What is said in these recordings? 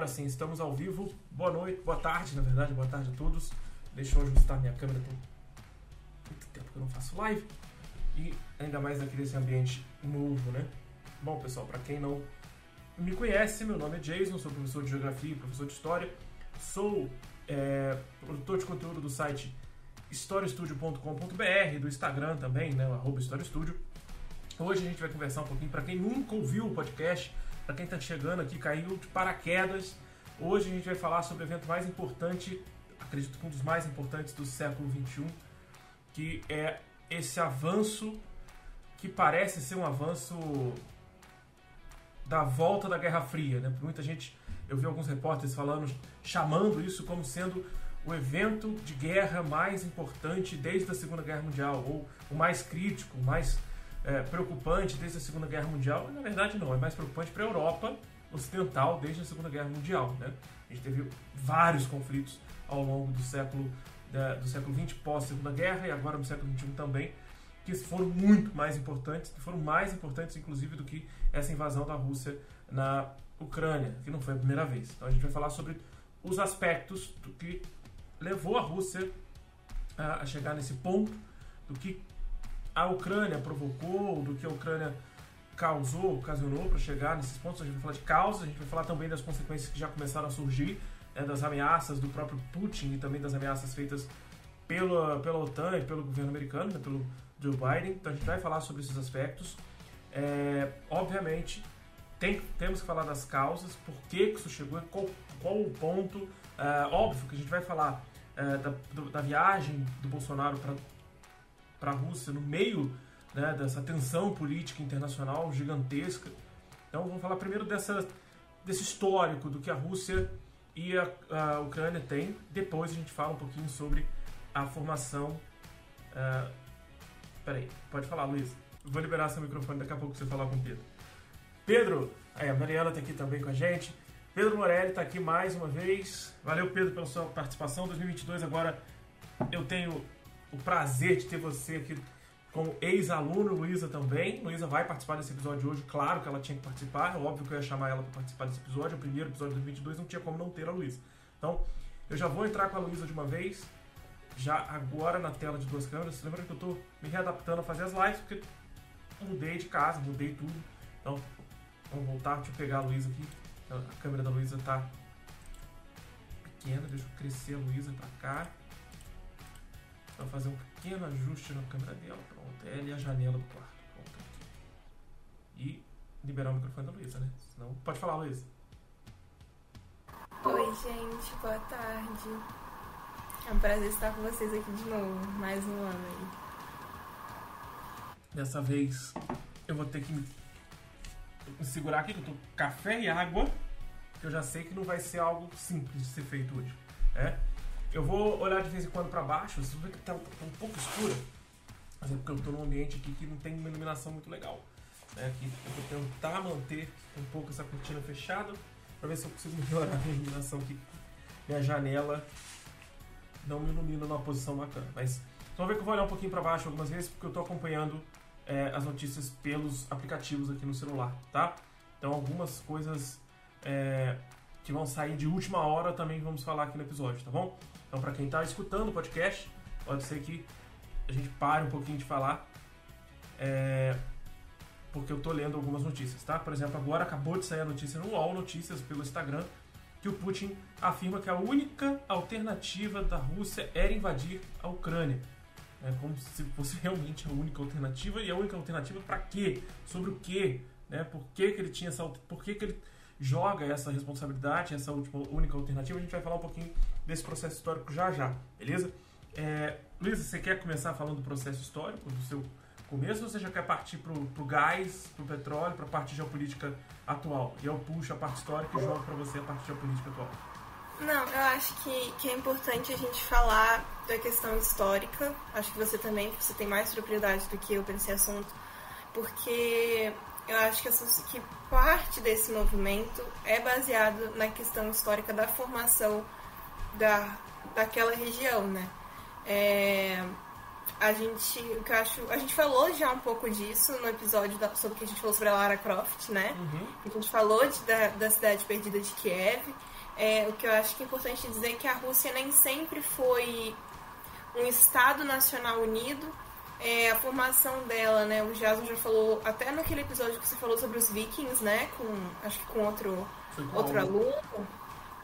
agora sim, estamos ao vivo. Boa noite, boa tarde, na verdade, boa tarde a todos. Deixa eu ajustar minha câmera, tem muito tempo que eu não faço live. E ainda mais aqui nesse ambiente novo, né? Bom, pessoal, para quem não me conhece, meu nome é Jason, sou professor de Geografia e professor de História. Sou é, produtor de conteúdo do site historiastudio.com.br, do Instagram também, né, arroba. Hoje a gente vai conversar um pouquinho, para quem nunca ouviu o podcast, para quem está chegando aqui, caiu de paraquedas. Hoje a gente vai falar sobre o evento mais importante, acredito que um dos mais importantes do século XXI, que é esse avanço que parece ser um avanço da volta da Guerra Fria. Né? Muita gente, eu vi alguns repórteres falando, chamando isso como sendo o evento de guerra mais importante desde a Segunda Guerra Mundial, ou o mais crítico, o mais é, preocupante desde a Segunda Guerra Mundial. Na verdade, não, é mais preocupante para a Europa ocidental desde a Segunda Guerra Mundial. Né? A gente teve vários conflitos ao longo do século da, do século XX pós Segunda Guerra e agora no século XXI também que foram muito mais importantes, que foram mais importantes inclusive do que essa invasão da Rússia na Ucrânia, que não foi a primeira vez. Então a gente vai falar sobre os aspectos do que levou a Rússia a, chegar nesse ponto, do que a Ucrânia provocou, do que a Ucrânia causou, ocasionou para chegar nesses pontos. A gente vai falar de causas, a gente vai falar também das consequências que já começaram a surgir, né, das ameaças do próprio Putin e também das ameaças feitas pela, pela OTAN e pelo governo americano, né, pelo Joe Biden. Então a gente vai falar sobre esses aspectos. É, obviamente, tem, temos que falar das causas, por que, que isso chegou, qual, qual o ponto. É, óbvio que a gente vai falar é, da, da viagem do Bolsonaro para a Rússia no meio né, dessa tensão política internacional gigantesca. Então vamos falar primeiro dessa, desse histórico do que a Rússia e a, a Ucrânia têm. Depois a gente fala um pouquinho sobre a formação. Uh, peraí, pode falar, Luiz. Vou liberar seu microfone daqui a pouco pra você falar com o Pedro. Pedro, aí, a Mariana está aqui também com a gente. Pedro Morelli está aqui mais uma vez. Valeu, Pedro, pela sua participação. 2022, agora eu tenho o prazer de ter você aqui como ex-aluno, Luísa também. Luísa vai participar desse episódio hoje, claro que ela tinha que participar. É óbvio que eu ia chamar ela para participar desse episódio. O primeiro episódio de 2022 não tinha como não ter a Luísa. Então, eu já vou entrar com a Luísa de uma vez já agora na tela de duas câmeras. Lembra que eu estou me readaptando a fazer as lives, porque mudei de casa, mudei tudo. Então, vamos voltar, deixa eu pegar a Luísa aqui. A câmera da Luísa está pequena, deixa eu crescer a Luísa para cá. Fazer um pequeno ajuste na câmera dela, pronto. Ela e a janela do quarto, pronto. E liberar o microfone da Luísa, né? Senão, pode falar, Luísa. Oi, gente, boa tarde. É um prazer estar com vocês aqui de novo, mais um ano aí. Dessa vez eu vou ter que me segurar aqui, que eu tô com café e água, que eu já sei que não vai ser algo simples de ser feito hoje. É? Eu vou olhar de vez em quando para baixo, vocês vão ver que tá, tá, um pouco escura, mas é porque eu tô num ambiente aqui que não tem uma iluminação muito legal. É, aqui eu vou tentar manter um pouco essa cortina fechada, para ver se eu consigo melhorar a iluminação aqui. Minha janela não me ilumina numa posição bacana. Mas vamos ver que eu vou olhar um pouquinho para baixo algumas vezes, porque eu estou acompanhando é, as notícias pelos aplicativos aqui no celular, tá? Então algumas coisas é, que vão sair de última hora também vamos falar aqui no episódio, tá bom? Então para quem está escutando o podcast, pode ser que a gente pare um pouquinho de falar, é, porque eu estou lendo algumas notícias, tá? Por exemplo, agora acabou de sair a notícia no UOL Notícias pelo Instagram, que o Putin afirma que a única alternativa da Rússia era invadir a Ucrânia. É como se fosse realmente a única alternativa. E a única alternativa para quê? Sobre o quê? Né? Por que, que ele tinha essa. Por que, que ele joga essa responsabilidade, essa última, única alternativa? A gente vai falar um pouquinho desse processo histórico já já, beleza? É, Luísa, você quer começar falando do processo histórico, do seu começo, ou você já quer partir para o gás, para o petróleo, para a parte geopolítica atual? E eu puxo a parte histórica e jogo para você a parte geopolítica atual. Não, eu acho que, que é importante a gente falar da questão histórica. Acho que você também, você tem mais propriedade do que eu para esse assunto, porque eu acho que, essa, que parte desse movimento é baseado na questão histórica da formação da, daquela região, né? É, a gente, o que eu acho, a gente falou já um pouco disso no episódio da, sobre o que a gente falou sobre a Lara Croft, né? Uhum. A gente falou de, da, da cidade perdida de Kiev. é, o que eu acho que é importante dizer é que a Rússia nem sempre foi um Estado Nacional unido. É, a formação dela, né, o Jason já falou, até naquele episódio que você falou sobre os vikings, né, com, acho que com outro, outro aluno,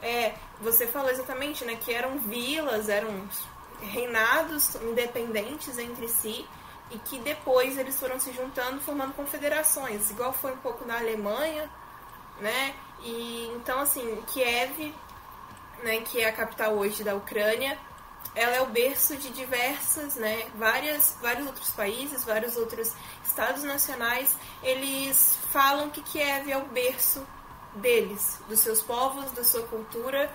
é, você falou exatamente, né, que eram vilas, eram reinados independentes entre si, e que depois eles foram se juntando, formando confederações, igual foi um pouco na Alemanha, né? E então assim, Kiev, né, que é a capital hoje da Ucrânia, ela é o berço de diversas, né, várias, vários outros países, vários outros estados nacionais, eles falam que Kiev é o berço deles, dos seus povos, da sua cultura.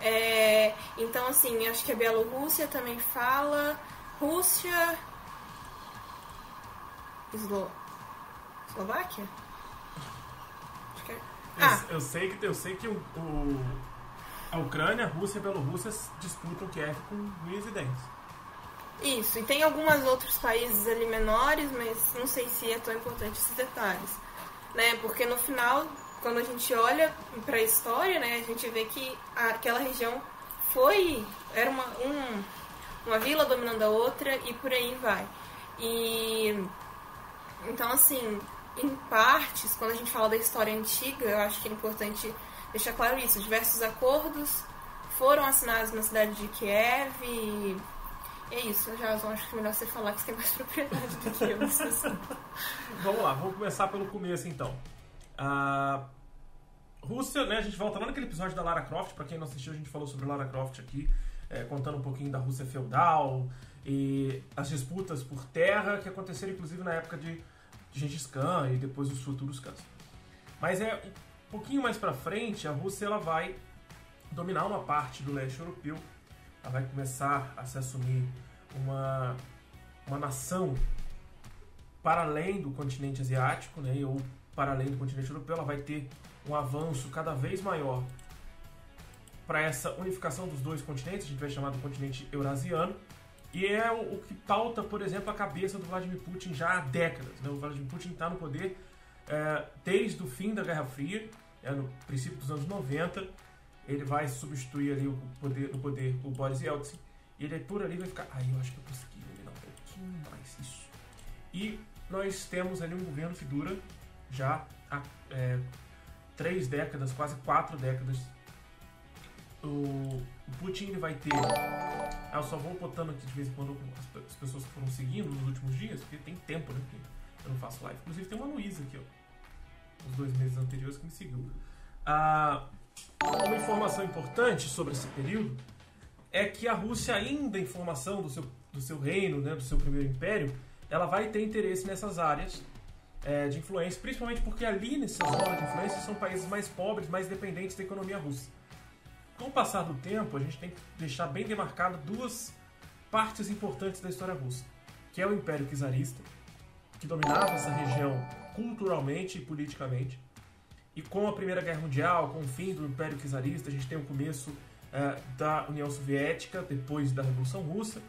É, então, assim, acho que a Bielorrússia também fala, Rússia, Eslo... Eslováquia? Que é... ah. eu, eu, sei que, eu sei que o, o, a Ucrânia, a Rússia e a Bielorrússia disputam Kiev com unhas e dentes. Isso, e tem alguns outros países ali menores, mas não sei se é tão importante esses detalhes. Né? Porque no final, quando a gente olha para a história, né, a gente vê que aquela região foi. era uma, um, uma vila dominando a outra e por aí vai. E então, assim, em partes, quando a gente fala da história antiga, eu acho que é importante deixar claro isso. Diversos acordos foram assinados na cidade de Kiev e é isso. Já acho que é melhor você falar que você tem mais propriedade do que eu vamos lá, vamos começar pelo começo então. A Rússia, né, a gente volta lá naquele episódio da Lara Croft, para quem não assistiu, a gente falou sobre Lara Croft aqui, é, contando um pouquinho da Rússia feudal e as disputas por terra que aconteceram inclusive na época de Gengis Khan e depois os futuros Khans. Mas é um pouquinho mais para frente, a Rússia ela vai dominar uma parte do leste europeu. Ela vai começar a se assumir uma, uma nação para além do continente asiático, né, ou para além do continente europeu. Ela vai ter um avanço cada vez maior para essa unificação dos dois continentes, a gente vai chamar do continente eurasiano. E é o, que pauta, por exemplo, a cabeça do Vladimir Putin já há décadas. Né? O Vladimir Putin está no poder é, desde o fim da Guerra Fria, é, no princípio dos anos 90. Ele vai substituir ali o poder, no poder o Boris Yeltsin. E ele por ali vai ficar. Aí eu acho que eu consegui eliminar um pouquinho mais isso. E nós temos ali um governo que dura já há é, três décadas, quase quatro décadas o, Putin ele vai ter. Eu só vou botando aqui de vez em quando as, as, pessoas que foram seguindo nos últimos dias, porque tem tempo, né? eu não faço live. Inclusive tem uma Luísa aqui, ó. Os dois meses anteriores que me seguiu. Ah, uma informação importante sobre esse período é que a Rússia, ainda em formação do seu, do seu reino, né, do seu primeiro império, ela vai ter interesse nessas áreas é, de influência, principalmente porque ali nessas zonas de influência são países mais pobres, mais dependentes da economia russa. Com o passar do tempo, a gente tem que deixar bem demarcado duas partes importantes da história russa, que é o Império Czarista, que dominava essa região culturalmente e politicamente, e com a Primeira Guerra Mundial, com o fim do Império Czarista, a gente tem o começo é, da União Soviética, depois da Revolução Russa,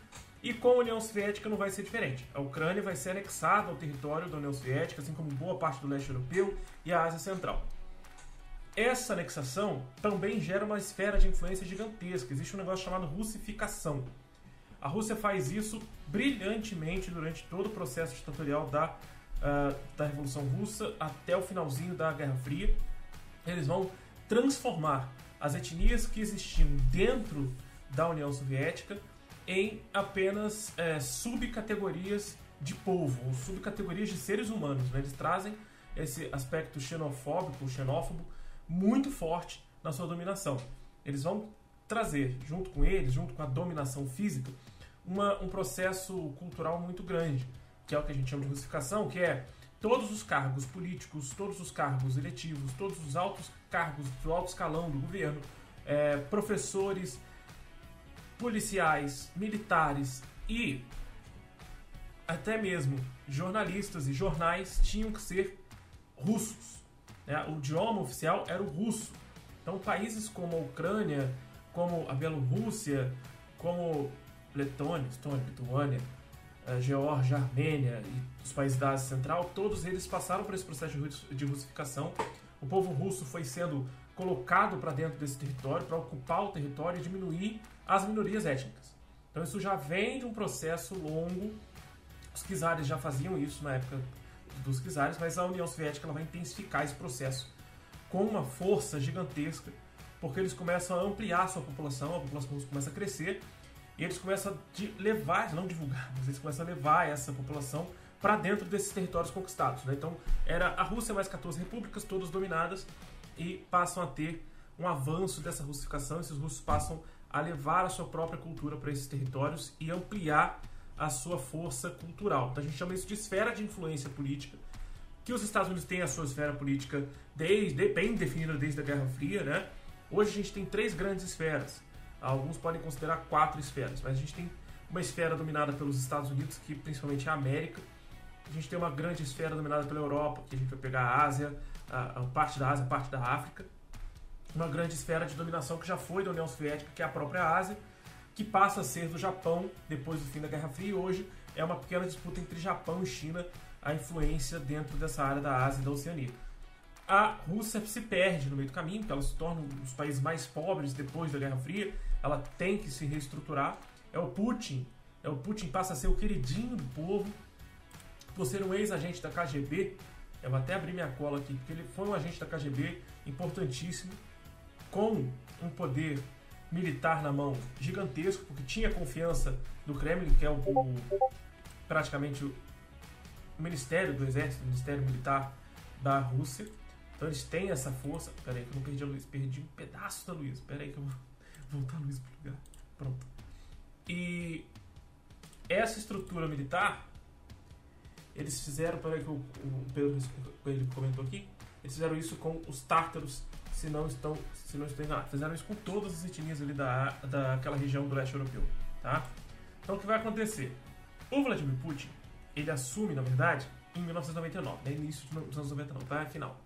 e com a União Soviética não vai ser diferente. A Ucrânia vai ser anexada ao território da União Soviética, assim como boa parte do leste europeu e a Ásia Central. Essa anexação também gera uma esfera de influência gigantesca. Existe um negócio chamado russificação. A Rússia faz isso brilhantemente durante todo o processo ditatorial da, uh, da Revolução Russa até o finalzinho da Guerra Fria. Eles vão transformar as etnias que existiam dentro da União Soviética em apenas é, subcategorias de povo, ou subcategorias de seres humanos. Né? Eles trazem esse aspecto xenofóbico, xenófobo, muito forte na sua dominação. Eles vão trazer, junto com eles, junto com a dominação física, uma, um processo cultural muito grande, que é o que a gente chama de russificação, que é todos os cargos políticos, todos os cargos eletivos, todos os altos cargos do alto escalão do governo, é, professores, policiais, militares e até mesmo jornalistas e jornais tinham que ser russos. Né? O idioma oficial era o russo. Então, países como a Ucrânia, como a Bielorrússia, como Letônia, Estônia, Lituânia, Geórgia, Armênia e os países da Ásia Central, todos eles passaram por esse processo de russificação. O povo russo foi sendo colocado para dentro desse território, para ocupar o território e diminuir as minorias étnicas. Então isso já vem de um processo longo. Os czares já faziam isso na época dos czares, mas a União Soviética ela vai intensificar esse processo com uma força gigantesca, porque eles começam a ampliar a sua população, a população russa começa a crescer, e eles começam a levar, não divulgar, mas eles começam a levar essa população para dentro desses territórios conquistados. Né? Então, era a Rússia mais 14 repúblicas, todas dominadas, e passam a ter um avanço dessa russificação. Esses russos passam a levar a sua própria cultura para esses territórios e ampliar a sua força cultural. Então, a gente chama isso de esfera de influência política, que os Estados Unidos têm a sua esfera política desde, bem definida desde a Guerra Fria. Né? Hoje a gente tem três grandes esferas. Alguns podem considerar quatro esferas, mas a gente tem uma esfera dominada pelos Estados Unidos, que principalmente é a América, a gente tem uma grande esfera dominada pela Europa, que a gente vai pegar a Ásia, a, a parte da Ásia, a parte da África. Uma grande esfera de dominação que já foi da União Soviética, que é a própria Ásia, que passa a ser do Japão depois do fim da Guerra Fria e hoje é uma pequena disputa entre Japão e China, a influência dentro dessa área da Ásia e da Oceania. A Rússia se perde no meio do caminho, porque ela se torna um dos países mais pobres depois da Guerra Fria, ela tem que se reestruturar. É o Putin, é o Putin passa a ser o queridinho do povo, por ser um ex-agente da KGB, eu vou até abrir minha cola aqui, porque ele foi um agente da KGB importantíssimo, com um poder militar na mão gigantesco, porque tinha confiança do Kremlin, que é o, o praticamente o Ministério do Exército, o Ministério Militar da Rússia. Então eles têm essa força. Peraí, que eu não perdi a luz, perdi um pedaço da luz. Peraí, que eu vou voltar a luz pro lugar. Pronto. E essa estrutura militar eles fizeram, para que o, o Pedro ele comentou aqui, eles fizeram isso com os tártaros, se não estão, se não estou enganado. Fizeram isso com todas as etnias ali da, daquela região do leste europeu, tá? Então o que vai acontecer? O Vladimir Putin, ele assume, na verdade, em 1999, né? início dos anos 99, tá? Final.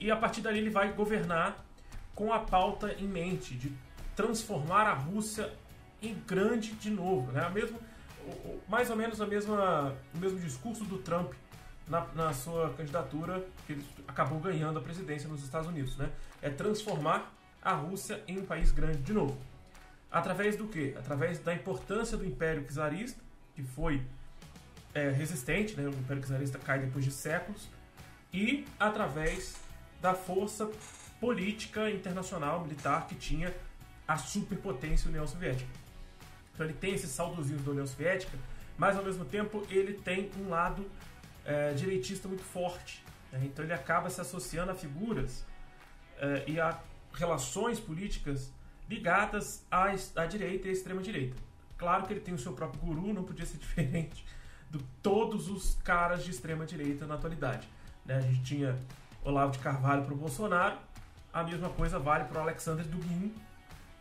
E a partir dali ele vai governar com a pauta em mente de transformar a Rússia em grande de novo, né? Mesmo mais ou menos a mesma, o mesmo discurso do Trump na, na, sua candidatura, que ele acabou ganhando a presidência nos Estados Unidos. Né? É transformar a Rússia em um país grande de novo. Através do quê? Através da importância do Império Czarista, que foi é, resistente, né? o Império Czarista cai depois de séculos, e através da força política internacional militar que tinha a superpotência União Soviética. Então ele tem esses saudosismos da União Soviética, mas ao mesmo tempo ele tem um lado é, direitista muito forte. Né? Então ele acaba se associando a figuras é, e a relações políticas ligadas à, à direita e à extrema-direita. Claro que ele tem o seu próprio guru, não podia ser diferente de todos os caras de extrema-direita na atualidade. Né? A gente tinha Olavo de Carvalho para o Bolsonaro, a mesma coisa vale para o Alexander Dugin,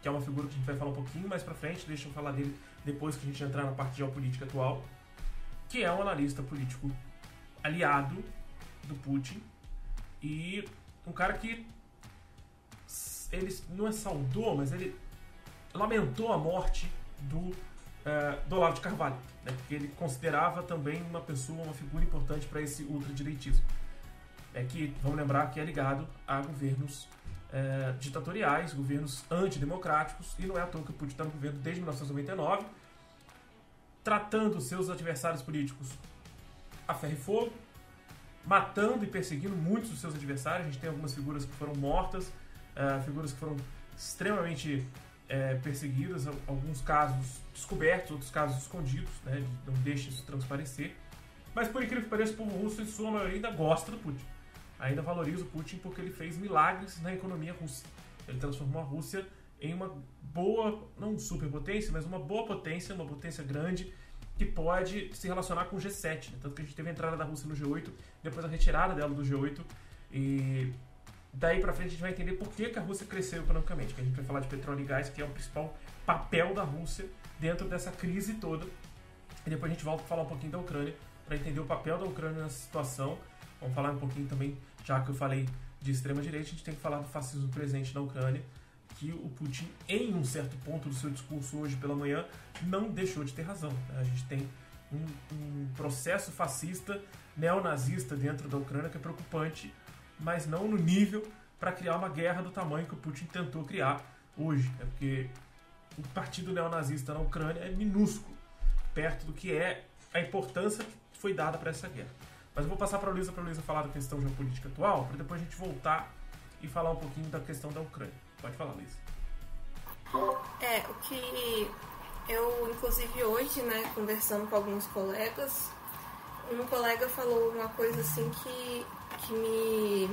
que é uma figura que a gente vai falar um pouquinho mais para frente, deixa eu falar dele depois que a gente entrar na parte geopolítica atual, que é um analista político aliado do Putin e um cara que ele não é saudou, mas ele lamentou a morte do, uh, do Olavo de Carvalho, né, porque ele considerava também uma pessoa, uma figura importante para esse ultradireitismo. É que, vamos lembrar, que é ligado a governos é, ditatoriais, governos antidemocráticos, e não é à toa que o Putin está no governo desde 1999, tratando seus adversários políticos a ferro e fogo, matando e perseguindo muitos dos seus adversários. A gente tem algumas figuras que foram mortas, é, figuras que foram extremamente é, perseguidas, alguns casos descobertos, outros casos escondidos, né, não deixa isso transparecer. Mas por incrível que pareça, o povo russo, em sua maioria, ainda gosta do Putin ainda valoriza o Putin porque ele fez milagres na economia russa. Ele transformou a Rússia em uma boa, não superpotência, mas uma boa potência, uma potência grande que pode se relacionar com o G7. Né? Tanto que a gente teve a entrada da Rússia no G8, depois a retirada dela do G8 e daí para frente a gente vai entender por que, que a Rússia cresceu economicamente. Que a gente vai falar de petróleo e gás, que é o principal papel da Rússia dentro dessa crise toda. E depois a gente volta a falar um pouquinho da Ucrânia para entender o papel da Ucrânia nessa situação Vamos falar um pouquinho também, já que eu falei de extrema-direita, a gente tem que falar do fascismo presente na Ucrânia, que o Putin, em um certo ponto do seu discurso hoje pela manhã, não deixou de ter razão. Né? A gente tem um, um processo fascista, neonazista dentro da Ucrânia que é preocupante, mas não no nível para criar uma guerra do tamanho que o Putin tentou criar hoje. É porque o partido neonazista na Ucrânia é minúsculo, perto do que é a importância que foi dada para essa guerra. Mas eu vou passar para a Luísa, para a Luísa falar da questão geopolítica atual, para depois a gente voltar e falar um pouquinho da questão da Ucrânia. Pode falar, Luísa. É, o que eu, inclusive hoje, né, conversando com alguns colegas, um colega falou uma coisa assim que, que me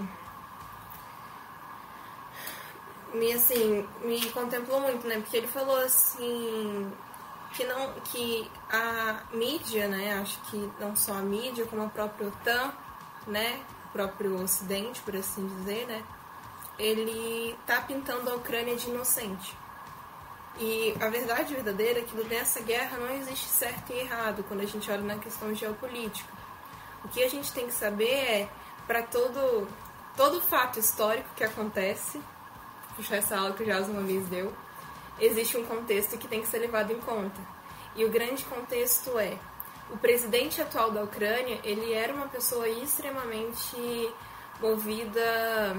me assim me contemplou muito né porque ele falou assim que não que a mídia né acho que não só a mídia como a própria OTAN né o próprio Ocidente por assim dizer né ele tá pintando a Ucrânia de inocente e a verdade verdadeira é que nessa guerra não existe certo e errado quando a gente olha na questão geopolítica. O que a gente tem que saber é, para todo, todo fato histórico que acontece, puxar essa aula que o Jazz uma vez deu, existe um contexto que tem que ser levado em conta. E o grande contexto é, o presidente atual da Ucrânia, ele era uma pessoa extremamente movida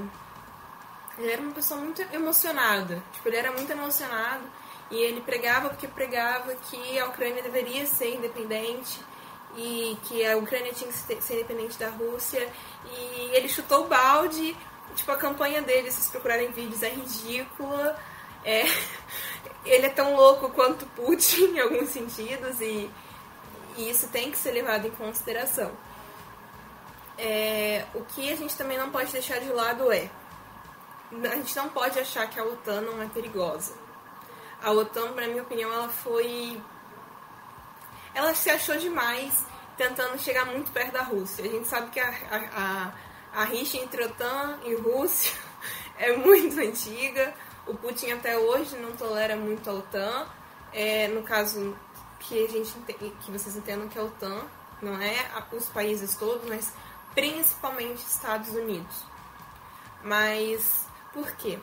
ele era uma pessoa muito emocionada. Tipo, ele era muito emocionado e ele pregava porque pregava que a Ucrânia deveria ser independente e que a Ucrânia tinha que ser independente da Rússia. E ele chutou o balde. Tipo, a campanha dele, se vocês procurarem vídeos, é ridícula. É, ele é tão louco quanto Putin em alguns sentidos e, e isso tem que ser levado em consideração. É, o que a gente também não pode deixar de lado é a gente não pode achar que a OTAN não é perigosa a OTAN, na minha opinião, ela foi. Ela se achou demais tentando chegar muito perto da Rússia. A gente sabe que a, a, a, a rixa entre OTAN e Rússia é muito antiga. O Putin até hoje não tolera muito a OTAN. É, no caso que a gente que vocês entendam que a OTAN não é os países todos, mas principalmente Estados Unidos. Mas por quê?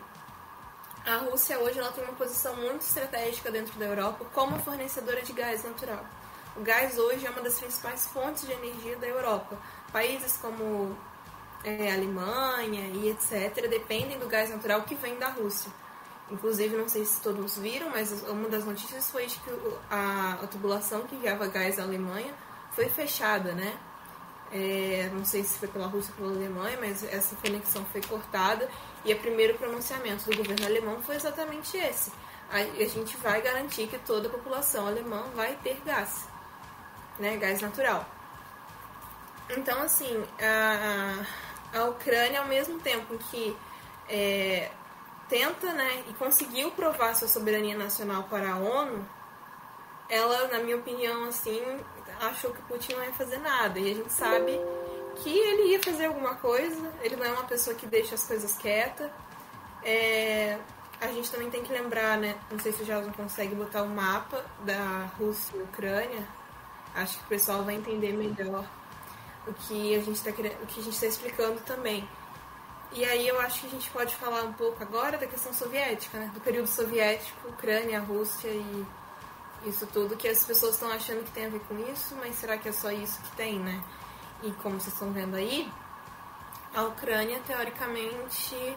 A Rússia hoje ela tem uma posição muito estratégica dentro da Europa como fornecedora de gás natural. O gás hoje é uma das principais fontes de energia da Europa. Países como é, Alemanha e etc. dependem do gás natural que vem da Rússia. Inclusive, não sei se todos viram, mas uma das notícias foi de que a, a tubulação que enviava gás à Alemanha foi fechada, né? É, não sei se foi pela Rússia ou pela Alemanha, mas essa conexão foi cortada e o primeiro pronunciamento do governo alemão foi exatamente esse. A, gente vai garantir que toda a população alemã vai ter gás, né, gás natural. Então, assim, a, a Ucrânia, ao mesmo tempo que é, tenta né, e conseguiu provar sua soberania nacional para a ONU, ela, na minha opinião, assim, achou que Putin não ia fazer nada. E a gente sabe que ele ia fazer alguma coisa, ele não é uma pessoa que deixa as coisas quietas. É, a gente também tem que lembrar, né? Não sei se o Jason consegue botar o um mapa da Rússia e Ucrânia. Acho que o pessoal vai entender melhor o que a gente está o que a gente está explicando também. E aí eu acho que a gente pode falar um pouco agora da questão soviética, né? Do período soviético, Ucrânia, Rússia e isso tudo que as pessoas estão achando que tem a ver com isso, mas será que é só isso que tem, né? E como vocês estão vendo aí, a Ucrânia, teoricamente,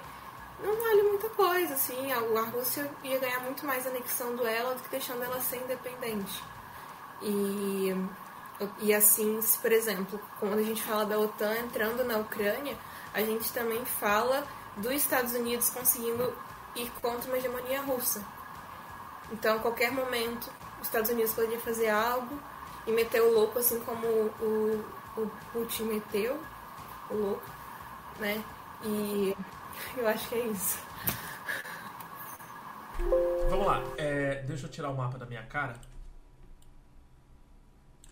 não vale muita coisa, assim. A, Rússia ia ganhar muito mais anexando ela do que deixando ela ser independente. E, e assim, por exemplo, quando a gente fala da OTAN entrando na Ucrânia, a gente também fala dos Estados Unidos conseguindo ir contra uma hegemonia russa. Então, a qualquer momento, os Estados Unidos poderiam fazer algo e meter o louco, assim como o, o Putin meteu, o louco, né? E eu acho que é isso. Vamos lá, é, deixa eu tirar o mapa da minha cara.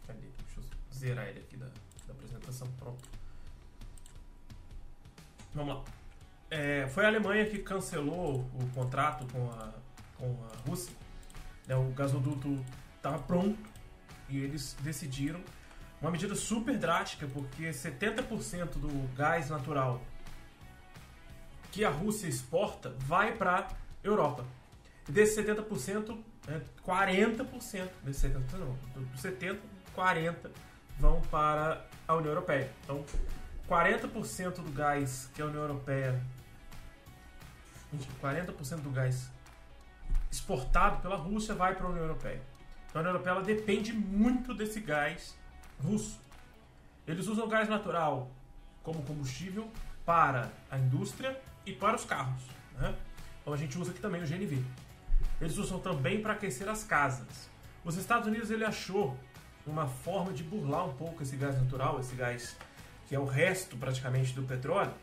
Cadê? Deixa eu zerar ele aqui da, da apresentação. Pronto. Vamos lá. É, foi a Alemanha que cancelou o contrato com a, com a Rússia. Né, o gasoduto estava pronto e eles decidiram uma medida super drástica, porque 70% do gás natural que a Rússia exporta vai para Europa. Desses 70%, né, 40%, desses 70%, não, 70%, 40% vão para a União Europeia. Então, 40% do gás que a União Europeia 40% do gás exportado pela Rússia vai para a União Europeia. Então a União Europeia depende muito desse gás russo. Eles usam gás natural como combustível para a indústria e para os carros. Né? Então a gente usa aqui também o GNV. Eles usam também para aquecer as casas. Os Estados Unidos ele achou uma forma de burlar um pouco esse gás natural, esse gás que é o resto praticamente do petróleo,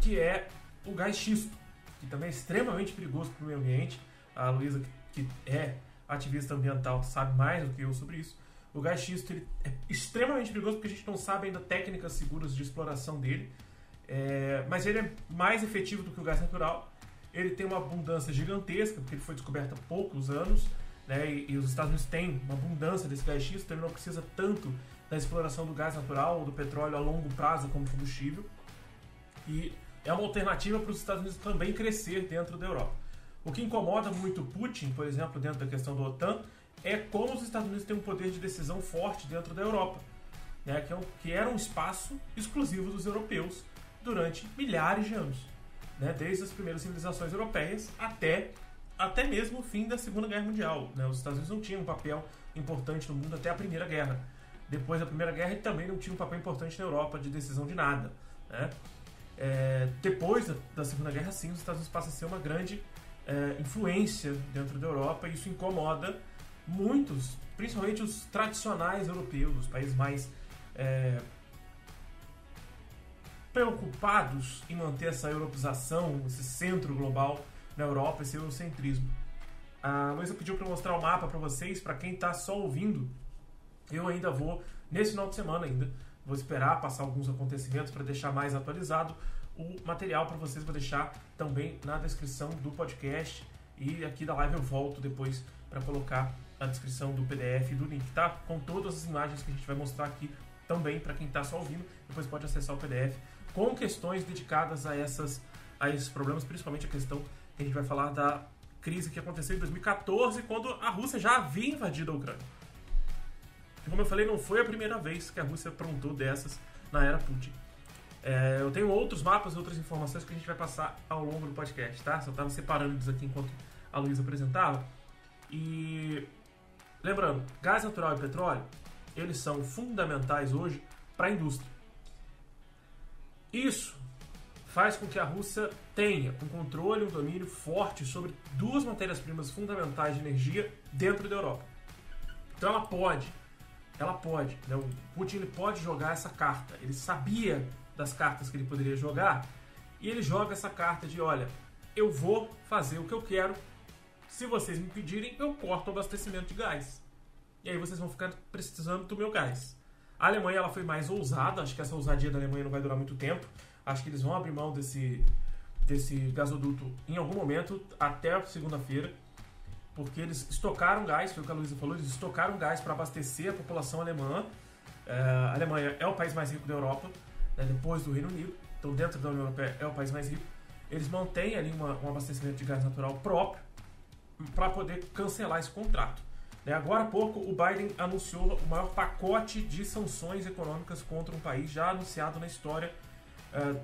que é o gás xisto, que também é extremamente perigoso para o meio ambiente. A Luísa, que é ativista ambiental, sabe mais do que eu sobre isso. O gás xisto ele é extremamente perigoso porque a gente não sabe ainda técnicas seguras de exploração dele, é, mas ele é mais efetivo do que o gás natural. Ele tem uma abundância gigantesca, porque ele foi descoberto há poucos anos, né, e, e, os Estados Unidos têm uma abundância desse gás xisto, então ele não precisa tanto da exploração do gás natural ou do petróleo a longo prazo como combustível. E é uma alternativa para os Estados Unidos também crescer dentro da Europa. O que incomoda muito Putin, por exemplo, dentro da questão da OTAN, é como os Estados Unidos têm um poder de decisão forte dentro da Europa, né, que, é um, que era um espaço exclusivo dos europeus durante milhares de anos, né, desde as primeiras civilizações europeias até, até mesmo o fim da Segunda Guerra Mundial. Né, os Estados Unidos não tinham um papel importante no mundo até a Primeira Guerra. Depois da Primeira Guerra, ele também não tinha um papel importante na Europa de decisão de nada. Né? É, depois da, da, Segunda Guerra, sim, os Estados Unidos passam a ser uma grande é, influência dentro da Europa e isso incomoda muitos, principalmente os tradicionais europeus, os países mais é, preocupados em manter essa europeização, esse centro global na Europa, esse eurocentrismo. A Luísa pediu para mostrar o mapa para vocês, para quem está só ouvindo. Eu ainda vou, nesse final de semana ainda, vou esperar passar alguns acontecimentos para deixar mais atualizado o material para vocês. Vou deixar também na descrição do podcast e aqui da live eu volto depois para colocar a descrição do PDF e do link, tá? Com todas as imagens que a gente vai mostrar aqui também para quem está só ouvindo. Depois pode acessar o PDF com questões dedicadas a, essas, a esses problemas, principalmente a questão que a gente vai falar da crise que aconteceu em 2014, quando a Rússia já havia invadido a Ucrânia. Como eu falei, não foi a primeira vez que a Rússia aprontou dessas na era Putin. É, eu tenho outros mapas, outras informações que a gente vai passar ao longo do podcast, tá? Só estava separando eles aqui enquanto a Luísa apresentava. E lembrando, gás natural e petróleo, eles são fundamentais hoje para a indústria. Isso faz com que a Rússia tenha um controle, um domínio forte sobre duas matérias-primas fundamentais de energia dentro da Europa. Então ela pode ela pode. Né? O Putin ele pode jogar essa carta. Ele sabia das cartas que ele poderia jogar e ele joga essa carta de: olha, eu vou fazer o que eu quero. Se vocês me pedirem, eu corto o abastecimento de gás. E aí vocês vão ficar precisando do meu gás. A Alemanha ela foi mais ousada, acho que essa ousadia da Alemanha não vai durar muito tempo. Acho que eles vão abrir mão desse, desse gasoduto em algum momento, até segunda-feira porque eles estocaram gás, foi o que a Luísa falou, eles estocaram gás para abastecer a população alemã. É, a Alemanha é o país mais rico da Europa, né, depois do Reino Unido, então dentro da União Europeia é o país mais rico. Eles mantêm ali uma, um abastecimento de gás natural próprio para poder cancelar esse contrato. Né, agora há pouco, o Biden anunciou o maior pacote de sanções econômicas contra um país já anunciado na história uh,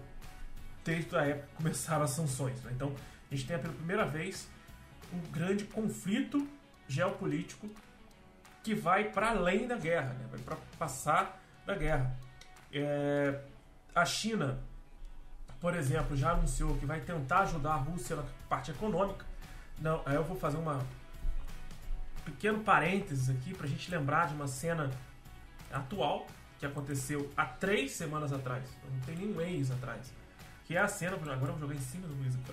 desde a época que começaram as sanções. Né? Então, a gente tem pela primeira vez um grande conflito geopolítico que vai para além da guerra, né? vai para passar da guerra. É, a China, por exemplo, já anunciou que vai tentar ajudar a Rússia na parte econômica. Não, eu vou fazer uma pequeno parênteses aqui para a gente lembrar de uma cena atual que aconteceu há três semanas atrás, não tem nem um mês atrás, que é a cena, agora eu vou jogar em cima do Luiz aqui,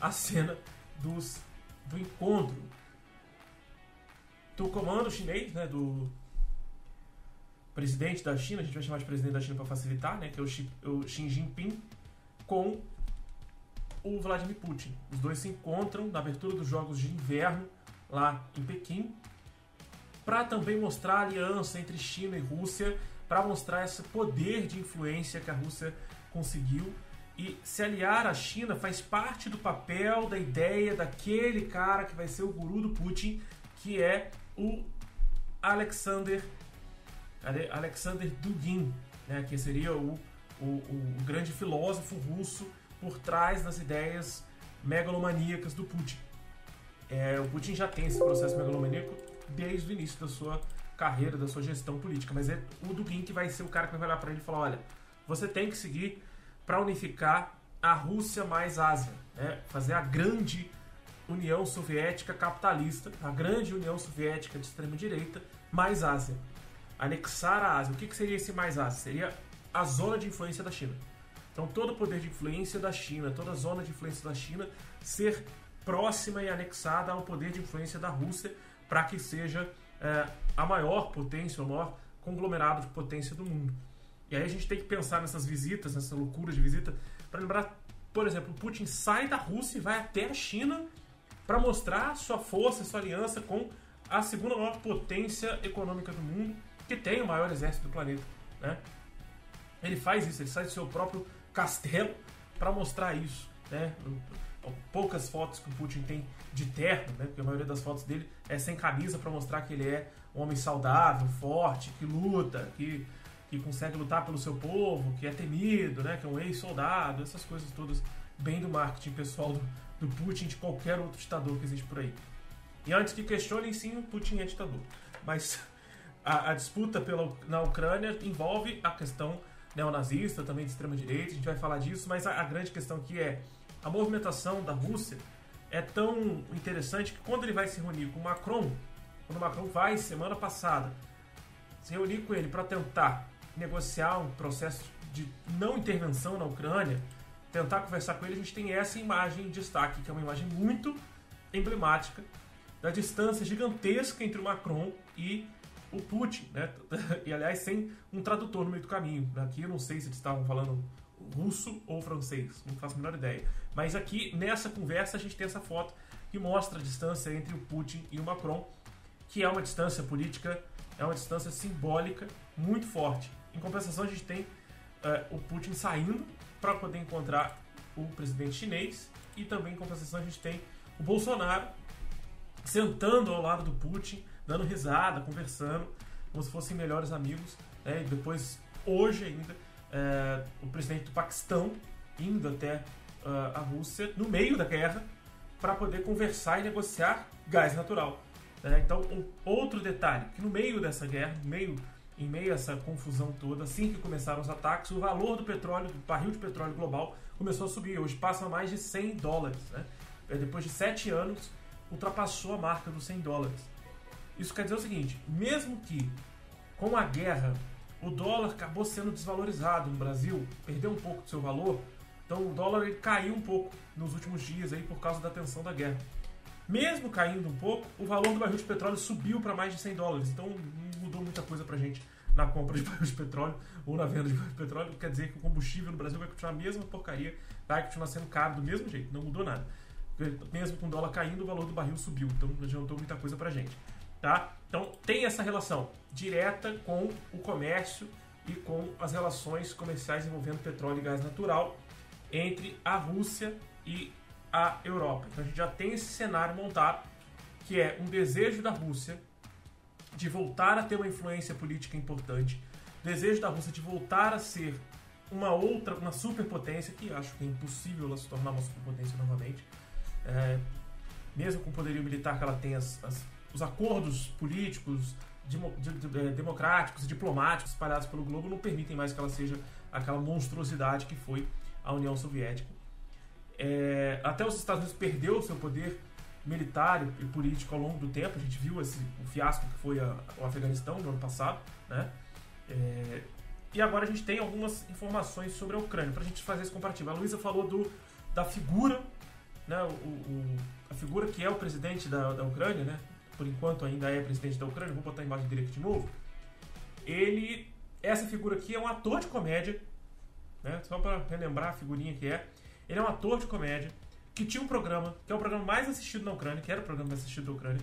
a cena dos do encontro do comando chinês, né, do presidente da China, a gente vai chamar de presidente da China para facilitar, né, que é o Xi, o Xi Jinping, com o Vladimir Putin. Os dois se encontram na abertura dos Jogos de Inverno lá em Pequim, para também mostrar a aliança entre China e Rússia, para mostrar esse poder de influência que a Rússia conseguiu e se aliar à China faz parte do papel, da ideia daquele cara que vai ser o guru do Putin, que é o Alexander Alexander Dugin, né, que seria o, o, o grande filósofo russo por trás das ideias megalomaníacas do Putin. É, o Putin já tem esse processo megalomaníaco desde o início da sua carreira, da sua gestão política, mas é o Dugin que vai ser o cara que vai olhar para ele e falar: olha, você tem que seguir para unificar a Rússia mais Ásia, né? fazer a grande União Soviética capitalista, a grande União Soviética de extrema direita mais Ásia, anexar a Ásia. O que, que seria esse mais Ásia? Seria a zona de influência da China. Então todo o poder de influência da China, toda a zona de influência da China ser próxima e anexada ao poder de influência da Rússia para que seja é, a maior potência, o maior conglomerado de potência do mundo. E aí a gente tem que pensar nessas visitas, nessa loucura de visita, para lembrar, por exemplo, Putin sai da Rússia e vai até a China para mostrar sua força, sua aliança com a segunda maior potência econômica do mundo, que tem o maior exército do planeta. Né? Ele faz isso, ele sai do seu próprio castelo para mostrar isso. Né? Poucas fotos que o Putin tem de terno, né? porque a maioria das fotos dele é sem camisa para mostrar que ele é um homem saudável, forte, que luta, que, que consegue lutar pelo seu povo, que é temido, né? que é um ex-soldado, essas coisas todas bem do marketing pessoal do, do Putin de qualquer outro ditador que existe por aí. E antes que questionem, sim, o Putin é ditador. Mas a, a disputa pela, na Ucrânia envolve a questão neonazista, também de extrema-direita, a gente vai falar disso, mas a, a grande questão aqui é a movimentação da Rússia é tão interessante que quando ele vai se reunir com o Macron, quando o Macron vai, semana passada, se reunir com ele para tentar negociar um processo de não intervenção na Ucrânia, tentar conversar com ele, a gente tem essa imagem em destaque, que é uma imagem muito emblemática da distância gigantesca entre o Macron e o Putin, né? E aliás, sem um tradutor no meio do caminho. Aqui eu não sei se eles estavam falando russo ou francês, não faço a menor ideia. Mas aqui nessa conversa a gente tem essa foto que mostra a distância entre o Putin e o Macron, que é uma distância política, é uma distância simbólica muito forte. Em compensação, a gente tem uh, o Putin saindo para poder encontrar o presidente chinês e também em compensação a gente tem o Bolsonaro sentando ao lado do Putin, dando risada, conversando, como se fossem melhores amigos. Né? E depois, hoje ainda, é, o presidente do Paquistão indo até uh, a Rússia no meio da guerra para poder conversar e negociar gás natural. Né? Então, um outro detalhe, que no meio dessa guerra, no meio, em meio a essa confusão toda, assim que começaram os ataques, o valor do petróleo, do barril de petróleo global, começou a subir. Hoje passa a mais de 100 dólares. Né? É, depois de sete anos, ultrapassou a marca dos 100 dólares. Isso quer dizer o seguinte: mesmo que com a guerra o dólar acabou sendo desvalorizado no Brasil, perdeu um pouco do seu valor, então o dólar ele caiu um pouco nos últimos dias aí por causa da tensão da guerra. Mesmo caindo um pouco, o valor do barril de petróleo subiu para mais de 100 dólares, então não mudou muita coisa para gente na compra de barril de petróleo ou na venda de barril de petróleo. Quer dizer que o combustível no Brasil vai continuar a mesma porcaria, vai continuar sendo caro do mesmo jeito, não mudou nada mesmo com o dólar caindo, o valor do barril subiu. Então não adiantou muita coisa pra gente. Tá? Então tem essa relação direta com o comércio e com as relações comerciais envolvendo petróleo e gás natural entre a Rússia e a Europa. Então a gente já tem esse cenário montado, que é um desejo da Rússia de voltar a ter uma influência política importante, desejo da Rússia de voltar a ser uma outra, uma superpotência, que acho que é impossível ela se tornar uma superpotência novamente, é, mesmo com o poderio militar que ela tem, as, as, os acordos políticos, de, de, de, é, democráticos e diplomáticos espalhados pelo globo não permitem mais que ela seja aquela monstruosidade que foi a União Soviética. É, até os Estados Unidos perdeu o seu poder militar e político ao longo do tempo. A gente viu esse, o fiasco que foi a, o Afeganistão no ano passado, né? É, e agora a gente tem algumas informações sobre a Ucrânia para a gente fazer esse comparativo. A Luísa falou do, da figura né, o, o, a figura que é o presidente da, da Ucrânia, né, por enquanto ainda é presidente da Ucrânia, vou botar a imagem dele aqui de novo. Ele, essa figura aqui é um ator de comédia, né, só para relembrar a figurinha que é. Ele é um ator de comédia que tinha um programa, que é o programa mais assistido na Ucrânia, que era o programa mais assistido da Ucrânia,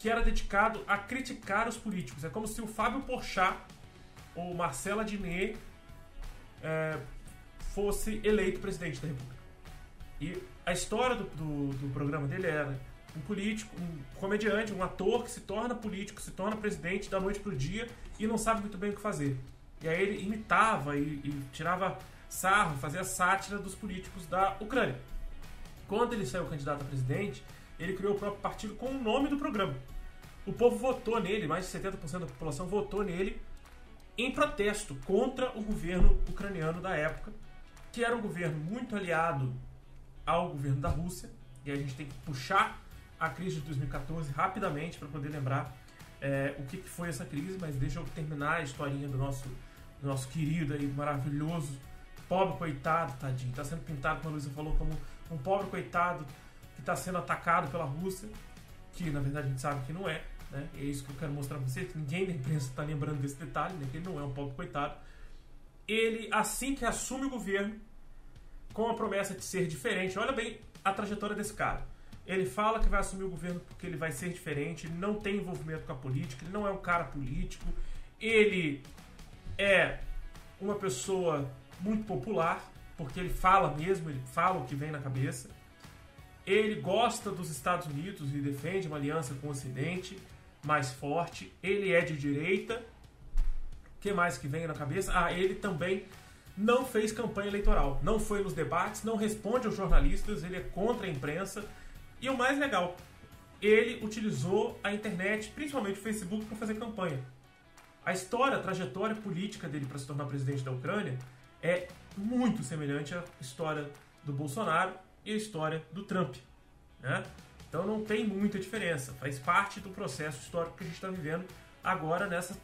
que era dedicado a criticar os políticos. É como se o Fábio Porchat ou Marcela Diné é, fosse eleito presidente da República. E a história do, do, do, programa dele era um político, um comediante, um ator que se torna político, se torna presidente da noite pro dia e não sabe muito bem o que fazer. E aí ele imitava e, e tirava sarro, fazia sátira dos políticos da Ucrânia. quando ele saiu candidato a presidente, ele criou o próprio partido com o nome do programa. O povo votou nele, mais de 70% da população votou nele em protesto contra o governo ucraniano da época, que era um governo muito aliado ao governo da Rússia. E a gente tem que puxar a crise de 2014 rapidamente para poder lembrar é, o que, que, foi essa crise, mas deixa eu terminar a historinha do nosso, do nosso querido e maravilhoso pobre coitado, tadinho. Está sendo pintado, como a Luísa falou, como um pobre coitado que está sendo atacado pela Rússia, que na verdade a gente sabe que não é. Né? É isso que eu quero mostrar para você, que ninguém da imprensa está lembrando desse detalhe, né? que ele não é um pobre coitado. Ele, assim que assume o governo, com a promessa de ser diferente, olha bem a trajetória desse cara. Ele fala que vai assumir o governo porque ele vai ser diferente, ele não tem envolvimento com a política, ele não é um cara político, ele é uma pessoa muito popular, porque ele fala mesmo, ele fala o que vem na cabeça. Ele gosta dos Estados Unidos e defende uma aliança com o Ocidente mais forte. Ele é de direita. O que mais que vem na cabeça? Ah, ele também não fez campanha eleitoral. Não foi nos debates, não responde aos jornalistas, ele é contra a imprensa. E o mais legal, ele utilizou a internet, principalmente o Facebook, para fazer campanha. A história, a trajetória política dele para se tornar presidente da Ucrânia é muito semelhante à história do Bolsonaro e à história do Trump. Né? Então não tem muita diferença, faz parte do processo histórico que a gente está vivendo agora nessa,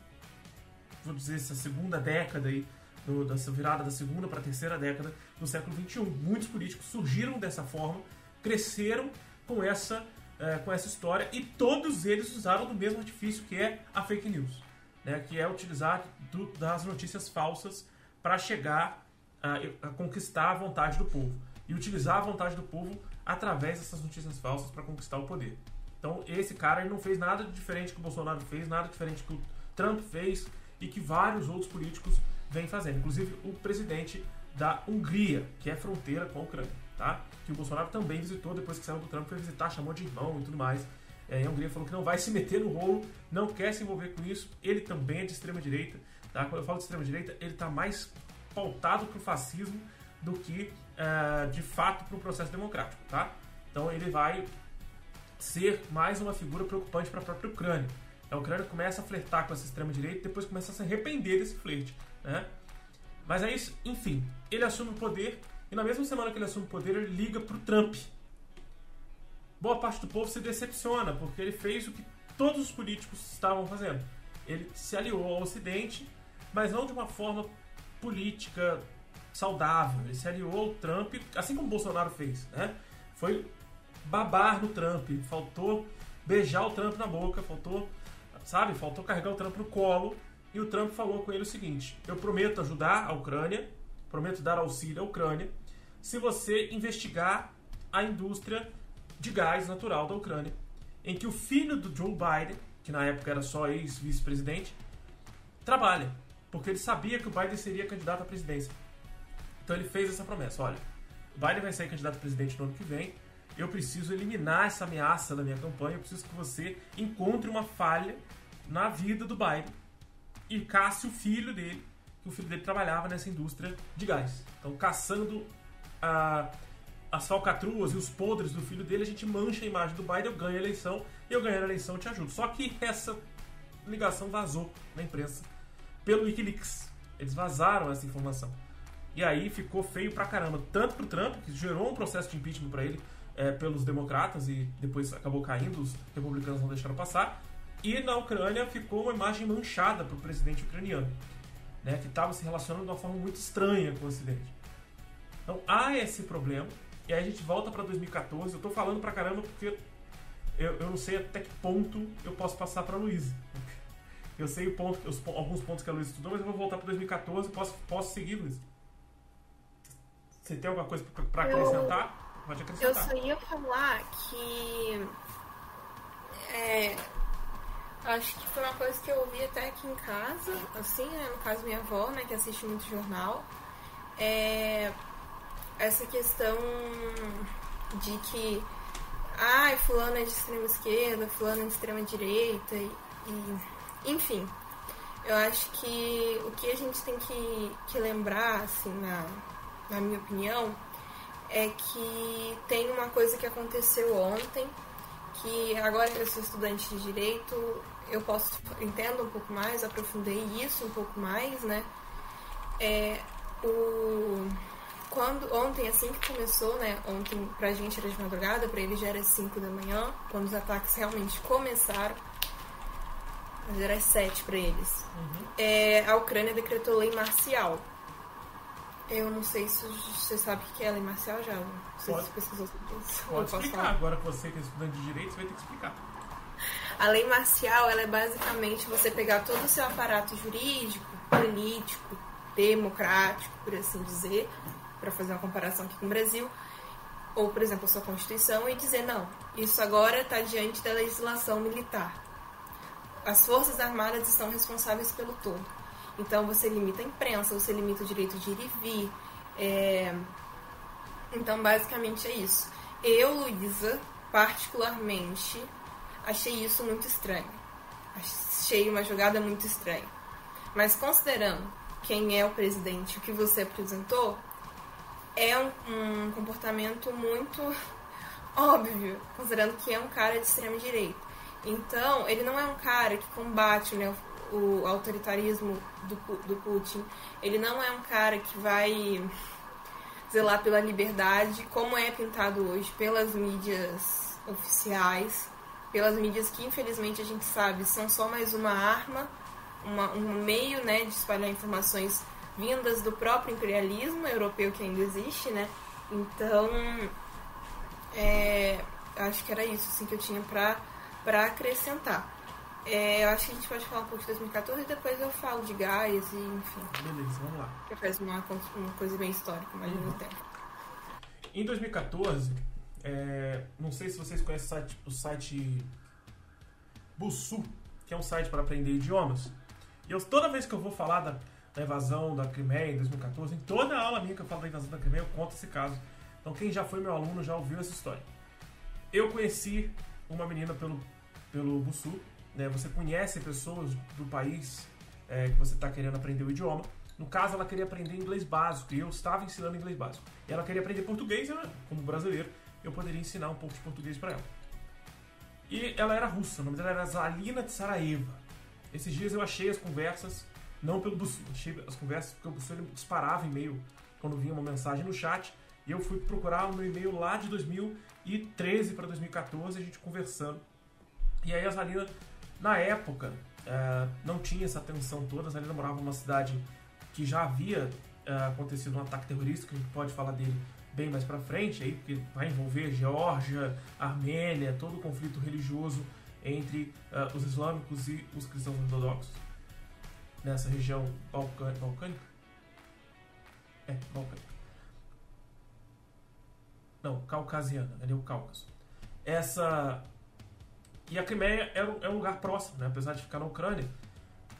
vou dizer, essa segunda década aí, do, dessa virada da segunda para a terceira década do século XXI. Muitos políticos surgiram dessa forma, cresceram com essa, é, com essa história e todos eles usaram do mesmo artifício que é a fake news, né? que é utilizar do, das notícias falsas para chegar a, a, conquistar a vontade do povo e utilizar a vontade do povo através dessas notícias falsas para conquistar o poder. Então, esse cara ele não fez nada diferente que o Bolsonaro fez, nada diferente que o Trump fez e que vários outros políticos vêm fazendo, inclusive o presidente da Hungria, que é fronteira com a Ucrânia, tá? Que o Bolsonaro também visitou depois que saiu do Trump, foi visitar, chamou de irmão e tudo mais. É, a Hungria falou que não vai se meter no rolo, não quer se envolver com isso. Ele também é de extrema direita, Tá? Quando eu falo de extrema-direita, ele está mais pautado para o fascismo do que, uh, de fato, para o processo democrático. Tá? Então ele vai ser mais uma figura preocupante para a própria Ucrânia. A Ucrânia começa a flertar com essa extrema-direita e depois começa a se arrepender desse flerte. Né? Mas é isso, enfim, ele assume o poder e na mesma semana que ele assume o poder, ele liga para o Trump. Boa parte do povo se decepciona, porque ele fez o que todos os políticos estavam fazendo. Ele se aliou ao Ocidente mas não de uma forma política saudável. Ele se aliou ao Trump, assim como Bolsonaro fez, né? Foi babar no Trump, faltou beijar o Trump na boca, faltou, sabe, faltou carregar o Trump no colo. E o Trump falou com ele o seguinte: eu prometo ajudar a Ucrânia, prometo dar auxílio à Ucrânia, se você investigar a indústria de gás natural da Ucrânia, em que o filho do Joe Biden, que na época era só ex-vice-presidente, trabalha porque ele sabia que o Biden seria candidato à presidência. Então ele fez essa promessa: olha, o Biden vai ser candidato a presidente no ano que vem. Eu preciso eliminar essa ameaça da minha campanha. Eu preciso que você encontre uma falha na vida do Biden e casse o filho dele, que o filho dele trabalhava nessa indústria de gás. Então, caçando a, as falcatruas e os podres do filho dele, a gente mancha a imagem do Biden, eu ganho a eleição, e eu ganhando a eleição eu te ajudo. Só que essa ligação vazou na imprensa pelo Wikileaks. Eles vazaram essa informação. E aí ficou feio pra caramba. Tanto pro Trump, que gerou um processo de impeachment para ele é, pelos democratas e depois acabou caindo, os republicanos não deixaram passar. E na Ucrânia ficou uma imagem manchada pro presidente ucraniano, né, que estava se relacionando de uma forma muito estranha com o Ocidente. Então há esse problema. E aí a gente volta para 2014. Eu tô falando pra caramba porque eu, eu não sei até que ponto eu posso passar pra Luísa. Eu sei o ponto, os, alguns pontos que a Luiz estudou, mas eu vou voltar para 2014. Posso, posso seguir, Luiz? Você tem alguma coisa para acrescentar? Pode acrescentar. Eu só ia falar que. É, acho que foi uma coisa que eu ouvi até aqui em casa, assim, né, no caso minha avó, né, que assiste muito jornal. É, essa questão de que. Ai, fulano é de extrema esquerda, fulano é de extrema direita e, e enfim, eu acho que o que a gente tem que, que lembrar, assim, na, na minha opinião, é que tem uma coisa que aconteceu ontem, que agora eu sou estudante de direito, eu posso entendo um pouco mais, aprofundei isso um pouco mais, né? É, o quando ontem assim que começou, né? Ontem pra gente era de madrugada, pra ele já era 5 da manhã, quando os ataques realmente começaram. Mas era 7 para eles. Uhum. É, a Ucrânia decretou lei marcial. Eu não sei se você sabe o que é lei marcial já. Não sei Pode. se você pesquisou sobre isso. Pode explicar. Agora que você que é estudante de direito, você vai ter que explicar. A lei marcial ela é basicamente você pegar todo o seu aparato jurídico, político, democrático, por assim dizer, para fazer uma comparação aqui com o Brasil, ou, por exemplo, a sua Constituição, e dizer: não, isso agora está diante da legislação militar. As Forças Armadas estão responsáveis pelo todo. Então, você limita a imprensa, você limita o direito de ir e vir. É... Então, basicamente é isso. Eu, Luísa, particularmente, achei isso muito estranho. Achei uma jogada muito estranha. Mas considerando quem é o presidente, o que você apresentou, é um, um comportamento muito óbvio, considerando que é um cara de extrema direita. Então, ele não é um cara que combate né, o, autoritarismo do, do Putin. Ele não é um cara que vai zelar pela liberdade, como é pintado hoje pelas mídias oficiais, pelas mídias que infelizmente a gente sabe são só mais uma arma, uma, um meio né, de espalhar informações vindas do próprio imperialismo europeu que ainda existe, né? Então, é, acho que era isso assim, que eu tinha para acrescentar. É, eu acho que a gente pode falar um pouco de 2014 e depois eu falo de gás e enfim. Beleza, vamos lá. Que faz uma, uma coisa bem histórica, mas uhum. no tempo. Em 2014, é, não sei se vocês conhecem o site, o site que é um site para aprender idiomas. E eu, toda vez que eu vou falar da, da invasão da Crimeia em 2014, em toda aula minha que eu falo da invasão da Crimeia, eu conto esse caso. Então quem já foi meu aluno já ouviu essa história. Eu conheci uma menina pelo, pelo Bussu, né? Você conhece pessoas do país é, que você está querendo aprender o idioma. No caso, ela queria aprender inglês básico e eu estava ensinando inglês básico. E ela queria aprender português, né? como brasileiro, eu poderia ensinar um pouco de português para ela. E ela era russa, o nome dela era Zalina Tsaraeva. Esses dias eu achei as conversas, não pelo Bussu, achei as conversas porque o Bussu disparava e-mail quando vinha uma mensagem no chat. E eu fui procurar o meu e-mail lá de 2013 para 2014, a gente conversando. E aí a Zalina, na época, uh, não tinha essa tensão toda. A Zalina morava numa cidade que já havia uh, acontecido um ataque terrorista, que a gente pode falar dele bem mais para frente, aí, porque vai envolver Geórgia, Armênia, todo o conflito religioso entre uh, os islâmicos e os cristãos ortodoxos nessa região balcânica. É, balcânica. Não, caucasiana, ali é o Cáucaso. Essa. E a Crimeia é um, é um lugar próximo, né? apesar de ficar na Ucrânia.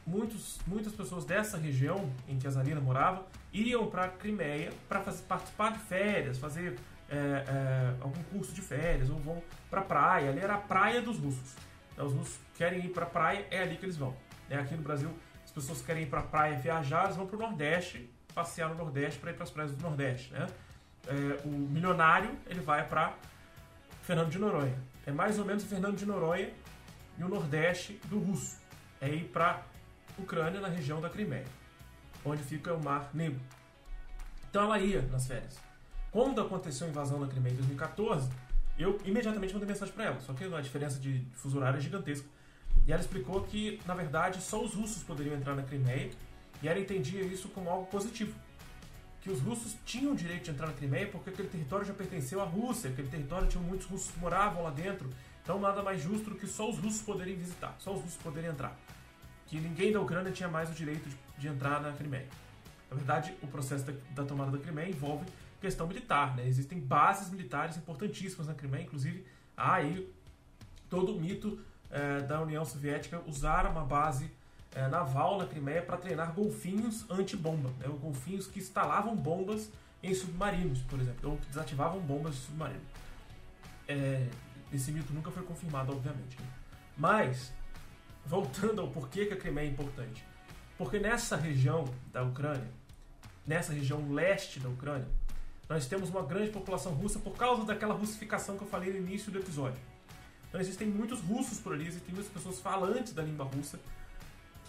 Muitos, muitas pessoas dessa região em que a Zarina morava iriam para a Crimeia para participar de férias, fazer é, é, algum curso de férias, ou vão para a praia. Ali era a praia dos russos. Os russos querem ir para a praia, é ali que eles vão. Né? Aqui no Brasil, as pessoas querem ir para a praia viajar, eles vão para o Nordeste, passear no Nordeste para ir para as praias do Nordeste. Né? É, o milionário ele vai para Fernando de Noronha. É mais ou menos o Fernando de Noronha e o Nordeste do russo. É ir para Ucrânia, na região da Crimeia, onde fica o Mar Negro. Então ela ia nas férias. Quando aconteceu a invasão da Crimeia em 2014, eu imediatamente mandei mensagem para ela, só que a diferença de fuso horário é gigantesca. E ela explicou que, na verdade, só os russos poderiam entrar na Crimeia, e ela entendia isso como algo positivo. Que os russos tinham o direito de entrar na Crimeia porque aquele território já pertenceu à Rússia, aquele território tinha muitos russos que moravam lá dentro, então nada mais justo do que só os russos poderiam visitar, só os russos poderiam entrar. Que ninguém da Ucrânia tinha mais o direito de, de entrar na Crimeia. Na verdade, o processo da, da tomada da Crimeia envolve questão militar. Né? Existem bases militares importantíssimas na Crimeia, inclusive há aí todo o mito é, da União Soviética usar uma base é, naval na Crimeia para treinar golfinhos anti-bomba. Né? Golfinhos que instalavam bombas em submarinos, por exemplo, ou desativavam bombas de submarino. É, esse mito nunca foi confirmado, obviamente. Né? Mas, voltando ao porquê que a Crimeia é importante. Porque nessa região da Ucrânia, nessa região leste da Ucrânia, nós temos uma grande população russa por causa daquela russificação que eu falei no início do episódio. Então existem muitos russos por ali, existem muitas pessoas falantes da língua russa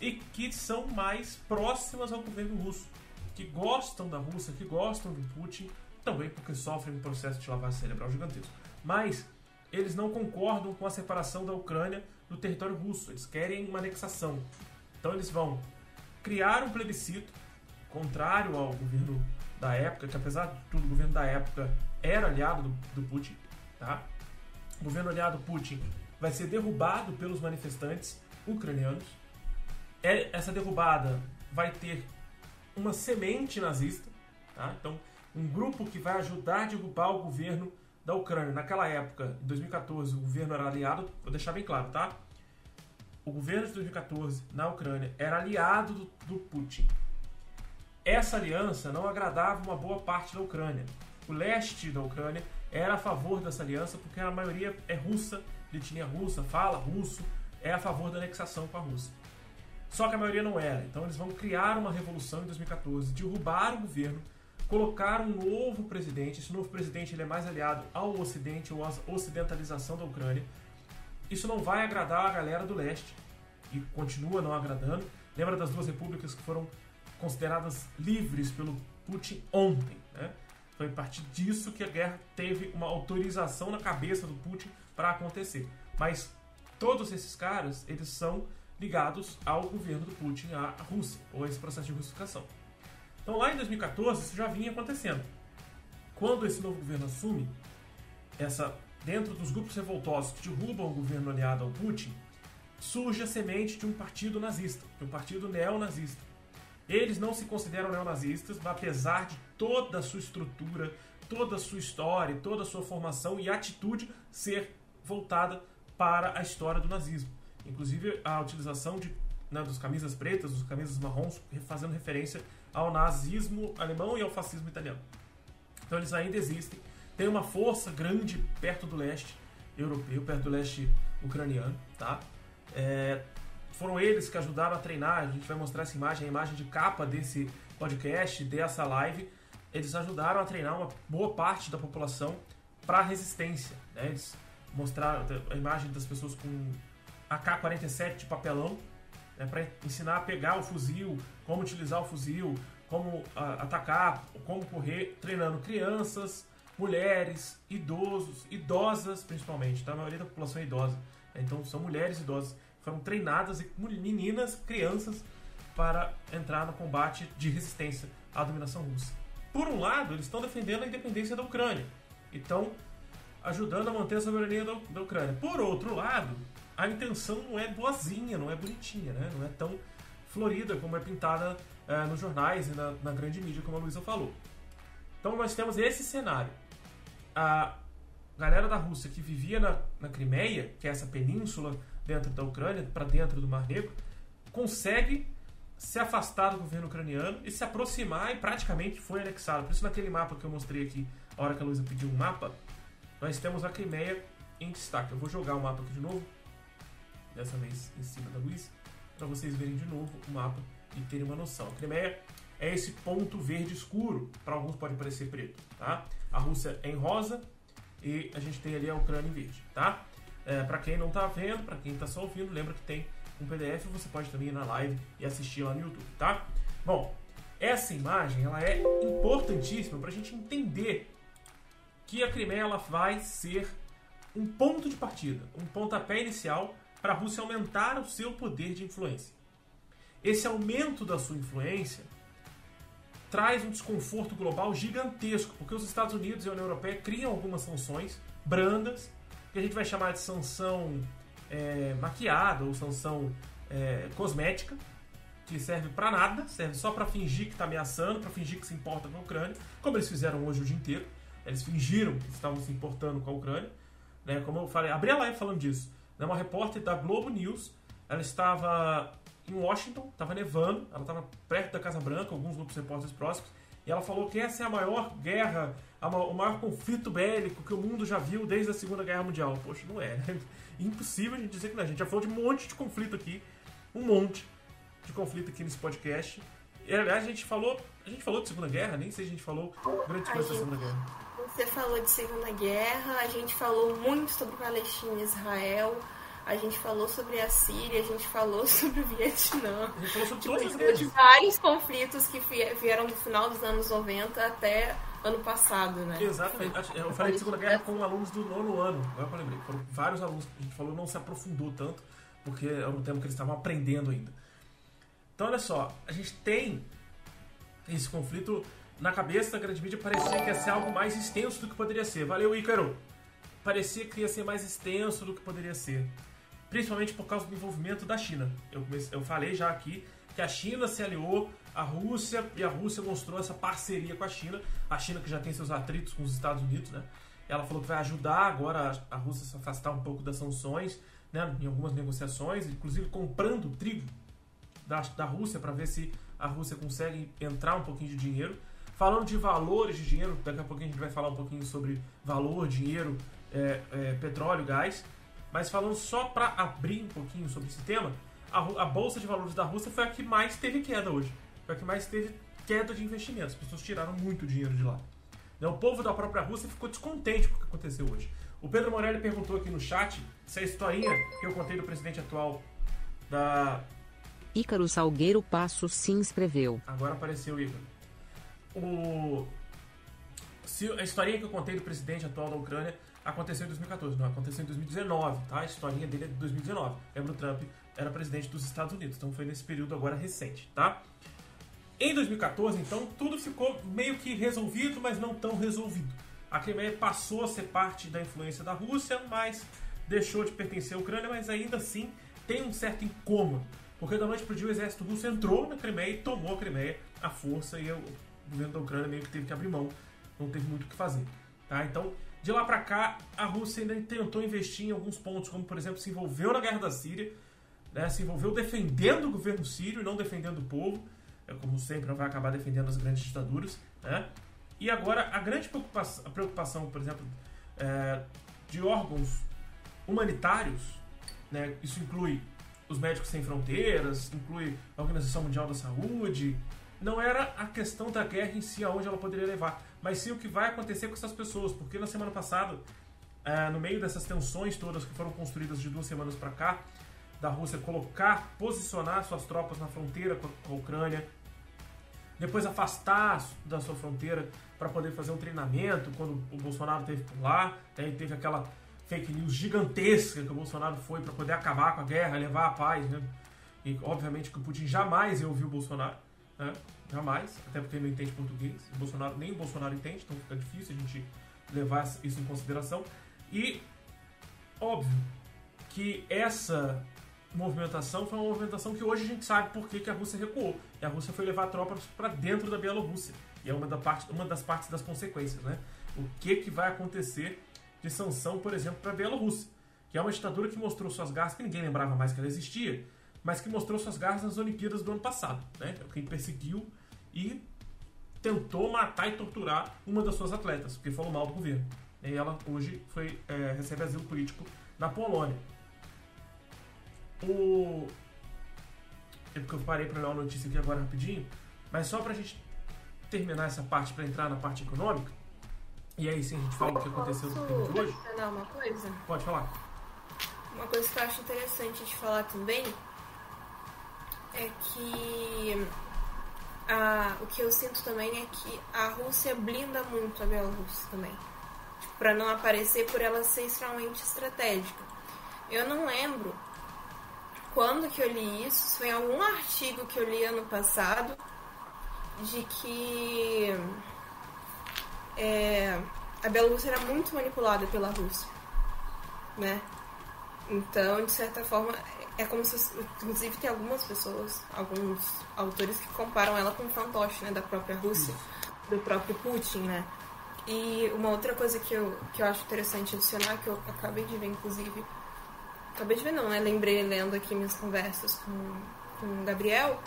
e que são mais próximas ao governo russo, que gostam da Rússia, que gostam do Putin, também porque sofrem um processo de lavagem cerebral gigantesco. Mas eles não concordam com a separação da Ucrânia do território russo, eles querem uma anexação. Então eles vão criar um plebiscito contrário ao governo da época, que apesar de tudo, o governo da época era aliado do, do Putin, tá? O governo aliado Putin vai ser derrubado pelos manifestantes ucranianos. É, essa derrubada vai ter uma semente nazista, tá? Então, um grupo que vai ajudar a derrubar o governo da Ucrânia. Naquela época, em 2014, o governo era aliado, vou deixar bem claro, tá? O governo de 2014 na Ucrânia era aliado do, do Putin. Essa aliança não agradava uma boa parte da Ucrânia. O leste da Ucrânia era a favor dessa aliança porque a maioria é russa, etnia russa, fala russo, é a favor da anexação com a Rússia. Só que a maioria não era. Então eles vão criar uma revolução em 2014, derrubar o governo, colocar um novo presidente. Esse novo presidente ele é mais aliado ao Ocidente ou à ocidentalização da Ucrânia. Isso não vai agradar a galera do leste e continua não agradando. Lembra das duas repúblicas que foram consideradas livres pelo Putin ontem, né? Foi a partir disso que a guerra teve uma autorização na cabeça do Putin para acontecer. Mas todos esses caras, eles são ligados ao governo do Putin, à Rússia, ou a esse processo de russificação. Então lá em 2014 isso já vinha acontecendo. Quando esse novo governo assume, essa dentro dos grupos revoltosos que derrubam o governo aliado ao Putin, surge a semente de um partido nazista, de um partido neonazista. Eles não se consideram neonazistas, apesar de toda a sua estrutura, toda a sua história, toda a sua formação e atitude ser voltada para a história do nazismo. Inclusive a utilização de, né, dos camisas pretas, dos camisas marrons, fazendo referência ao nazismo alemão e ao fascismo italiano. Então eles ainda existem. Tem uma força grande perto do leste europeu, perto do leste ucraniano, tá? É, foram eles que ajudaram a treinar. A gente vai mostrar essa imagem, a imagem de capa desse podcast, dessa live. Eles ajudaram a treinar uma boa parte da população para resistência. Né? Eles mostraram a imagem das pessoas com AK-47 de papelão, né, para ensinar a pegar o fuzil, como utilizar o fuzil, como uh, atacar, como correr, treinando crianças, mulheres, idosos, idosas principalmente, tá? a maioria da população é idosa. Então são mulheres idosas, foram treinadas e meninas, crianças para entrar no combate de resistência à dominação russa. Por um lado, eles estão defendendo a independência da Ucrânia, estão ajudando a manter a soberania da, da Ucrânia. Por outro lado, a intenção não é boazinha, não é bonitinha, né? não é tão florida como é pintada é, nos jornais e na, na, grande mídia, como a Luísa falou. Então nós temos esse cenário. A galera da Rússia que vivia na, na Crimeia, que é essa península dentro da Ucrânia, para dentro do Mar Negro, consegue se afastar do governo ucraniano e se aproximar e praticamente foi anexado. Por isso naquele mapa que eu mostrei aqui, a hora que a Luísa pediu um mapa, nós temos a Crimeia em destaque. Eu vou jogar o mapa aqui de novo dessa vez em cima da luz, para vocês verem de novo o mapa e terem uma noção. A Crimeia é esse ponto verde escuro, para alguns pode parecer preto, tá? A Rússia é em rosa e a gente tem ali a Ucrânia em verde, tá? É, para quem não está vendo, para quem está só ouvindo, lembra que tem um PDF, você pode também ir na live e assistir lá no YouTube, tá? Bom, essa imagem ela é importantíssima para a gente entender que a Crimeia ela vai ser um ponto de partida, um pontapé inicial para a Rússia aumentar o seu poder de influência. Esse aumento da sua influência traz um desconforto global gigantesco, porque os Estados Unidos e a União Europeia criam algumas sanções brandas, que a gente vai chamar de sanção é, maquiada ou sanção é, cosmética, que serve para nada, serve só para fingir que está ameaçando, para fingir que se importa com a Ucrânia, como eles fizeram hoje o dia inteiro. Eles fingiram que estavam se importando com a Ucrânia. Né? Como eu falei, abri a live falando disso. Né, uma repórter da Globo News. Ela estava em Washington, estava nevando, ela estava perto da Casa Branca, alguns outros repórteres próximos, e ela falou que essa é a maior guerra, a, o maior conflito bélico que o mundo já viu desde a Segunda Guerra Mundial. Poxa, não é, né? Impossível a gente dizer que não. A gente já falou de um monte de conflito aqui, um monte de conflito aqui nesse podcast, aliás, a gente falou. A gente falou de Segunda Guerra, nem sei se a gente falou grande coisa da Segunda Guerra. Você falou de Segunda Guerra, a gente falou muito sobre Palestina e Israel, a gente falou sobre a Síria, a gente falou sobre o Vietnã. A gente falou sobre todas as Tipo, vários conflitos que vie- vieram do final dos anos 90 até ano passado, né? Exatamente. Acho- Eu falei de Segunda Guerra com alunos do nono ano. Agora que eu lembrei. Foram vários alunos que a gente falou, não se aprofundou tanto, porque é um tema que eles estavam aprendendo ainda. Então, olha só, a gente tem esse conflito na cabeça da grande mídia, parecia que ia ser algo mais extenso do que poderia ser. Valeu, Ícaro! Parecia que ia ser mais extenso do que poderia ser. Principalmente por causa do envolvimento da China. Eu, eu falei já aqui que a China se aliou à Rússia e a Rússia mostrou essa parceria com a China. A China que já tem seus atritos com os Estados Unidos, né? Ela falou que vai ajudar agora a- a Rússia a se afastar um pouco das sanções, né? Em algumas negociações, inclusive comprando trigo da, da Rússia para ver se a Rússia consegue entrar um pouquinho de dinheiro. Falando de valores de dinheiro, daqui a pouquinho a gente vai falar um pouquinho sobre valor, dinheiro, é, é, petróleo, gás. Mas falando só para abrir um pouquinho sobre esse tema, a, a Bolsa de Valores da Rússia foi a que mais teve queda hoje. Foi a que mais teve queda de investimentos. As pessoas tiraram muito dinheiro de lá. Né, O povo da própria Rússia ficou descontente com o que aconteceu hoje. O Pedro Morelli perguntou aqui no chat se a historinha que eu contei do presidente atual da, Ícaro Salgueiro Passo se inscreveu. Agora apareceu o Igor. O... Se a historinha que eu contei do presidente atual da Ucrânia aconteceu em 2014, não, aconteceu em 2019, tá? A historinha dele é de 2019. Lembra o Trump era presidente dos Estados Unidos, então foi nesse período agora recente, tá? Em 2014, então, tudo ficou meio que resolvido, mas não tão resolvido. A Crimeia passou a ser parte da influência da Rússia, mas deixou de pertencer à Ucrânia, mas ainda assim tem um certo incômodo. Porque da noite pro dia o exército russo entrou na Crimeia e tomou a Crimeia à força e o governo da Ucrânia meio que teve que abrir mão, não teve muito o que fazer. Tá? Então, de lá pra cá, a Rússia ainda tentou investir em alguns pontos, como por exemplo, se envolveu na guerra da Síria, né? se envolveu defendendo o governo sírio e não defendendo o povo, é como sempre, vai acabar defendendo as grandes ditaduras. Né? E agora, a grande preocupação, preocupação por exemplo, é, de órgãos humanitários, né? isso inclui os Médicos Sem Fronteiras, inclui a Organização Mundial da Saúde, não era a questão da guerra em si aonde ela poderia levar, mas sim o que vai acontecer com essas pessoas, porque na semana passada, é, no meio dessas tensões todas que foram construídas de duas semanas para cá, da Rússia colocar, posicionar suas tropas na fronteira com a, Ucrânia, depois afastar da sua fronteira para poder fazer um treinamento, quando o Bolsonaro teve por lá, teve aquela fake news gigantesca que o Bolsonaro foi para poder acabar com a guerra, levar a paz, né? E obviamente que o Putin jamais ia ouvir o Bolsonaro, né? Jamais, até porque ele não entende português. O Bolsonaro, nem o Bolsonaro entende, então fica difícil a gente levar isso em consideração. E óbvio que essa movimentação foi uma movimentação que hoje a gente sabe por que, que a Rússia recuou. E a Rússia foi levar tropas para dentro da Bielorrússia. E é uma, da parte, uma das partes das consequências, né? O que, que vai acontecer de sanção, por exemplo, para a Bielorrússia, que é uma ditadura que mostrou suas garras, que ninguém lembrava mais que ela existia, mas que mostrou suas garras nas Olimpíadas do ano passado. Né? Quem perseguiu e tentou matar e torturar uma das suas atletas, porque falou mal do governo. E ela hoje foi, é, recebe asilo político na Polônia. O... É porque eu parei para ler uma notícia aqui agora rapidinho, mas só para a gente terminar essa parte, para entrar na parte econômica, e aí sim a gente fala do que aconteceu no crime de hoje. Pode falar. Uma coisa que eu acho interessante de falar também é que a, o que eu sinto também é que a Rússia blinda muito a Bielorrússia também. Tipo, pra não aparecer por ela ser extremamente estratégica. Eu não lembro quando que eu li isso, foi em algum artigo que eu li ano passado, de que é, a Bielorrússia era muito manipulada pela Rússia, né? Então, de certa forma, é como se. Inclusive, tem algumas pessoas, alguns autores que comparam ela com o fantoche né, da própria Rússia, do próprio Putin, né? E uma outra coisa que eu, que eu acho interessante adicionar, que eu acabei de ver, inclusive. Acabei de ver, não, né? Lembrei lendo aqui minhas conversas com, com o Gabriel,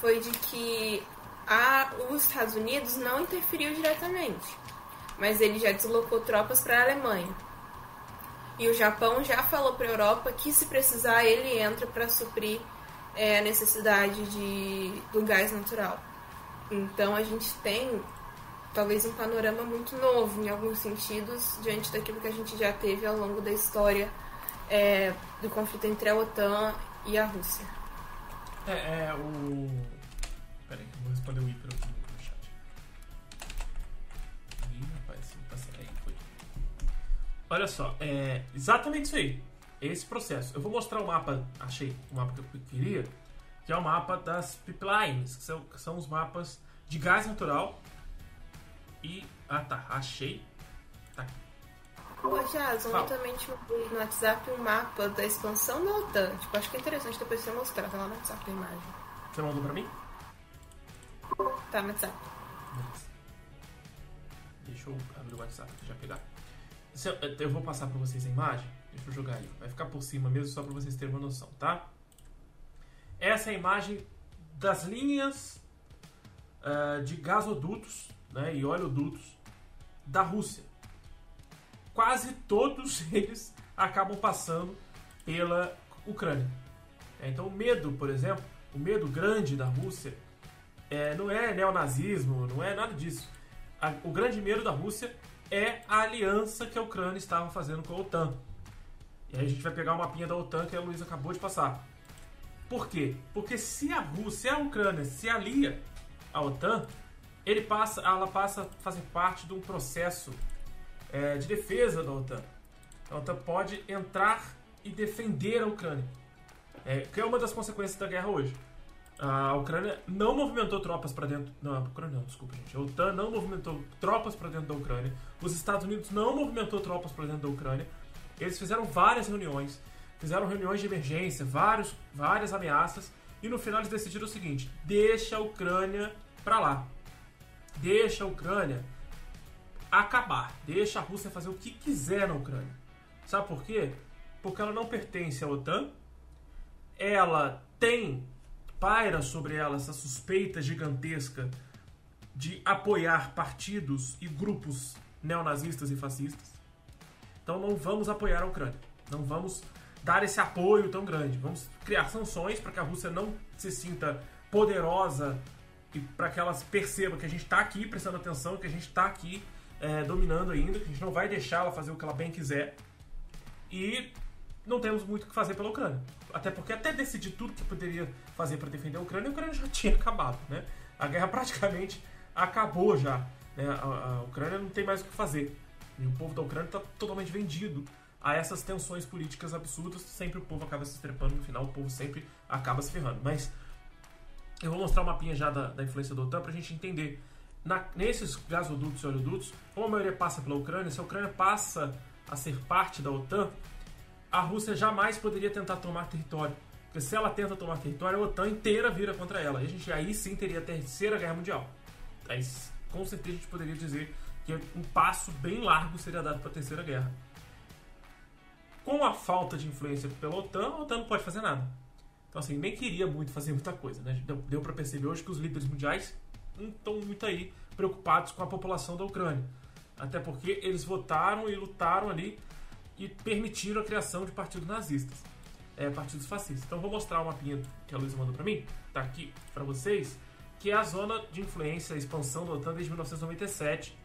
foi de que a, os Estados Unidos não interferiu diretamente, mas ele já deslocou tropas para a Alemanha. E o Japão já falou para a Europa que se precisar ele entra para suprir é a necessidade de, do gás natural. Então a gente tem talvez um panorama muito novo em alguns sentidos diante daquilo que a gente já teve ao longo da história é, do conflito entre a OTAN e a Rússia. É, é o. Peraí, vou responder o Ícaro Olha só, é exatamente isso aí. Esse processo. Eu vou mostrar o mapa, achei o mapa que eu queria, que é o mapa das pipelines, que são, que são os mapas de gás natural. E. Ah tá, achei. Tá aqui. Ô, Jason, eu também mandei no WhatsApp um mapa da expansão da OTAN. Tipo, acho que é interessante depois você mostrar. Tá lá no WhatsApp a imagem. Você mandou pra mim? Tá no WhatsApp. Deixa eu abrir o WhatsApp já pegar. Eu, vou passar pra vocês a imagem. Deixa eu jogar aí. Vai ficar por cima mesmo, só pra vocês terem uma noção, tá? Essa é a imagem das linhas ah, de gasodutos né, e oleodutos da Rússia. Quase todos eles acabam passando pela Ucrânia. É, Então, o medo, por exemplo, o medo grande da Rússia é, não é neonazismo, não é nada disso. A- o grande medo da Rússia é a aliança que a Ucrânia estava fazendo com a OTAN. E aí a gente vai pegar o mapinha da OTAN que a Luísa acabou de passar. Por quê? Porque se a Rússia, a Ucrânia se alia à OTAN, ele passa, ela passa a fazer parte de um processo é, de defesa da OTAN. A OTAN pode entrar e defender a Ucrânia. É, que é uma das consequências da guerra hoje. A Ucrânia não movimentou tropas para dentro. Não, a Ucrânia não, desculpa, gente. A OTAN não movimentou tropas para dentro da Ucrânia. Os Estados Unidos não movimentou tropas para dentro da Ucrânia. Eles fizeram várias reuniões, fizeram reuniões de emergência, vários, várias ameaças, e no final eles decidiram o seguinte: deixa a Ucrânia para lá. Deixa a Ucrânia acabar. Deixa a Rússia fazer o que quiser na Ucrânia. Sabe por quê? Porque ela não pertence à OTAN, ela tem, paira sobre ela essa suspeita gigantesca de apoiar partidos e grupos neonazistas e fascistas. Então não vamos apoiar a Ucrânia. Não vamos dar esse apoio tão grande. Vamos criar sanções para que a Rússia não se sinta poderosa e para que elas percebam que a gente está aqui prestando atenção, que a gente está aqui é, dominando ainda, que a gente não vai deixar ela fazer o que ela bem quiser. E não temos muito o que fazer pela Ucrânia. Até porque até decidir tudo que poderia fazer para defender a Ucrânia, a Ucrânia já tinha acabado, né? A guerra praticamente acabou já. Né? A, a Ucrânia não tem mais o que fazer. E o povo da Ucrânia está totalmente vendido a essas tensões políticas absurdas. Sempre o povo acaba se estrepando, no final o povo sempre acaba se ferrando. Mas eu vou mostrar um mapinha já da, da influência da OTAN para a gente entender. Na, nesses gasodutos e oleodutos, como a maioria passa pela Ucrânia, se a Ucrânia passa a ser parte da OTAN, a Rússia jamais poderia tentar tomar território. Porque se ela tenta tomar território, a OTAN inteira vira contra ela. E a gente aí sim teria a Terceira Guerra Mundial. Aí com certeza a gente poderia dizer que um passo bem largo seria dado para a Terceira Guerra. Com a falta de influência pela OTAN, a OTAN não pode fazer nada. Então, assim, nem queria muito fazer muita coisa, né? Deu, deu para perceber hoje que os líderes mundiais não estão muito aí preocupados com a população da Ucrânia. Até porque eles votaram e lutaram ali e permitiram a criação de partidos nazistas, é, partidos fascistas. Então, vou mostrar uma mapinha que a Luísa mandou para mim, tá aqui para vocês, que é a zona de influência, expansão da OTAN desde 1997.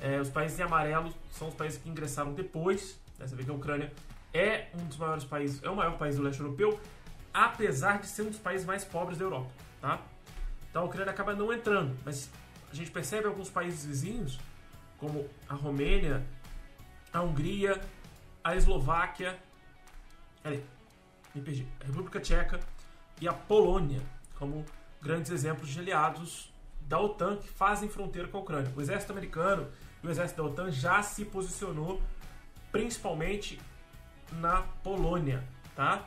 É, os países em amarelo são os países que ingressaram depois. Né? Você vê que a Ucrânia é um dos maiores países, é o maior país do leste europeu, apesar de ser um dos países mais pobres da Europa, tá? Então a Ucrânia acaba não entrando, mas a gente percebe alguns países vizinhos, como a Romênia, a Hungria, a Eslováquia, peraí, me perdi, a República Tcheca e a Polônia, como grandes exemplos de aliados da OTAN que fazem fronteira com a Ucrânia. O exército americano e o exército da OTAN já se posicionou principalmente na Polônia, tá?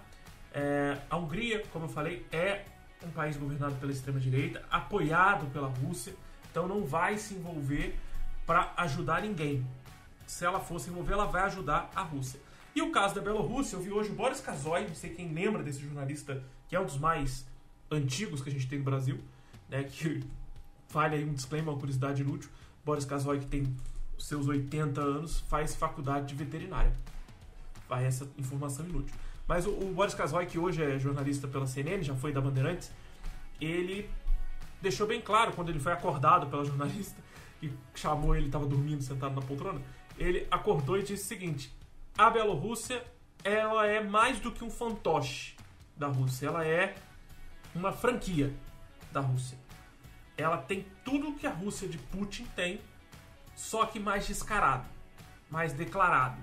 É, a Hungria, como eu falei, é um país governado pela extrema-direita, apoiado pela Rússia, então não vai se envolver para ajudar ninguém. Se ela for se envolver, ela vai ajudar a Rússia. E o caso da Bielorrússia, eu vi hoje o Boris Kazoy, não sei quem lembra desse jornalista, que é um dos mais antigos que a gente tem no Brasil, né, que vale aí um disclaimer, uma curiosidade inútil. Boris Kazoy, que tem seus 80 anos, faz faculdade de veterinária. Vai essa informação inútil. Mas o, o Boris Kazoy, que hoje é jornalista pela CNN, já foi da Bandeirantes, ele deixou bem claro quando ele foi acordado pela jornalista que chamou ele, estava dormindo sentado na poltrona, ele acordou e disse o seguinte: a Bielorrússia ela é mais do que um fantoche da Rússia, ela é uma franquia da Rússia. Ela tem tudo que a Rússia de Putin tem, só que mais descarado, mais declarado.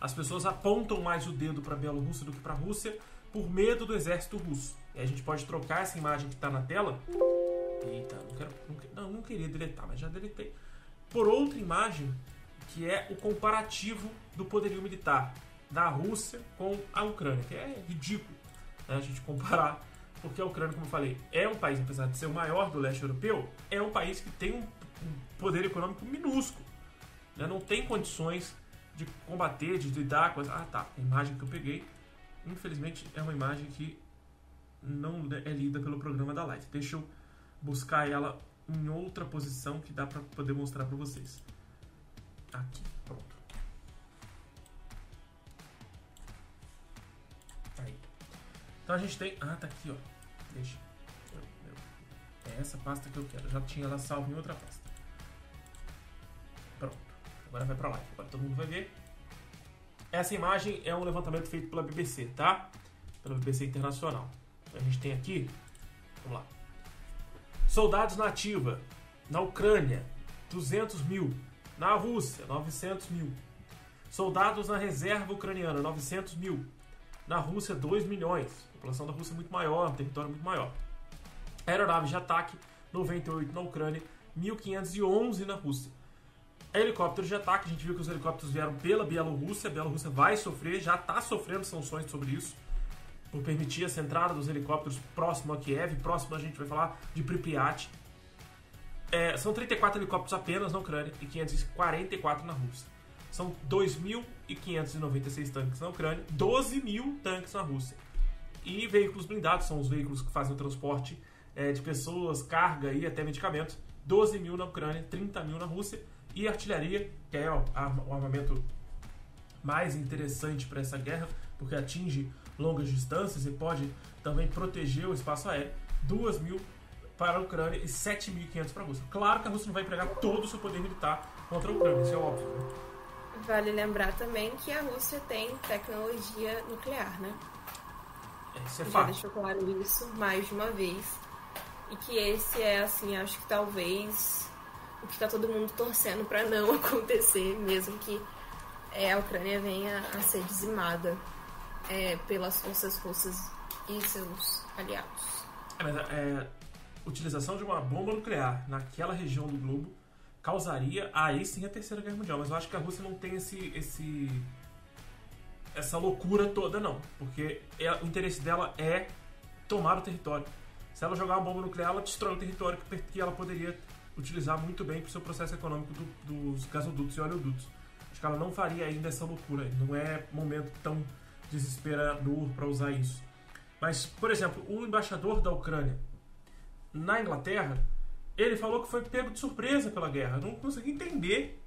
As pessoas apontam mais o dedo para a Bielorrússia do que para a Rússia por medo do exército russo. E a gente pode trocar essa imagem que está na tela. Eita, não, quero, não, não, não queria deletar, mas já deletei. Por outra imagem que é o comparativo do poderio militar da Rússia com a Ucrânia, que é ridículo né, a gente comparar, porque a Ucrânia, como eu falei, é um país, apesar de ser o maior do leste europeu, é um país que tem um, poder econômico minúsculo, né, não tem condições de combater, de lidar com as... Ah, tá, a imagem que eu peguei, infelizmente, é uma imagem que não é lida pelo programa da Light. Deixa eu buscar ela em outra posição que dá para poder mostrar para vocês. Aqui, pronto. Aí. Então a gente tem. Ah, tá aqui, ó. Deixa. É essa pasta que eu quero. Já tinha ela salva em outra pasta. Pronto. Agora vai pra lá. Agora todo mundo vai ver. Essa imagem é um levantamento feito pela BBC, tá? Pela BBC Internacional. A gente tem aqui. Vamos lá. Soldados na ativa. Na Ucrânia, 200 mil. Na Rússia, 900 mil. Soldados na reserva ucraniana, 900 mil. Na Rússia, 2 milhões. A população da Rússia é muito maior, um território muito maior. Aeronaves de ataque, 98 na Ucrânia, 1.511 na Rússia. Helicópteros de ataque, a gente viu que os helicópteros vieram pela Bielorrússia. A Bielorrússia vai sofrer, já está sofrendo sanções sobre isso, por permitir essa entrada dos helicópteros próximo a Kiev. Próximo a gente vai falar de Pripyat. É, são 34 helicópteros apenas na Ucrânia e 544 na Rússia. São 2.596 tanques na Ucrânia, 12 mil tanques na Rússia. E veículos blindados, são os veículos que fazem o transporte é, de pessoas, carga e até medicamentos. 12 mil na Ucrânia, 30 mil na Rússia. E artilharia, que é o armamento mais interessante para essa guerra, porque atinge longas distâncias e pode também proteger o espaço aéreo. 2 mil para a Ucrânia e 7.500 para a Rússia. Claro que a Rússia não vai empregar todo o seu poder militar contra a Ucrânia, isso é óbvio. Né? Vale lembrar também que a Rússia tem tecnologia nuclear, né? Isso é Já fato. deixou claro isso mais de uma vez. E que esse é, assim, acho que talvez o que está todo mundo torcendo para não acontecer, mesmo que é, a Ucrânia venha a ser dizimada é, pelas forças russas e seus aliados. É, mas é, utilização de uma bomba nuclear naquela região do globo causaria aí sim a terceira guerra mundial. Mas eu acho que a Rússia não tem esse, esse essa loucura toda não, porque ela, o interesse dela é tomar o território. Se ela jogar uma bomba nuclear, ela destrói o território que, que ela poderia utilizar muito bem para o seu processo econômico do, dos gasodutos e oleodutos. Acho que ela não faria ainda essa loucura. Não é momento tão desesperador para usar isso. Mas, por exemplo, o embaixador da Ucrânia na Inglaterra, ele falou que foi pego de surpresa pela guerra. Eu não consegui entender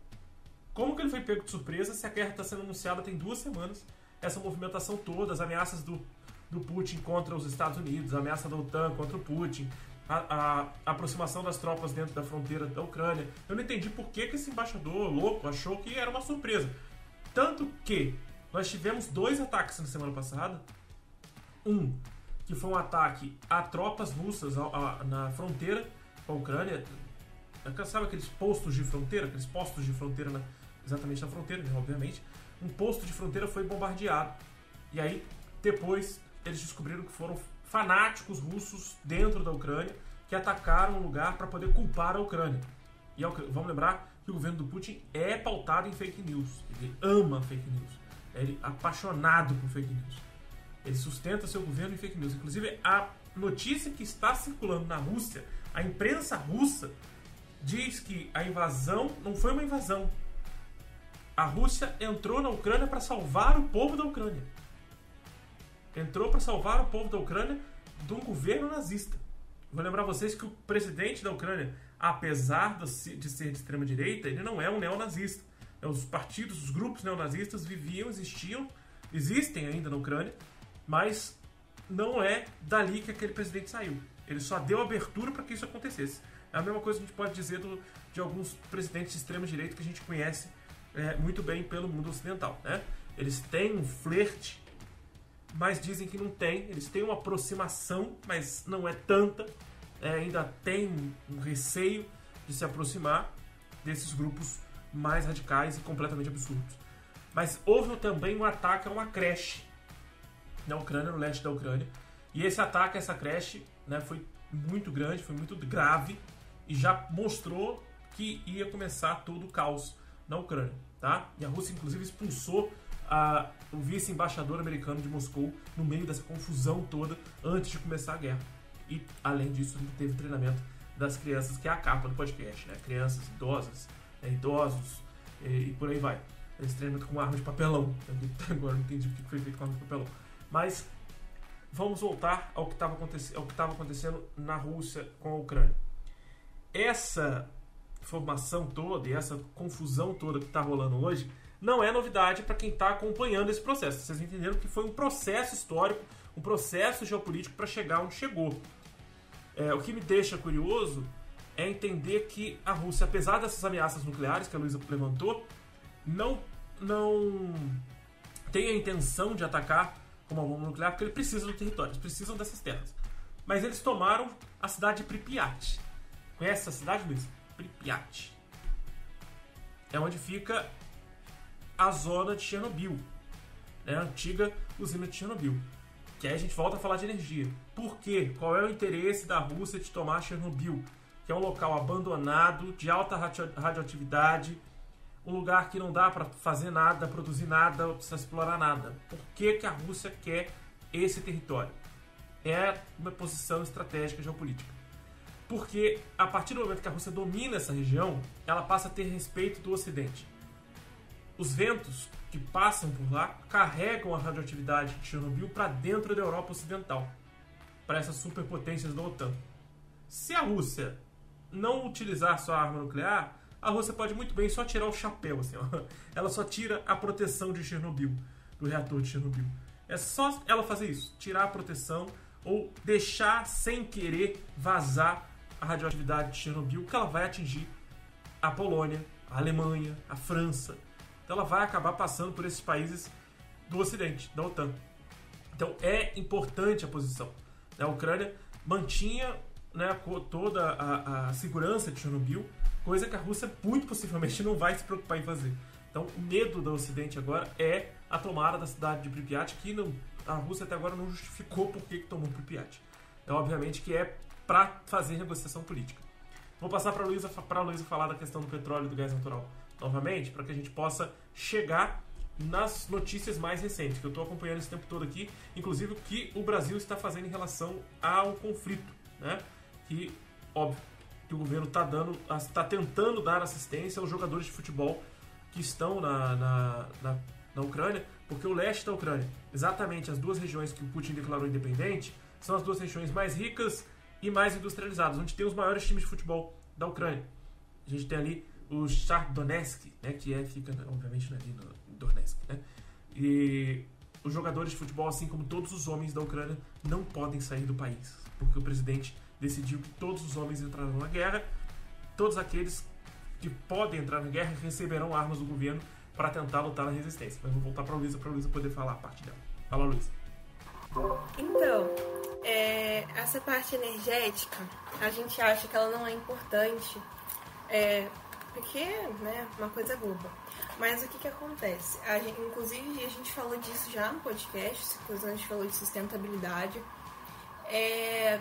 como que ele foi pego de surpresa se a guerra está sendo anunciada tem duas semanas. Essa movimentação toda, as ameaças do, do Putin contra os Estados Unidos, a ameaça da OTAN contra o Putin, a, a, aproximação das tropas dentro da fronteira da Ucrânia. Eu não entendi por que, que esse embaixador louco achou que era uma surpresa. Tanto que nós tivemos dois ataques na semana passada. Um, que foi um ataque a tropas russas a, a, na fronteira com a Ucrânia. Sabe aqueles postos de fronteira? Aqueles postos de fronteira na, exatamente na fronteira, né, obviamente. Um posto de fronteira foi bombardeado. E aí, depois, eles descobriram que foram fanáticos russos dentro da Ucrânia que atacaram o lugar para poder culpar a Ucrânia. E vamos lembrar que o governo do Putin é pautado em fake news. Ele ama fake news. Ele é apaixonado por fake news. Ele sustenta seu governo em fake news. Inclusive, a notícia que está circulando na Rússia, a imprensa russa diz que a invasão não foi uma invasão. A Rússia entrou na Ucrânia para salvar o povo da Ucrânia. Entrou para salvar o povo da Ucrânia de um governo nazista. Vou lembrar vocês que o presidente da Ucrânia, apesar de ser de extrema direita, ele não é um neonazista. Os partidos, os grupos neonazistas viviam, existiam, existem ainda na Ucrânia, Mas não é dali que aquele presidente saiu. Ele só deu abertura para que isso acontecesse. É a mesma coisa que a gente pode dizer do, de alguns presidentes de extrema direita que a gente conhece é, muito bem pelo mundo ocidental. Né? Eles têm um flerte, mas dizem que não tem. Eles têm uma aproximação, mas não é tanta. É, ainda tem um receio de se aproximar desses grupos mais radicais e completamente absurdos. Mas houve também um ataque a uma creche na Ucrânia, no leste da Ucrânia. E esse ataque essa creche né, foi muito grande, foi muito grave e já mostrou que ia começar todo o caos na Ucrânia. Tá? E a Rússia, inclusive, expulsou a, o vice-embaixador americano de Moscou no meio dessa confusão toda antes de começar a guerra. E, além disso, teve treinamento das crianças, que é a capa do podcast, né? Crianças, idosas, né? idosos e, e, por aí vai. Eles treinam com arma de papelão. Agora não entendi o que foi feito com arma de papelão. Mas vamos voltar ao que estava acontecendo, acontecendo na Rússia com a Ucrânia. Essa formação toda e essa confusão toda que está rolando hoje não é novidade para quem está acompanhando esse processo. Vocês entenderam que foi um processo histórico, um processo geopolítico para chegar onde chegou. É, o que me deixa curioso é entender que a Rússia, apesar dessas ameaças nucleares que a Luísa levantou, não, não tem a intenção de atacar como uma bomba nuclear, porque ele precisa do território, eles precisam dessas terras. Mas eles tomaram a cidade de Pripyat. Conhece essa cidade, Luiz? Pripyat. É onde fica a zona de Chernobyl, né? a antiga usina de Chernobyl. Que aí a gente volta a falar de energia. Por quê? Qual é o interesse da Rússia de tomar Chernobyl? Que é um local abandonado, de alta radioatividade, um lugar que não dá para fazer nada, produzir nada, precisa explorar nada. Por que, que a Rússia quer esse território? É uma posição estratégica geopolítica. Porque a partir do momento que a Rússia domina essa região, ela passa a ter respeito do Ocidente. Os ventos que passam por lá carregam a radioatividade de Chernobyl para dentro da Europa Ocidental, para essas superpotências da OTAN. Se a Rússia não utilizar sua arma nuclear, a Rússia pode muito bem só tirar o chapéu, assim, ó. ela só tira a proteção de Chernobyl, do reator de Chernobyl. É só ela fazer isso, tirar a proteção ou deixar sem querer vazar a radioatividade de Chernobyl, que ela vai atingir a Polônia, a Alemanha, a França, então ela vai acabar passando por esses países do Ocidente, da OTAN. Então é importante a posição. A Ucrânia mantinha né, toda a, a segurança de Chernobyl, coisa que a Rússia muito possivelmente não vai se preocupar em fazer. Então o medo do Ocidente agora é a tomada da cidade de Pripyat, que não, a Rússia até agora não justificou por que, tomou Pripyat. Então obviamente que é para fazer negociação política. Vou passar para a Luísa falar da questão do petróleo e do gás natural novamente, para que a gente possa chegar nas notícias mais recentes, que eu estou acompanhando esse tempo todo aqui, inclusive o que o Brasil está fazendo em relação ao conflito, né? Que, óbvio, que o governo está dando, está tentando dar assistência aos jogadores de futebol que estão na, na, na, na Ucrânia, porque o leste da Ucrânia, exatamente as duas regiões que o Putin declarou independente, são as duas regiões mais ricas e mais industrializadas, onde tem os maiores times de futebol da Ucrânia. A gente tem ali o Shar Donetsk, né, que é, fica obviamente ali no Donetsk, né, e os jogadores de futebol, assim como todos os homens da Ucrânia, não podem sair do país, porque o presidente decidiu que todos os homens entrarão na guerra, todos aqueles que podem entrar na guerra receberão armas do governo para tentar lutar na resistência. Mas vou voltar para a Luísa, para a Luísa poder falar a parte dela. Fala, Luísa. Então, é, essa parte energética, a gente acha que ela não é importante é, porque, né, uma coisa boba. Mas o que que acontece? A gente, inclusive, a gente falou disso já no podcast, quando a gente falou de sustentabilidade. É,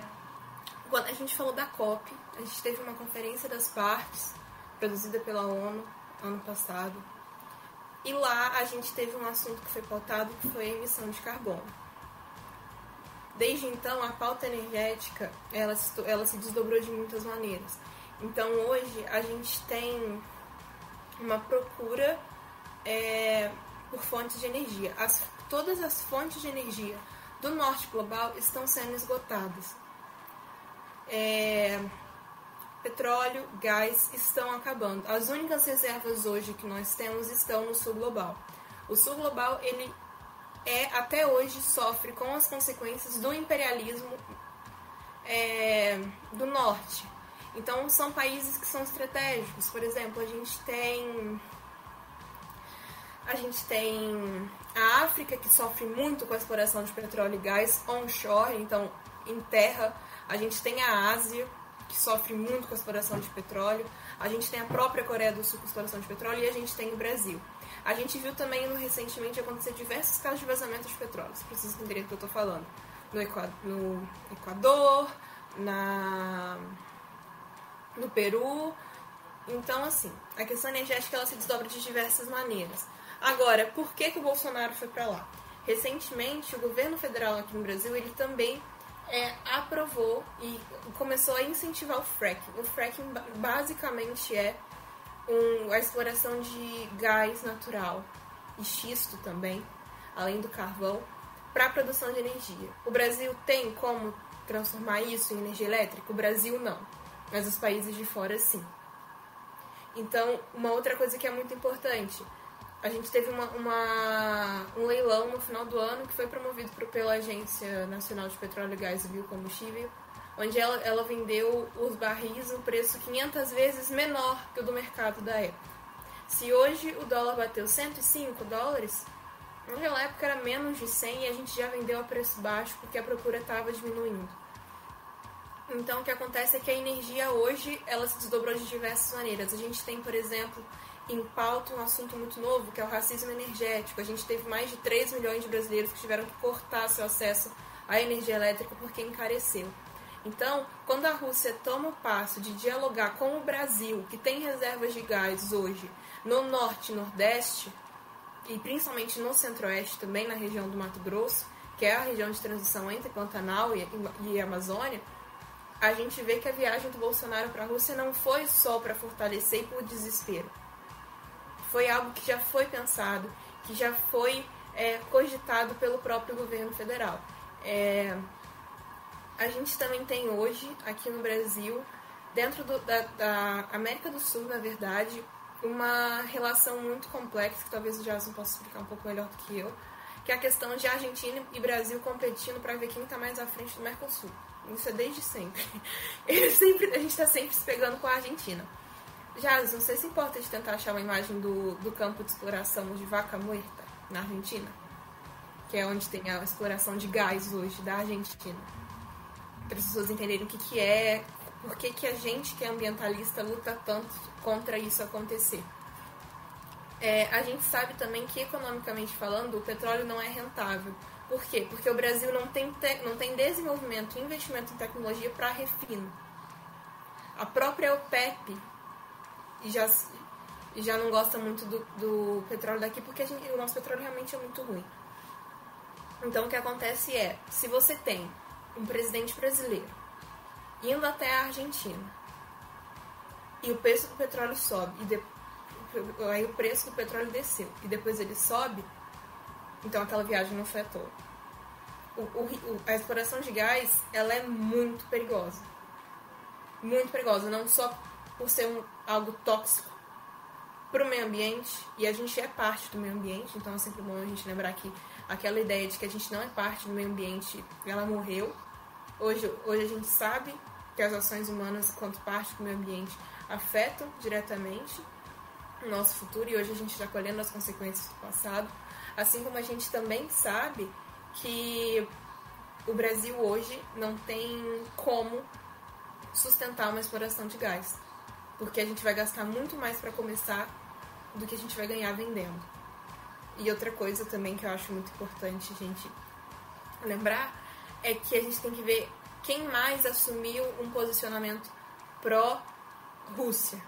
quando a gente falou da COP, a gente teve uma conferência das partes, produzida pela ONU, ano passado. E lá a gente teve um assunto que foi pautado, que foi a emissão de carbono. Desde então, a pauta energética, ela, ela se desdobrou de muitas maneiras. Então hoje a gente tem uma procura é, por fontes de energia. As, todas as fontes de energia do norte global estão sendo esgotadas. É, petróleo, gás estão acabando. As únicas reservas hoje que nós temos estão no sul global. O sul global ele é até hoje sofre com as consequências do imperialismo é, do norte. Então são países que são estratégicos. Por exemplo, a gente tem a gente tem a África que sofre muito com a exploração de petróleo e gás onshore, então em terra. A gente tem a Ásia que sofre muito com a exploração de petróleo. A gente tem a própria Coreia do Sul com exploração de petróleo e a gente tem o Brasil. A gente viu também recentemente acontecer diversos casos de vazamento de petróleo. Vocês precisam entender o que eu estou falando. No Equador, no Equador na, no Peru. Então, assim, a questão energética ela se desdobra de diversas maneiras. Agora, por que, que o Bolsonaro foi para lá? Recentemente, o governo federal aqui no Brasil ele também é, aprovou e começou a incentivar o fracking. O fracking basicamente é um, a exploração de gás natural e xisto também, além do carvão, para a produção de energia. O Brasil tem como transformar isso em energia elétrica? O Brasil não, mas os países de fora sim. Então, uma outra coisa que é muito importante, a gente teve uma, uma, um leilão no final do ano que foi promovido pela Agência Nacional de Petróleo, Gás e Biocombustível, onde ela, ela vendeu os barris um preço 500 vezes menor que o do mercado da época. Se hoje o dólar bateu 105 dólares, naquela época era menos de 100 e a gente já vendeu a preço baixo porque a procura estava diminuindo. Então o que acontece é que a energia hoje ela se desdobrou de diversas maneiras. A gente tem, por exemplo, em pauta um assunto muito novo, que é o racismo energético. A gente teve mais de 3 milhões de brasileiros que tiveram que cortar seu acesso à energia elétrica porque encareceu. Então, quando a Rússia toma o passo de dialogar com o Brasil, que tem reservas de gás hoje no norte e nordeste, e principalmente no centro-oeste também, na região do Mato Grosso, que é a região de transição entre Pantanal e, e Amazônia, a gente vê que a viagem do Bolsonaro para a Rússia não foi só para fortalecer e por desespero foi algo que já foi pensado, que já foi é, cogitado pelo próprio governo federal. É, a gente também tem hoje, aqui no Brasil, dentro do, da, da, América do Sul, na verdade, uma relação muito complexa, que talvez o Jason possa explicar um pouco melhor do que eu, que é a questão de Argentina e Brasil competindo para ver quem está mais à frente do Mercosul. Isso é desde sempre. sempre a gente está sempre se pegando com a Argentina. Não sei se importa de tentar achar uma imagem do, do campo de exploração de Vaca Muerta, na Argentina. Que é onde tem a exploração de gás hoje da Argentina. Para as pessoas entenderem o que, que é, por que, que a gente que é ambientalista luta tanto contra isso acontecer. É, a gente sabe também que, economicamente falando, o petróleo não é rentável. Por quê? Porque o Brasil não tem, te, não tem desenvolvimento e investimento em tecnologia para refino. A própria OPEP e já, e já não gosta muito do, do petróleo daqui porque gente, o nosso petróleo realmente é muito ruim. Então o que acontece é, se você tem um presidente brasileiro indo até a Argentina e o preço do petróleo sobe e de, aí o preço do petróleo desceu e depois ele sobe, então aquela viagem não foi à toa. O, o, a exploração de gás ela é muito perigosa. Muito perigosa, não só por ser um, algo tóxico para o meio ambiente, e a gente é parte do meio ambiente, então é sempre bom a gente lembrar que aquela ideia de que a gente não é parte do meio ambiente, ela morreu. Hoje, hoje a gente sabe que as ações humanas, quanto parte do meio ambiente, afetam diretamente o nosso futuro, e hoje a gente está colhendo as consequências do passado. Assim como a gente também sabe que o Brasil hoje não tem como sustentar uma exploração de gás porque a gente vai gastar muito mais para começar do que a gente vai ganhar vendendo. E outra coisa também que eu acho muito importante a gente lembrar é que a gente tem que ver quem mais assumiu um posicionamento pró-Rússia.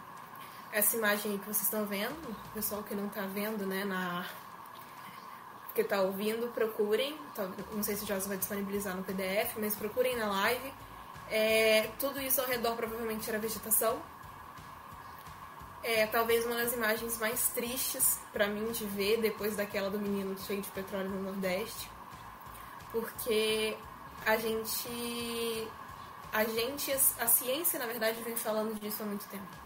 Essa imagem que vocês estão vendo, o pessoal que não está vendo, né, na que está ouvindo, procurem. Não sei se o Josa vai disponibilizar no PDF, mas procurem na live. É, tudo isso ao redor provavelmente era vegetação, é talvez uma das imagens mais tristes para mim de ver depois daquela do menino cheio de petróleo no Nordeste, porque a gente a gente a ciência na verdade vem falando disso há muito tempo.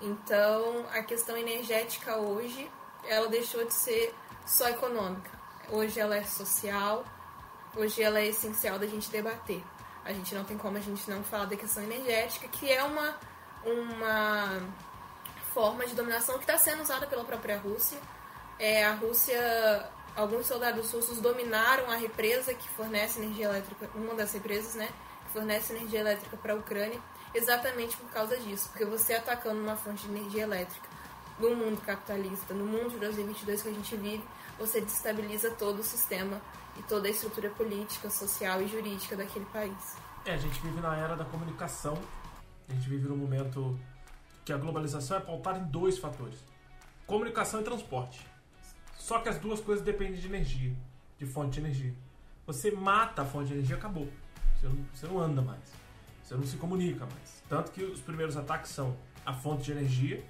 Então, a questão energética hoje, ela deixou de ser só econômica. hoje ela é social, hoje ela é essencial da gente debater. A gente não tem como a gente não falar da questão energética, que é uma, uma forma de dominação que está sendo usada pela própria Rússia. É, a Rússia, alguns soldados russos dominaram a represa que fornece energia elétrica, uma das represas, né, que fornece energia elétrica para a Ucrânia, exatamente por causa disso, porque você atacando uma fonte de energia elétrica no mundo capitalista, no mundo de 2022 que a gente vive, você destabiliza todo o sistema e toda a estrutura política, social e jurídica daquele país. É, a gente vive na era da comunicação, a gente vive num momento que a globalização é pautada em dois fatores: comunicação e transporte. Só que as duas coisas dependem de energia, de fonte de energia. Você mata a fonte de energia, acabou. Você não, você não anda mais. Você não se comunica mais. Tanto que os primeiros ataques são a fonte de energia,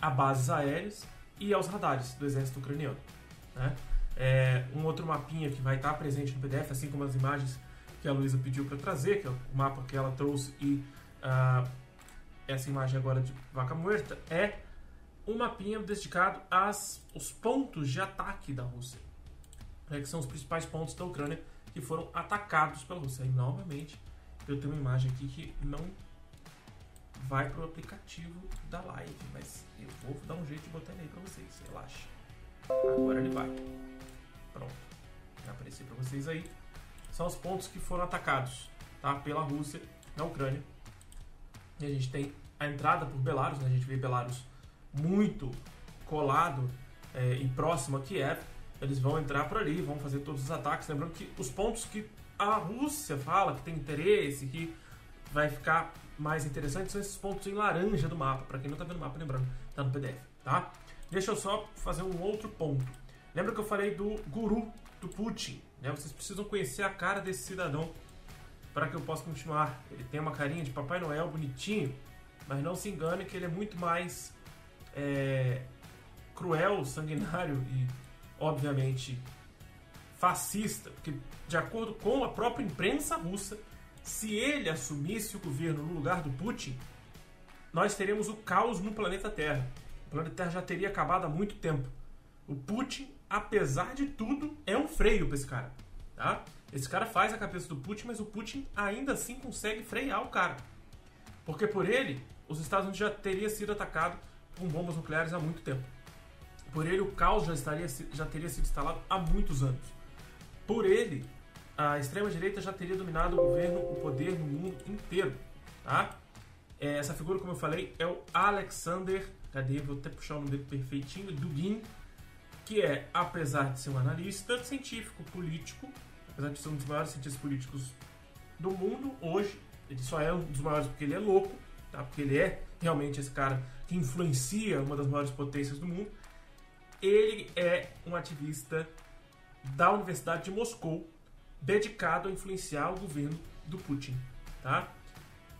a bases aéreas e aos radares do exército ucraniano. Né? É, um outro mapinha que vai estar presente no PDF, assim como as imagens que a Luísa pediu para trazer, que é o mapa que ela trouxe e uh, essa imagem agora de vaca muerta, é um mapinha dedicado aos os pontos de ataque da Rússia, né, que são os principais pontos da Ucrânia que foram atacados pela Rússia. E novamente, eu tenho uma imagem aqui que não vai para o aplicativo da live, mas eu vou dar um jeito de botar ele aí para vocês, relaxa. Agora ele vai. Pronto. Vai aparecer para vocês aí. São os pontos que foram atacados tá, pela Rússia na Ucrânia. E a gente tem a entrada por Belarus, né? a gente vê Belarus muito colado é, e próximo a Kiev. Eles vão entrar por ali, vão fazer todos os ataques. Lembrando que os pontos que a Rússia fala que tem interesse, que vai ficar mais interessante, são esses pontos em laranja do mapa. Para quem não está vendo o mapa, lembrando, está no PDF, tá? Deixa eu só fazer um outro ponto. Lembra que eu falei do guru do Putin? Né? Vocês precisam conhecer a cara desse cidadão para que eu possa continuar. Ele tem uma carinha de Papai Noel bonitinho, mas não se engane que ele é muito mais é, cruel, sanguinário e, obviamente, fascista. Porque, de acordo com a própria imprensa russa, se ele assumisse o governo no lugar do Putin, nós teríamos o caos no planeta Terra. O planeta Terra já teria acabado há muito tempo. O Putin, apesar de tudo, é um freio para esse cara. Tá? Esse cara faz a cabeça do Putin, mas o Putin ainda assim consegue frear o cara. Porque por ele, os Estados Unidos já teria sido atacado com bombas nucleares há muito tempo. Por ele, o caos já, estaria, já teria sido instalado há muitos anos. Por ele, a extrema-direita já teria dominado o governo, o poder no mundo inteiro. Tá? É, essa figura, como eu falei, é o Alexander cadê? Vou até puxar o nome dele perfeitinho, Dugin, que é, apesar de ser um analista científico, político, apesar de ser um dos maiores cientistas políticos do mundo hoje, ele só é um dos maiores porque ele é louco, tá? porque ele é realmente esse cara que influencia uma das maiores potências do mundo. Ele é um ativista da Universidade de Moscou, dedicado a influenciar o governo do Putin. Tá?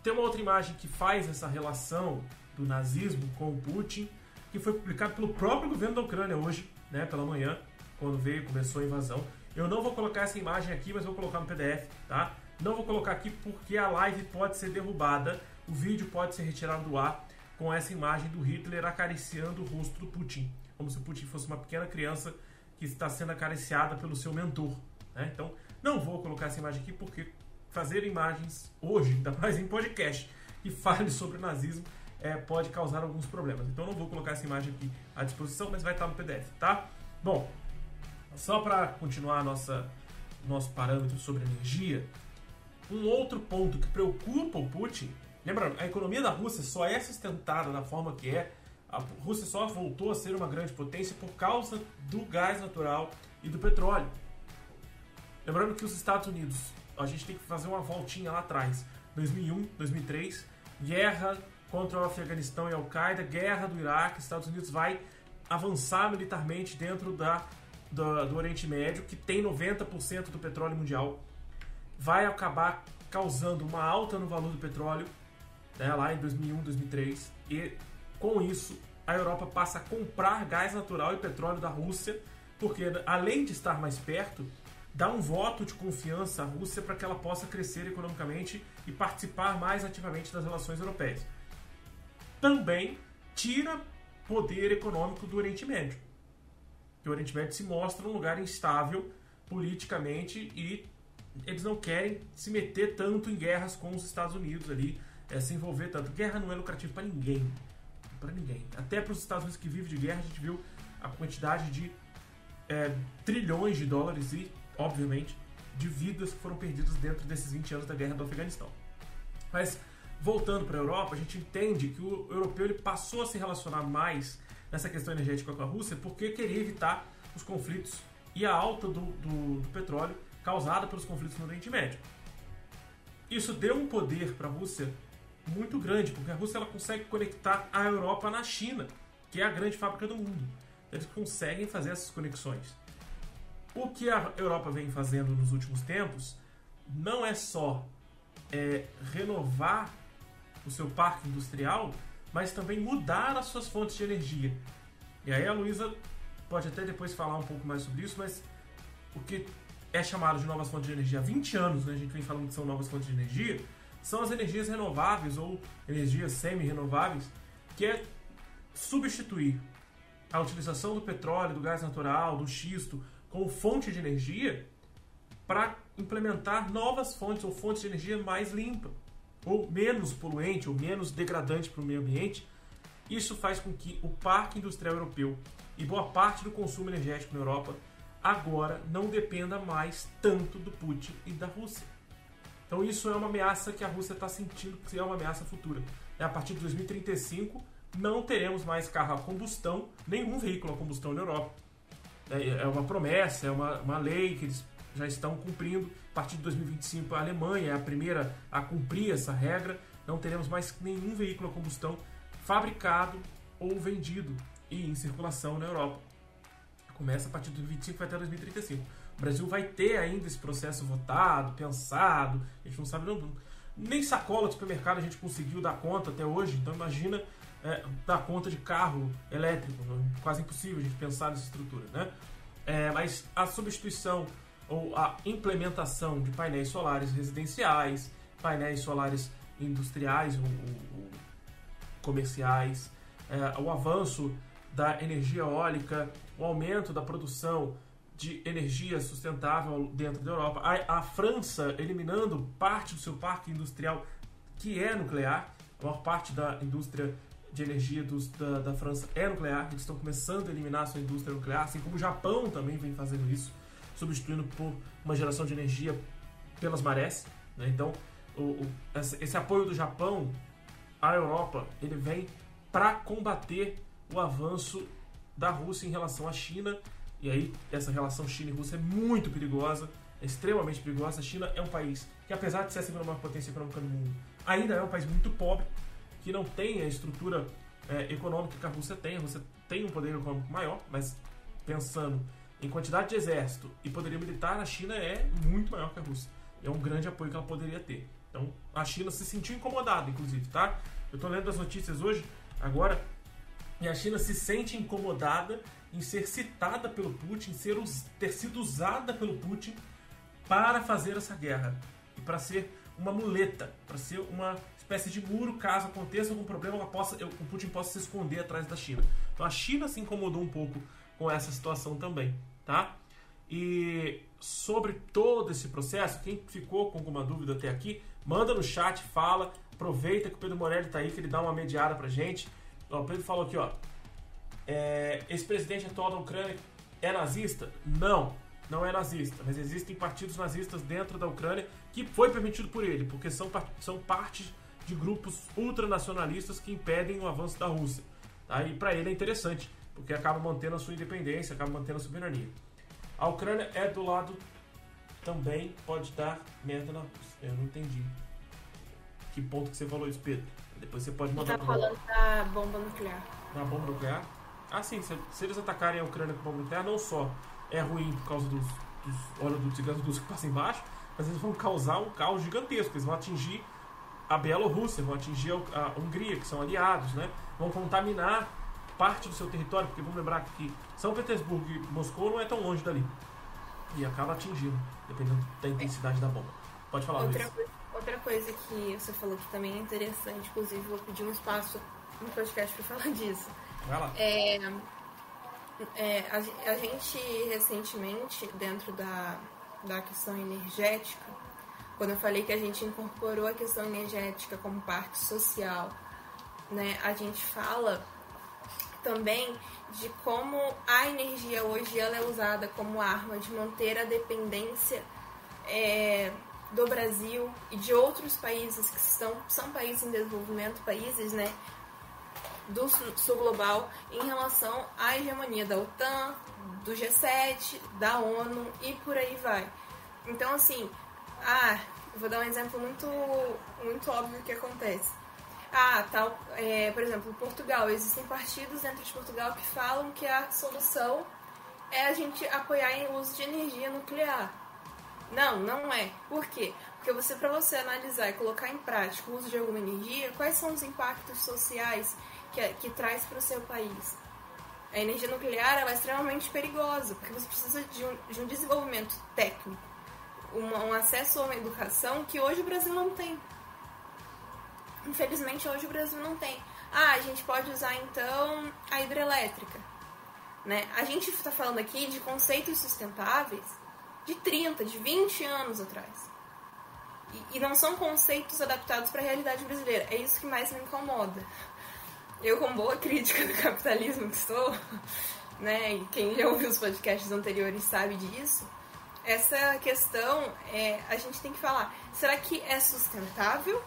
Tem uma outra imagem que faz essa relação do nazismo com o Putin, que foi publicado pelo próprio governo da Ucrânia hoje, né, pela manhã, quando veio, começou a invasão. Eu não vou colocar essa imagem aqui, mas vou colocar no PDF, tá? Não vou colocar aqui porque a live pode ser derrubada, o vídeo pode ser retirado do ar com essa imagem do Hitler acariciando o rosto do Putin, como se o Putin fosse uma pequena criança que está sendo acariciada pelo seu mentor. Né? Então, não vou colocar essa imagem aqui porque fazer imagens hoje, ainda mais em podcast, que fale sobre nazismo, é, pode causar alguns problemas. Então não vou colocar essa imagem aqui à disposição, mas vai estar no PDF, tá? Bom, só para continuar nossa nosso parâmetro sobre energia, um outro ponto que preocupa o Putin, lembrando, a economia da Rússia só é sustentada da forma que é, a Rússia só voltou a ser uma grande potência por causa do gás natural e do petróleo. Lembrando que os Estados Unidos, a gente tem que fazer uma voltinha lá atrás, 2001, 2003, guerra contra o Afeganistão e Al-Qaeda, guerra do Iraque, Estados Unidos vai avançar militarmente dentro da, do, do Oriente Médio, que tem 90% do petróleo mundial, vai acabar causando uma alta no valor do petróleo, né, lá em 2001, 2003, e com isso a Europa passa a comprar gás natural e petróleo da Rússia, porque além de estar mais perto, dá um voto de confiança à Rússia para que ela possa crescer economicamente e participar mais ativamente das relações europeias também tira poder econômico do Oriente Médio. Que o Oriente Médio se mostra um lugar instável politicamente e eles não querem se meter tanto em guerras com os Estados Unidos ali, é, se envolver tanto. Guerra não é lucrativo para ninguém. Para ninguém. Até para os Estados Unidos que vivem de guerra, a gente viu a quantidade de é, trilhões de dólares e, obviamente, de vidas que foram perdidas dentro desses 20 anos da guerra do Afeganistão. Mas, voltando para a Europa, a gente entende que o europeu ele passou a se relacionar mais nessa questão energética com a Rússia porque queria evitar os conflitos e a alta do, do, do petróleo causada pelos conflitos no Oriente Médio. Isso deu um poder para a Rússia muito grande, porque a Rússia ela consegue conectar a Europa na China, que é a grande fábrica do mundo. Eles conseguem fazer essas conexões. O que a Europa vem fazendo nos últimos tempos não é só é, renovar o seu parque industrial, mas também mudar as suas fontes de energia. E aí a Luísa pode até depois falar um pouco mais sobre isso, mas o que é chamado de novas fontes de energia há 20 anos, né, a gente vem falando que são novas fontes de energia, são as energias renováveis ou energias semi-renováveis, que é substituir a utilização do petróleo, do gás natural, do xisto como fonte de energia para implementar novas fontes ou fontes de energia mais limpa, ou menos poluente, ou menos degradante para o meio ambiente. Isso faz com que o parque industrial europeu e boa parte do consumo energético na Europa agora não dependa mais tanto do Putin e da Rússia. Então isso é uma ameaça que a Rússia está sentindo que é uma ameaça futura. A partir de 2035 não teremos mais carro a combustão, nenhum veículo a combustão na Europa. É, é uma promessa, é uma, uma lei que eles já estão cumprindo. A partir de 2025 a Alemanha é a primeira a cumprir essa regra. Não teremos mais nenhum veículo a combustão fabricado ou vendido e em circulação na Europa. Começa a partir de 2025 vai até 2035. O Brasil vai ter ainda esse processo votado, pensado, a gente não sabe não, nem sacola de supermercado a gente conseguiu dar conta até hoje, então imagina é, dar conta de carro elétrico, quase impossível a gente pensar nessa estrutura, né? É, mas a substituição ou a implementação de painéis solares residenciais, painéis solares industriais ou, ou, ou comerciais, é, o avanço da energia eólica, o aumento da produção de energia sustentável dentro da Europa, a, a, França eliminando parte do seu parque industrial que é nuclear, a maior parte da indústria de energia dos, da, da, França é nuclear, eles estão começando a eliminar a sua indústria nuclear, assim como o Japão também vem fazendo isso, substituindo por uma geração de energia pelas marés. Né? Então, o, o, esse, apoio do Japão à Europa, ele vem para combater o avanço da Rússia em relação à China. E aí, essa relação China e Rússia é muito perigosa, é extremamente perigosa. A China é um país que, apesar de ser a segunda maior potência econômica do mundo, ainda é um país muito pobre, que não tem a estrutura é, econômica que a Rússia tem. A Rússia tem um poder econômico maior, mas pensando em quantidade de exército e poderio militar, a China é muito maior que a Rússia. É um grande apoio que ela poderia ter. Então, a China se sentiu incomodada, inclusive, tá? Eu tô lendo as notícias hoje, agora, e a China se sente incomodada em ser citada pelo Putin, ser, ter sido usada pelo Putin para fazer essa guerra. E para ser uma muleta, para ser uma espécie de muro caso aconteça algum problema, ela possa, o Putin possa se esconder atrás da China. Então a China se incomodou um pouco com essa situação também, tá? E sobre todo esse processo, quem ficou com alguma dúvida até aqui, manda no chat, fala, aproveita que o Pedro Morelli está aí, que ele dá uma mediada pra gente. O Pedro falou aqui, ó. É, esse presidente atual da Ucrânia é nazista? Não, não é nazista. Mas existem partidos nazistas dentro da Ucrânia que foi permitido por ele, porque são, são parte de grupos ultranacionalistas que impedem o avanço da Rússia. Tá? E para ele é interessante, porque acaba mantendo a sua independência, acaba mantendo a soberania. A Ucrânia é do lado também pode dar merda na Rússia. Eu não entendi. Que ponto que você falou isso, Pedro? Depois você pode mandar. Tá falando da bomba nuclear. Da bomba nuclear? Ah, sim. Se, se, eles atacarem a Ucrânia com bomba nuclear, não só é ruim por causa dos, dos oleodutos e gasodutos que passam embaixo, mas eles vão causar um caos gigantesco. Eles vão atingir a Bielorrússia, vão atingir a, Hungria, que são aliados, né? Vão contaminar parte do seu território, porque vamos lembrar que São Petersburgo e Moscou não é tão longe dali. E acaba atingindo, dependendo da intensidade da bomba. Pode falar, Outra Luiz. Coisa Outra coisa que você falou que também é interessante, inclusive vou pedir um espaço no podcast para falar disso. Vai lá. É, É, a, a, gente recentemente, dentro da, da questão energética, quando eu falei que a gente incorporou a questão energética como parte social, né, a gente fala também de como a energia hoje ela é usada como arma de manter a dependência é, do Brasil e de outros países que são, países em desenvolvimento, países né, do sul global, em relação à hegemonia da OTAN, do G7, da ONU e por aí vai. Então, assim, ah, vou dar um exemplo muito, muito óbvio que acontece. Ah, tal, é, por exemplo, Portugal. Existem partidos dentro de Portugal que falam que a solução é a gente apoiar o uso de energia nuclear. Não, não é. Por quê? Porque você, para você analisar e colocar em prática o uso de alguma energia, quais são os impactos sociais que, que traz para o seu país? A energia nuclear ela é extremamente perigosa, porque você precisa de um, de um desenvolvimento técnico, um, um acesso a uma educação que hoje o Brasil não tem. Infelizmente, hoje o Brasil não tem. Ah, a gente pode usar então a hidrelétrica. Né? A gente está falando aqui de conceitos sustentáveis de 30, de 20 anos atrás. E, e não são conceitos adaptados para a realidade brasileira. É isso que mais me incomoda. Eu, com boa crítica do capitalismo que sou, né, e quem já ouviu os podcasts anteriores sabe disso, essa questão é, a gente tem que falar: será que é sustentável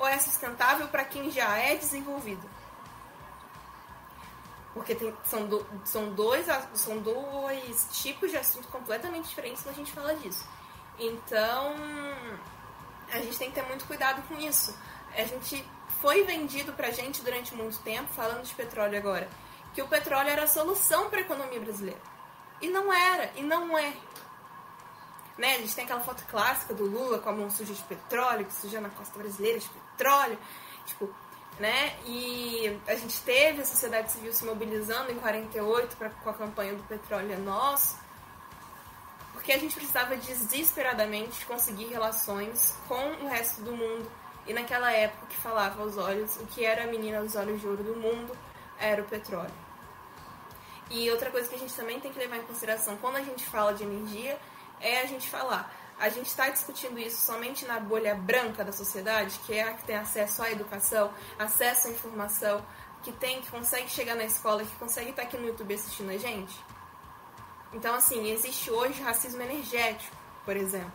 ou é sustentável para quem já é desenvolvido? Porque tem, são, do, são, dois, são dois tipos de assunto completamente diferentes quando a gente fala disso. Então, a gente tem que ter muito cuidado com isso. A gente foi vendido pra gente durante muito tempo, falando de petróleo agora, que o petróleo era a solução para a economia brasileira. E não era, e não é. Né? A gente tem aquela foto clássica do Lula com a mão suja de petróleo, que suja na costa brasileira de petróleo. Tipo, né? E a gente teve a sociedade civil se mobilizando em 48 pra, com a campanha do petróleo é nosso, porque a gente precisava desesperadamente conseguir relações com o resto do mundo. E naquela época que falava aos olhos, o que era a menina dos olhos de ouro do mundo era o petróleo. E outra coisa que a gente também tem que levar em consideração quando a gente fala de energia é a gente falar a gente está discutindo isso somente na bolha branca da sociedade, que é a que tem acesso à educação, acesso à informação, que tem, que consegue chegar na escola, que consegue estar aqui no YouTube assistindo a gente? Então, assim, existe hoje racismo energético, por exemplo,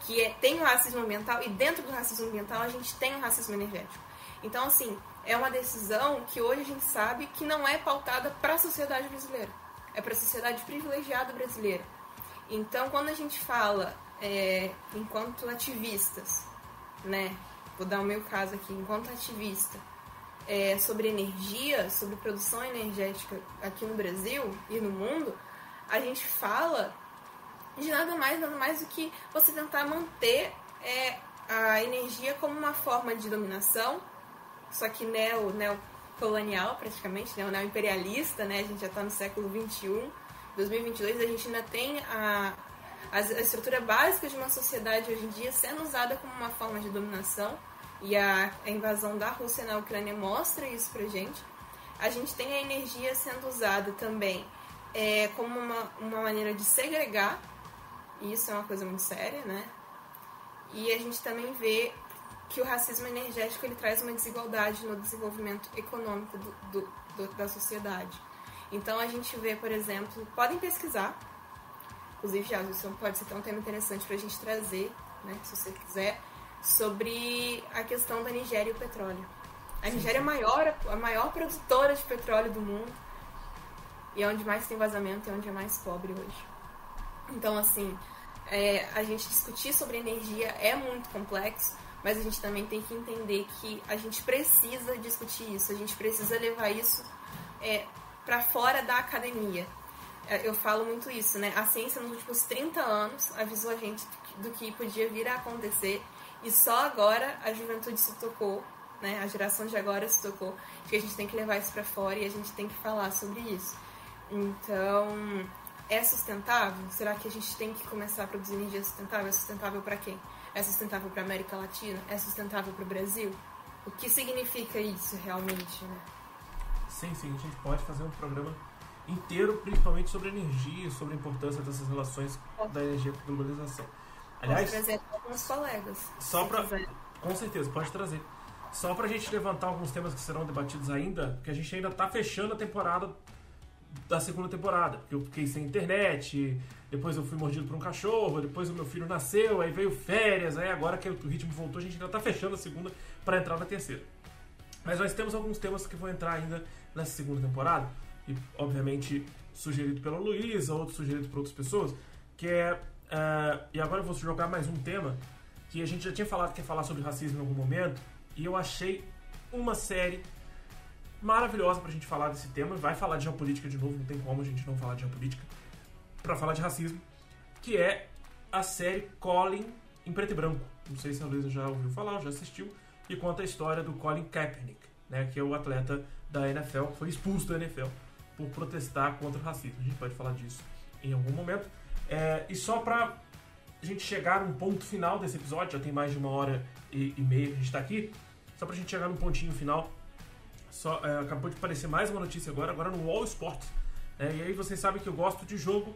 que é, tem o racismo ambiental e dentro do racismo ambiental a gente tem o racismo energético. Então, assim, é uma decisão que hoje a gente sabe que não é pautada para a sociedade brasileira, é para a sociedade privilegiada brasileira. Então, quando a gente fala é, enquanto ativistas, né? Vou dar o meu caso aqui, enquanto ativista, é, sobre energia, sobre produção energética aqui no Brasil e no mundo, a gente fala de nada mais, nada mais do que você tentar manter é, a energia como uma forma de dominação, só que neo, neocolonial praticamente, né, o neoimperialista, né, a gente já está no século 21, 2022, a gente ainda tem a, a, estrutura básica de uma sociedade hoje em dia sendo usada como uma forma de dominação, e a, a invasão da Rússia na Ucrânia mostra isso pra gente. A gente tem a energia sendo usada também é, como uma, uma maneira de segregar, e isso é uma coisa muito séria, né? E a gente também vê que o racismo energético ele traz uma desigualdade no desenvolvimento econômico do, do, do, da sociedade. Então a gente vê, por exemplo, podem pesquisar, Inclusive, já, isso pode ser um tema interessante para a gente trazer, né, se você quiser, sobre a questão da Nigéria e o petróleo. A Nigéria é a maior, a maior produtora de petróleo do mundo e é onde mais tem vazamento e é onde é mais pobre hoje. Então, assim, é, a gente discutir sobre energia é muito complexo, mas a gente também tem que entender que a gente precisa discutir isso, a gente precisa levar isso é, para fora da academia. É, eu falo muito isso, né? A ciência nos últimos 30 anos avisou a gente do que podia vir a acontecer e só agora a juventude se tocou, né? A geração de agora se tocou que a gente tem que levar isso para fora e a gente tem que falar sobre isso. Então, é sustentável? Será que a gente tem que começar a produzir energia sustentável? É sustentável para quem? É sustentável para América Latina? É sustentável para o Brasil? O que significa isso realmente, né? Sim, sim, a gente pode fazer um programa inteiro, principalmente sobre energia, sobre a importância dessas relações da energia com a globalização. Aliás, Posso trazer alguns colegas. Só para com certeza, pode trazer. Só para a gente levantar alguns temas que serão debatidos ainda, porque a gente ainda está fechando a temporada da segunda temporada. Porque eu fiquei sem internet, depois eu fui mordido por um cachorro, depois o meu filho nasceu, aí veio férias, aí agora que o ritmo voltou, a gente ainda está fechando a segunda para entrar na terceira. Mas nós temos alguns temas que vão entrar ainda nessa segunda temporada, e obviamente sugerido pela Luísa, outros sugeridos por outras pessoas, que é. Uh, e agora eu vou jogar mais um tema que a gente já tinha falado que ia falar sobre racismo em algum momento, e eu achei uma série maravilhosa pra gente falar desse tema. Vai falar de geopolítica de novo, não tem como a gente não falar de geopolítica, para falar de racismo, que é a série Colin em preto e branco. Não sei se a Luísa já ouviu falar, já assistiu, e conta a história do Colin Kaepernick, né, que é o atleta da NFL, que foi expulso da NFL por protestar contra o racismo. A gente pode falar disso em algum momento. É, e só pra a gente chegar num ponto final desse episódio, já tem mais de uma hora e, e meia que a gente está aqui, só pra gente chegar num pontinho final, só, é, acabou de aparecer mais uma notícia agora, agora no Wall Sports. É, e aí vocês sabem que eu gosto de jogo,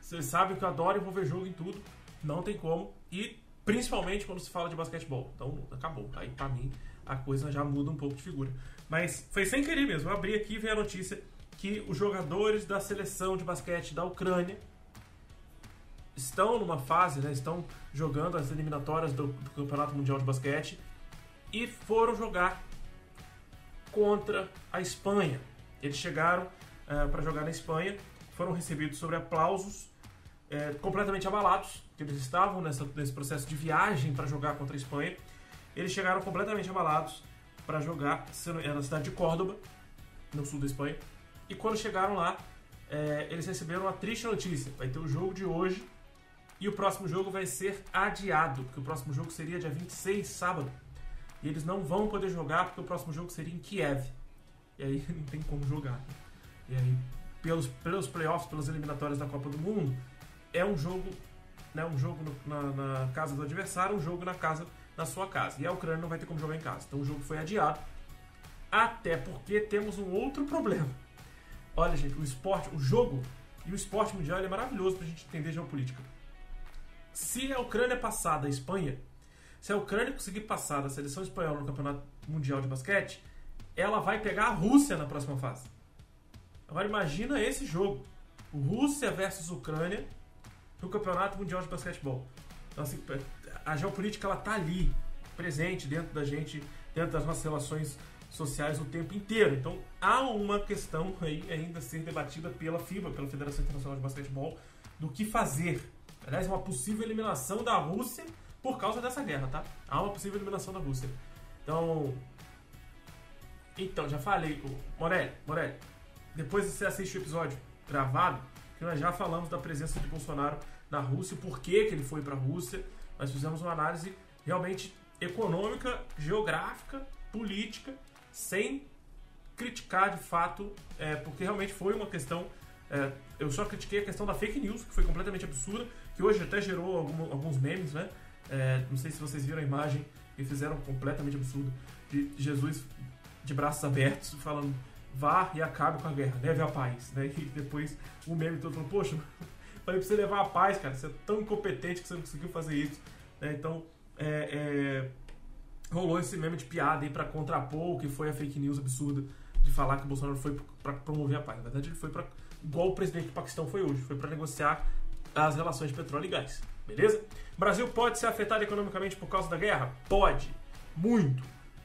vocês sabem que eu adoro envolver jogo em tudo, não tem como, e principalmente quando se fala de basquetebol. Então acabou, aí pra mim a coisa já muda um pouco de figura. Mas foi sem querer mesmo, eu abri aqui e vi a notícia que os jogadores da seleção de basquete da Ucrânia estão numa fase, né, estão jogando as eliminatórias do, do Campeonato Mundial de Basquete e foram jogar contra a Espanha. Eles chegaram uh, eh, para jogar na Espanha, foram recebidos sobre aplausos, uh, completamente abalados, que eles estavam nessa, nesse processo de viagem para jogar contra a Espanha. Eles chegaram completamente abalados para jogar na cidade de Córdoba, no sul da Espanha. E quando chegaram lá, uh, eles receberam uma triste notícia: vai ter o jogo de hoje e o próximo jogo vai ser adiado, porque o próximo jogo seria dia 26, sábado. E eles não vão poder jogar porque o próximo jogo seria em Kiev. E aí não tem como jogar. E aí, pelos, pelos playoffs, pelas eliminatórias da Copa do Mundo, é um jogo, né, um jogo no, na, na, casa do adversário, um jogo na casa na sua casa. E a Ucrânia não vai ter como jogar em casa. Então o jogo foi adiado. Até porque temos um outro problema. Olha, gente, o esporte, o jogo e o esporte mundial é maravilhoso pra gente entender geopolítica. Se a Ucrânia passar da Espanha, se a Ucrânia conseguir passar da seleção espanhola no Campeonato Mundial de Basquete, ela vai pegar a Rússia na próxima fase. Agora imagina esse jogo. Rússia versus Ucrânia no Campeonato Mundial de Basquetebol. Então, assim, a geopolítica ela tá ali, presente dentro da gente, dentro das nossas relações sociais o tempo inteiro. Então há uma questão aí ainda a ser debatida pela FIBA, pela Federação Internacional de Basquetebol, do que fazer. Aliás, uma possível eliminação da Rússia por causa dessa guerra, tá? Há uma possível eliminação da Rússia. Então. Então, já falei. Morelli, Morelli, depois você assiste o episódio gravado, que nós já falamos da presença de Bolsonaro na Rússia, por que, que ele foi para a Rússia. Nós fizemos uma análise realmente econômica, geográfica, política, sem criticar de fato, é, porque realmente foi uma questão. É, eu só critiquei a questão da fake news, que foi completamente absurda, que hoje até gerou algum, alguns memes, né? É, não sei se vocês viram a imagem que fizeram completamente absurdo de Jesus de braços abertos falando vá e acabe com a guerra, leve a paz. Né? E depois o meme todo falando, poxa, falei pra você levar a paz, cara, você é tão incompetente que você não conseguiu fazer isso. Né? Então, é, é, rolou esse meme de piada aí pra contrapor o que foi a fake news absurda de falar que o Bolsonaro foi para promover a paz. Na verdade, ele foi para igual o presidente do Paquistão foi hoje, foi para negociar as relações de petróleo e gás. Beleza? Brasil pode ser afetado economicamente por causa da guerra? Pode. Muito.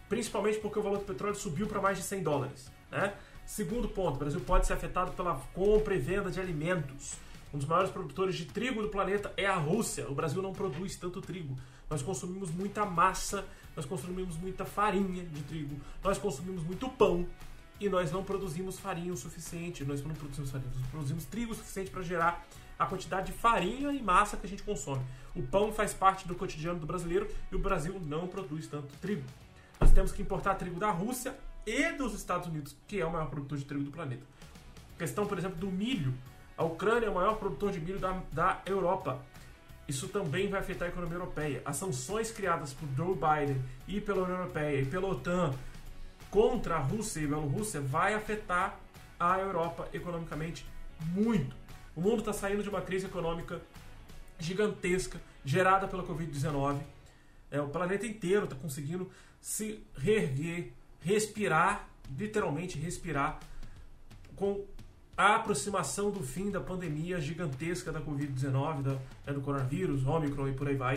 Principalmente porque o valor do petróleo subiu para mais de 100 dólares. Né? Segundo ponto, Brasil pode ser afetado pela compra e venda de alimentos. Um dos maiores produtores de trigo do planeta é a Rússia. O Brasil não produz tanto trigo. Nós consumimos muita massa, nós consumimos muita farinha de trigo, nós consumimos muito pão e nós não produzimos farinha o suficiente. Nós não produzimos farinha, nós produzimos trigo o suficiente para gerar a quantidade de farinha e massa que a gente consome. O pão faz parte do cotidiano do brasileiro e o Brasil não produz tanto trigo. Nós temos que importar trigo da Rússia e dos Estados Unidos, que é o maior produtor de trigo do planeta. Questão, por exemplo, do milho. A Ucrânia é o maior produtor de milho da, da Europa. Isso também vai afetar a economia europeia. As sanções criadas por Joe Biden e pela União Europeia e pela OTAN contra a Rússia e a Bielorrússia vai afetar a Europa economicamente muito. O mundo está saindo de uma crise econômica gigantesca gerada pela Covid-19. É, o planeta inteiro está conseguindo se reerguer, respirar, literalmente respirar, com a aproximação do fim da pandemia gigantesca da Covid-19, da, né, do coronavírus, Omicron e por aí vai.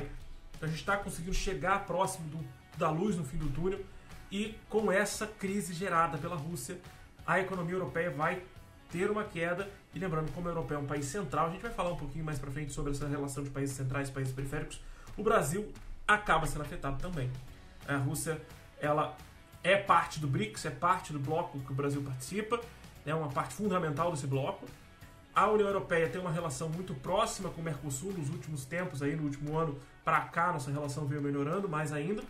Então a gente está conseguindo chegar próximo do, da luz no fim do túnel e com essa crise gerada pela Rússia, a economia europeia vai ter uma queda. E lembrando, como a Europa é um país central, a gente vai falar um pouquinho mais para frente sobre essa relação de países centrais e países periféricos. O Brasil acaba sendo afetado também. A Rússia, ela é parte do BRICS, é parte do bloco que o Brasil participa, é uma parte fundamental desse bloco. A União Europeia tem uma relação muito próxima com o Mercosul nos últimos tempos, aí no último ano para cá, nossa relação veio melhorando mais ainda.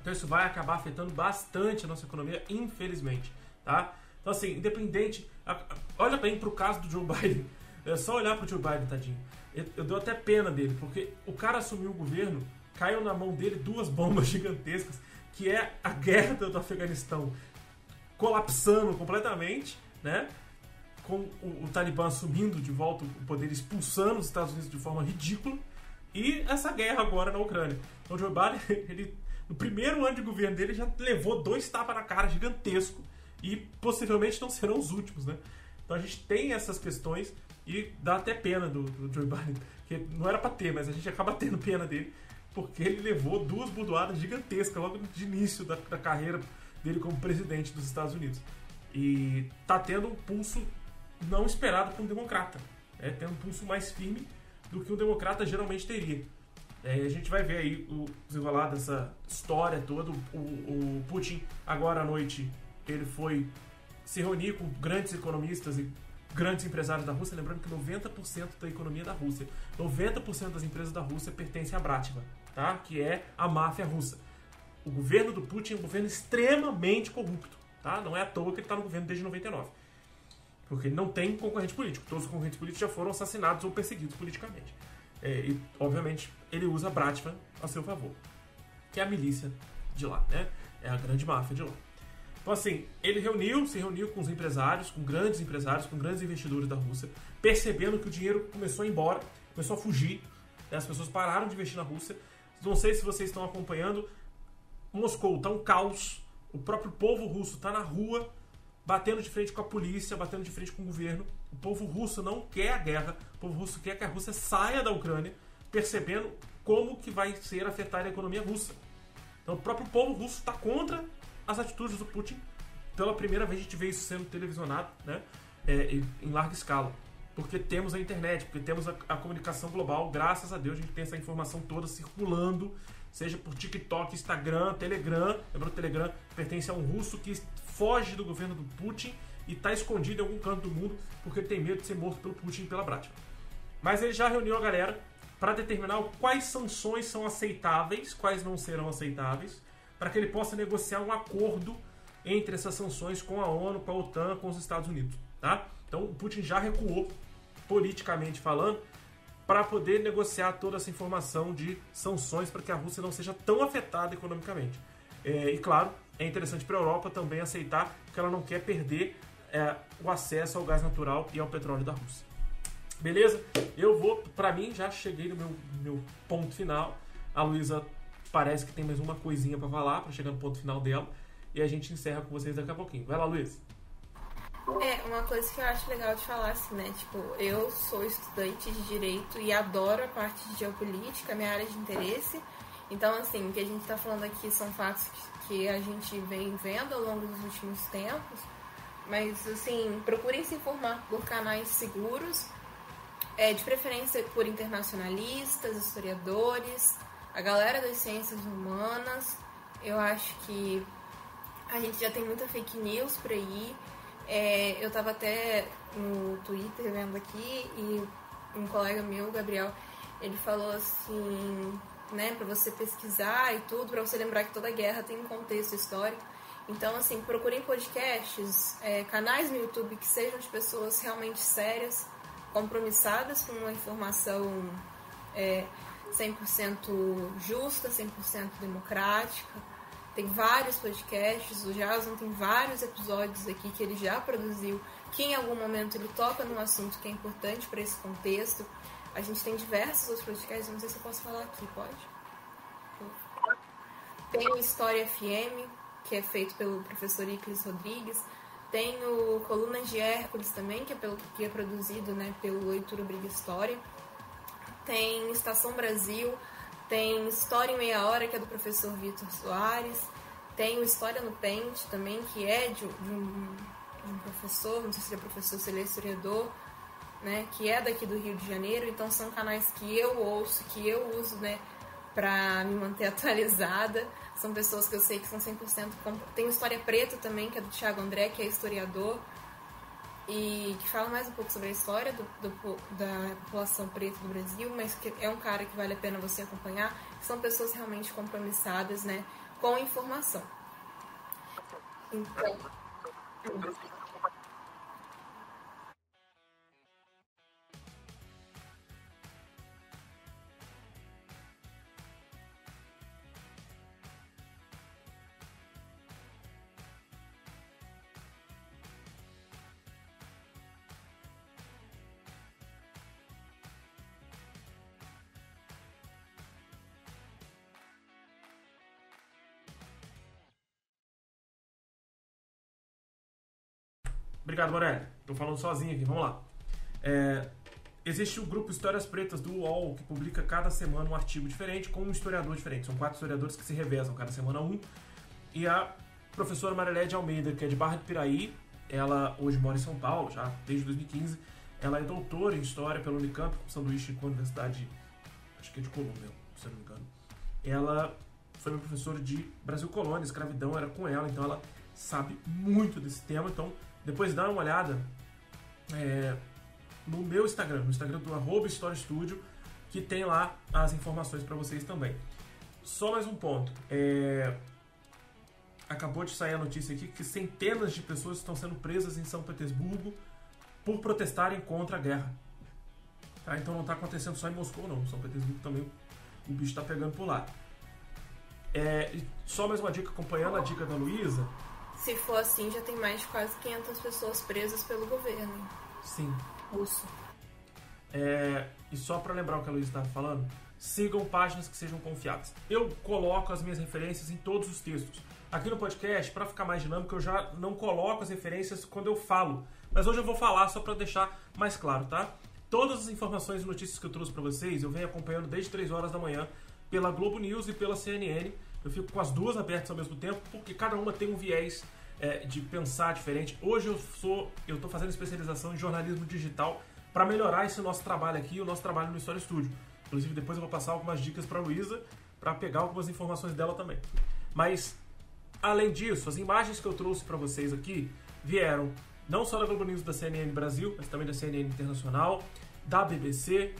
Então isso vai acabar afetando bastante a nossa economia, infelizmente, tá? Então assim, independente, olha bem para o caso do Joe Biden, é só olhar para o Joe Biden, tadinho. Eu, eu dou até pena dele, porque o cara assumiu o governo, caiu na mão dele duas bombas gigantescas, que é a guerra do Afeganistão colapsando completamente, né? Com o, o Talibã assumindo de volta o poder, expulsando os Estados Unidos de forma ridícula, e essa guerra agora na Ucrânia. Então o Joe Biden, ele, no primeiro ano de governo dele, já levou dois tapas na cara gigantesco e possivelmente não serão os últimos, né? Então a gente tem essas questões e dá até pena do, do Joe Biden, que não era para ter, mas a gente acaba tendo pena dele, porque ele levou duas budoadas gigantescas logo de início da, da carreira dele como presidente dos Estados Unidos. E tá tendo um pulso não esperado por um democrata. É, tendo um pulso mais firme do que um democrata geralmente teria. É, a gente vai ver aí o desenrolar dessa história toda. O, o, Putin, agora à noite, ele foi se reunir com grandes economistas e grandes empresários da Rússia. Lembrando que 90% da economia da Rússia, 90% das empresas da Rússia pertencem à Brativa, tá? que é a máfia russa. O governo do Putin é um governo extremamente corrupto. Tá? Não é à toa que ele está no governo desde 99. Porque ele não tem concorrente político. Todos os concorrentes políticos já foram assassinados ou perseguidos politicamente. É, e, obviamente, ele usa a Bratva a seu favor. Que é a milícia de lá, né? É a grande máfia de lá. Então, assim, ele reuniu, se reuniu com os empresários, com grandes empresários, com grandes investidores da Rússia, percebendo que o dinheiro começou a ir embora, começou a fugir, né? as pessoas pararam de investir na Rússia. Não sei se vocês estão acompanhando, Moscou está um caos, o próprio povo russo está na rua, batendo de frente com a polícia, batendo de frente com o governo. O povo russo não quer a guerra, o povo russo quer que a Rússia saia da Ucrânia, percebendo como que vai ser afetada a economia russa. Então o próprio povo russo está contra as atitudes do Putin. Pela primeira vez a gente vê isso sendo televisionado né, é, em larga escala. Porque temos a internet, porque temos a, a comunicação global, graças a Deus a gente tem essa informação toda circulando seja por TikTok, Instagram, Telegram. Lembrando o Telegram pertence a um russo que foge do governo do Putin e está escondido em algum canto do mundo porque ele tem medo de ser morto pelo Putin pela Bratka. Mas ele já reuniu a galera para determinar quais sanções são aceitáveis, quais não serão aceitáveis, para que ele possa negociar um acordo entre essas sanções com a ONU, com a OTAN, com os Estados Unidos. Tá? Então o Putin já recuou, politicamente falando, para poder negociar toda essa informação de sanções para que a Rússia não seja tão afetada economicamente. É, e claro, é interessante para a Europa também aceitar que ela não quer perder é, o acesso ao gás natural e ao petróleo da Rússia. Beleza? Eu vou, para mim, já cheguei no meu, meu ponto final. A Luísa parece que tem mais uma coisinha para falar, para chegar no ponto final dela. E a gente encerra com vocês daqui a pouquinho. Vai lá, Luísa. É, uma coisa que eu acho legal de falar, assim, né? Tipo, eu sou estudante de Direito e adoro a parte de Geopolítica, minha área de interesse. Então, assim, o que a gente está falando aqui são fatos que a gente vem vendo ao longo dos últimos tempos. Mas, assim, procurem se informar por canais seguros, é, de preferência por internacionalistas, historiadores, a galera das ciências humanas. Eu acho que a gente já tem muita fake news por aí. É, eu tava até no Twitter vendo aqui e um colega meu, Gabriel, ele falou assim, né, para você pesquisar e tudo, para você lembrar que toda guerra tem um contexto histórico. Então, assim, procurem podcasts, é, canais no YouTube que sejam de pessoas realmente sérias, compromissadas com uma informação é, 100% justa, 100% democrática tem vários podcasts, o Jason tem vários episódios aqui que ele já produziu, que em algum momento ele toca num assunto que é importante para esse contexto. A gente tem diversos outros podcasts, não sei se eu posso falar aqui, pode? Tem o História FM, que é feito pelo professor Iclis Rodrigues. Tem o Colunas de Hércules também, que é, pelo, que é produzido né, pelo Leitura Briga História. Tem Estação Brasil, tem História em Meia Hora, que é do professor Vitor Soares. Tem o História no Pente também, que é de, de, um, de um, professor, não sei se é professor, se ele é historiador, né, que é daqui do Rio de Janeiro. Então são canais que eu ouço, que eu uso né, para me manter atualizada. São pessoas que eu sei que são 100% Tem o História Preta também, que é do Thiago André, que é historiador e que fala mais um pouco sobre a história do, do, da população preta do Brasil, mas que é um cara que vale a pena você acompanhar. São pessoas realmente compromissadas né, com informação. Então. Obrigado, Morelli. Estou falando sozinho aqui, vamos lá. É, existe o grupo Histórias Pretas do UOL, que publica cada semana um artigo diferente com um historiador diferente. São quatro historiadores que se revezam cada semana um. E a professora Marilé de Almeida, que é de Barra de Piraí, ela hoje mora em São Paulo, já desde 2015. Ela é doutora em História pela Unicamp, com sanduíche com a Universidade, acho que é de Colômbia, se não me engano. Ela foi minha professora de Brasil Colônia, escravidão era com ela, então ela sabe muito desse tema, então depois dá uma olhada é, no meu Instagram, no Instagram do arroba Story Studio, que tem lá as informações para vocês também. Só mais um ponto. É, acabou de sair a notícia aqui que centenas de pessoas estão sendo presas em São Petersburgo por protestarem contra a guerra. Tá? Então não está acontecendo só em Moscou, não. São Petersburgo também o bicho está pegando por lá. É, só mais uma dica, acompanhando a dica da Luísa, se for assim, já tem mais de quase 500 pessoas presas pelo governo. Sim. Russo. É, e só para lembrar o que a Luísa estava falando, sigam páginas que sejam confiáveis. Eu coloco as minhas referências em todos os textos. Aqui no podcast, para ficar mais dinâmico, eu já não coloco as referências quando eu falo. Mas hoje eu vou falar só para deixar mais claro, tá? Todas as informações e notícias que eu trouxe para vocês, eu venho acompanhando desde 3 horas da manhã pela Globo News e pela CNN. Eu fico com as duas abertas ao mesmo tempo, porque cada uma tem um viés é, de pensar diferente. Hoje eu sou, eu estou fazendo especialização em jornalismo digital para melhorar esse nosso trabalho aqui, o nosso trabalho no História Studio. Inclusive depois eu vou passar algumas dicas para Luísa para pegar algumas informações dela também. Mas além disso, as imagens que eu trouxe para vocês aqui vieram não só da Globo News da CNN Brasil, mas também da CNN Internacional, da BBC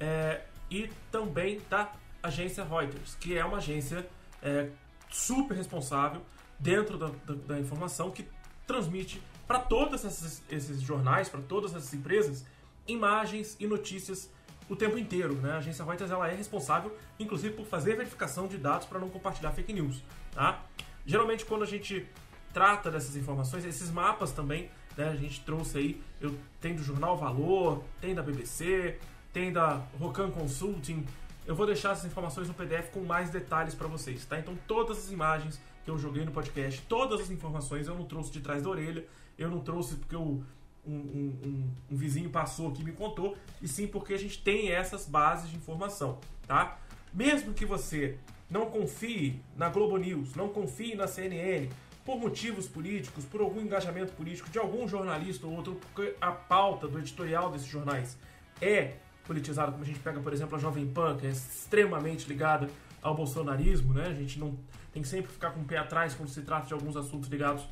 é, e também da agência Reuters, que é uma agência é, super responsável dentro da, da, da informação que transmite para todos esses, esses jornais, para todas essas empresas, imagens e notícias o tempo inteiro. Né? A agência Reuters ela é responsável, inclusive, por fazer verificação de dados para não compartilhar fake news. Tá? Geralmente, quando a gente trata dessas informações, esses mapas também, né, a gente trouxe aí, eu tenho do jornal Valor, tem da BBC, tem da Rocan Consulting, eu vou deixar essas informações no PDF com mais detalhes para vocês, tá? Então todas as imagens que eu joguei no podcast, todas as informações eu não trouxe de trás da orelha, eu não trouxe porque eu, um, um, um, um, vizinho passou aqui e me contou, e sim porque a gente tem essas bases de informação, tá? Mesmo que você não confie na Globo News, não confie na CNN, por motivos políticos, por algum engajamento político de algum jornalista ou outro, porque a pauta do editorial desses jornais é politizada, como a gente pega, por exemplo, a Jovem Pan, que é extremamente ligada ao bolsonarismo, né? A gente não tem que sempre ficar com o pé atrás quando se trata de alguns assuntos ligados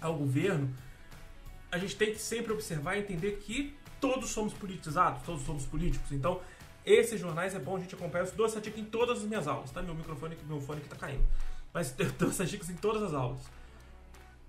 ao governo. A gente tem que sempre observar e entender que todos somos politizados, todos somos políticos. Então, esses jornais é bom a gente acompanhar. Eu dou essa dica em todas as minhas aulas, tá? Meu microfone, meu fone que tá caindo. Mas eu dou essas dicas em todas as aulas.